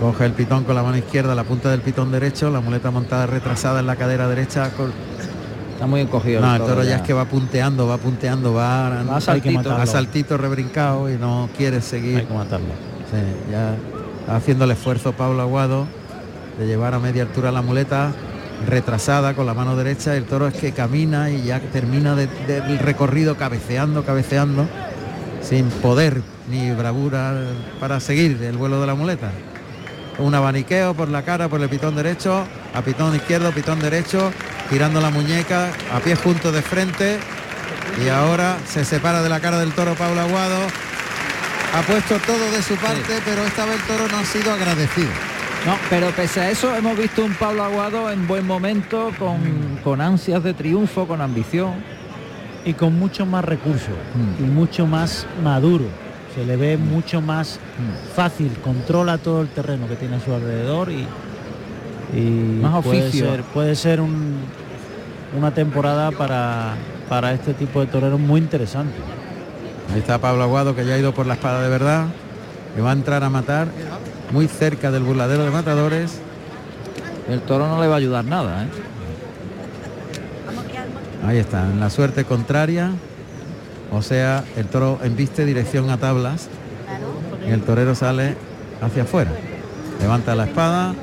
Coge el pitón con la mano izquierda, la punta del pitón derecho, la muleta montada retrasada en la cadera derecha. con- Está muy encogido. No, el toro ya ya. es que va punteando, va punteando, va, Va a saltito. a saltito rebrincado y no quiere seguir. Hay que matarlo. Sí, ya está haciendo el esfuerzo Pablo Aguado de llevar a media altura la muleta retrasada con la mano derecha. El toro es que camina y ya termina de- del recorrido cabeceando, cabeceando, sin poder ni bravura para seguir el vuelo de la muleta. Un abaniqueo por la cara, por el pitón derecho, a pitón izquierdo, pitón derecho, girando la muñeca, a pie juntos de frente. Y ahora se separa de la cara del toro Pablo Aguado. Ha puesto todo de su parte, pero esta vez el toro no ha sido agradecido. No, pero pese a eso hemos visto un Pablo Aguado en buen momento, con, con ansias de triunfo, con ambición. Y con mucho más recursos y mucho más maduro. Se le ve mucho más fácil, controla todo el terreno que tiene a su alrededor y, y Más puede oficio. ser, puede ser un, una temporada para, para este tipo de toreros muy interesante. Ahí está Pablo Aguado que ya ha ido por la espada de verdad, que va a entrar a matar muy cerca del burladero de matadores. El toro no le va a ayudar nada, ¿eh? Ahí está, en la suerte contraria. O sea, el toro embiste dirección a tablas y el torero sale hacia afuera. Levanta la espada,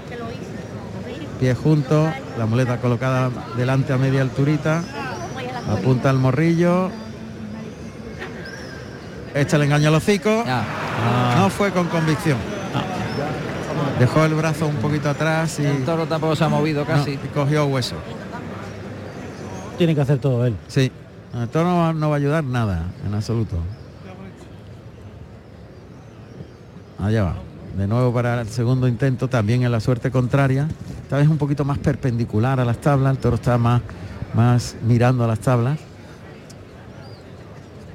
pie junto, la muleta colocada delante a media alturita, apunta al morrillo, echa el engaño al hocico, no fue con convicción. Dejó el brazo un poquito atrás y El toro tampoco se ha movido casi. y cogió hueso. Tiene que hacer todo él. Sí, el toro no va, no va a ayudar nada, en absoluto. Allá va. De nuevo para el segundo intento, también en la suerte contraria. Esta vez un poquito más perpendicular a las tablas. El toro está más, más mirando a las tablas.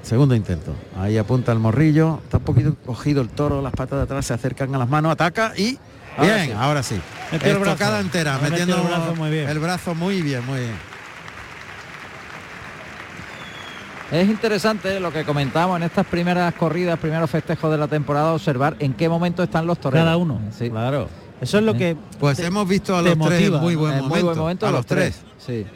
Segundo intento. Ahí apunta el morrillo. Está un poquito cogido el toro. Las patas de atrás se acercan a las manos. Ataca y... Ahora bien, sí. ahora sí. Metió el brazo. Estocada entera. Metiendo el brazo muy bien. el brazo muy bien, muy bien. Es interesante lo que comentamos en estas primeras corridas, primeros festejos de la temporada, observar en qué momento están los toreros. Cada uno, claro. Eso es lo que Pues te- hemos visto a los tres en muy buen En muy momento. buen momento a los los tres. Sí.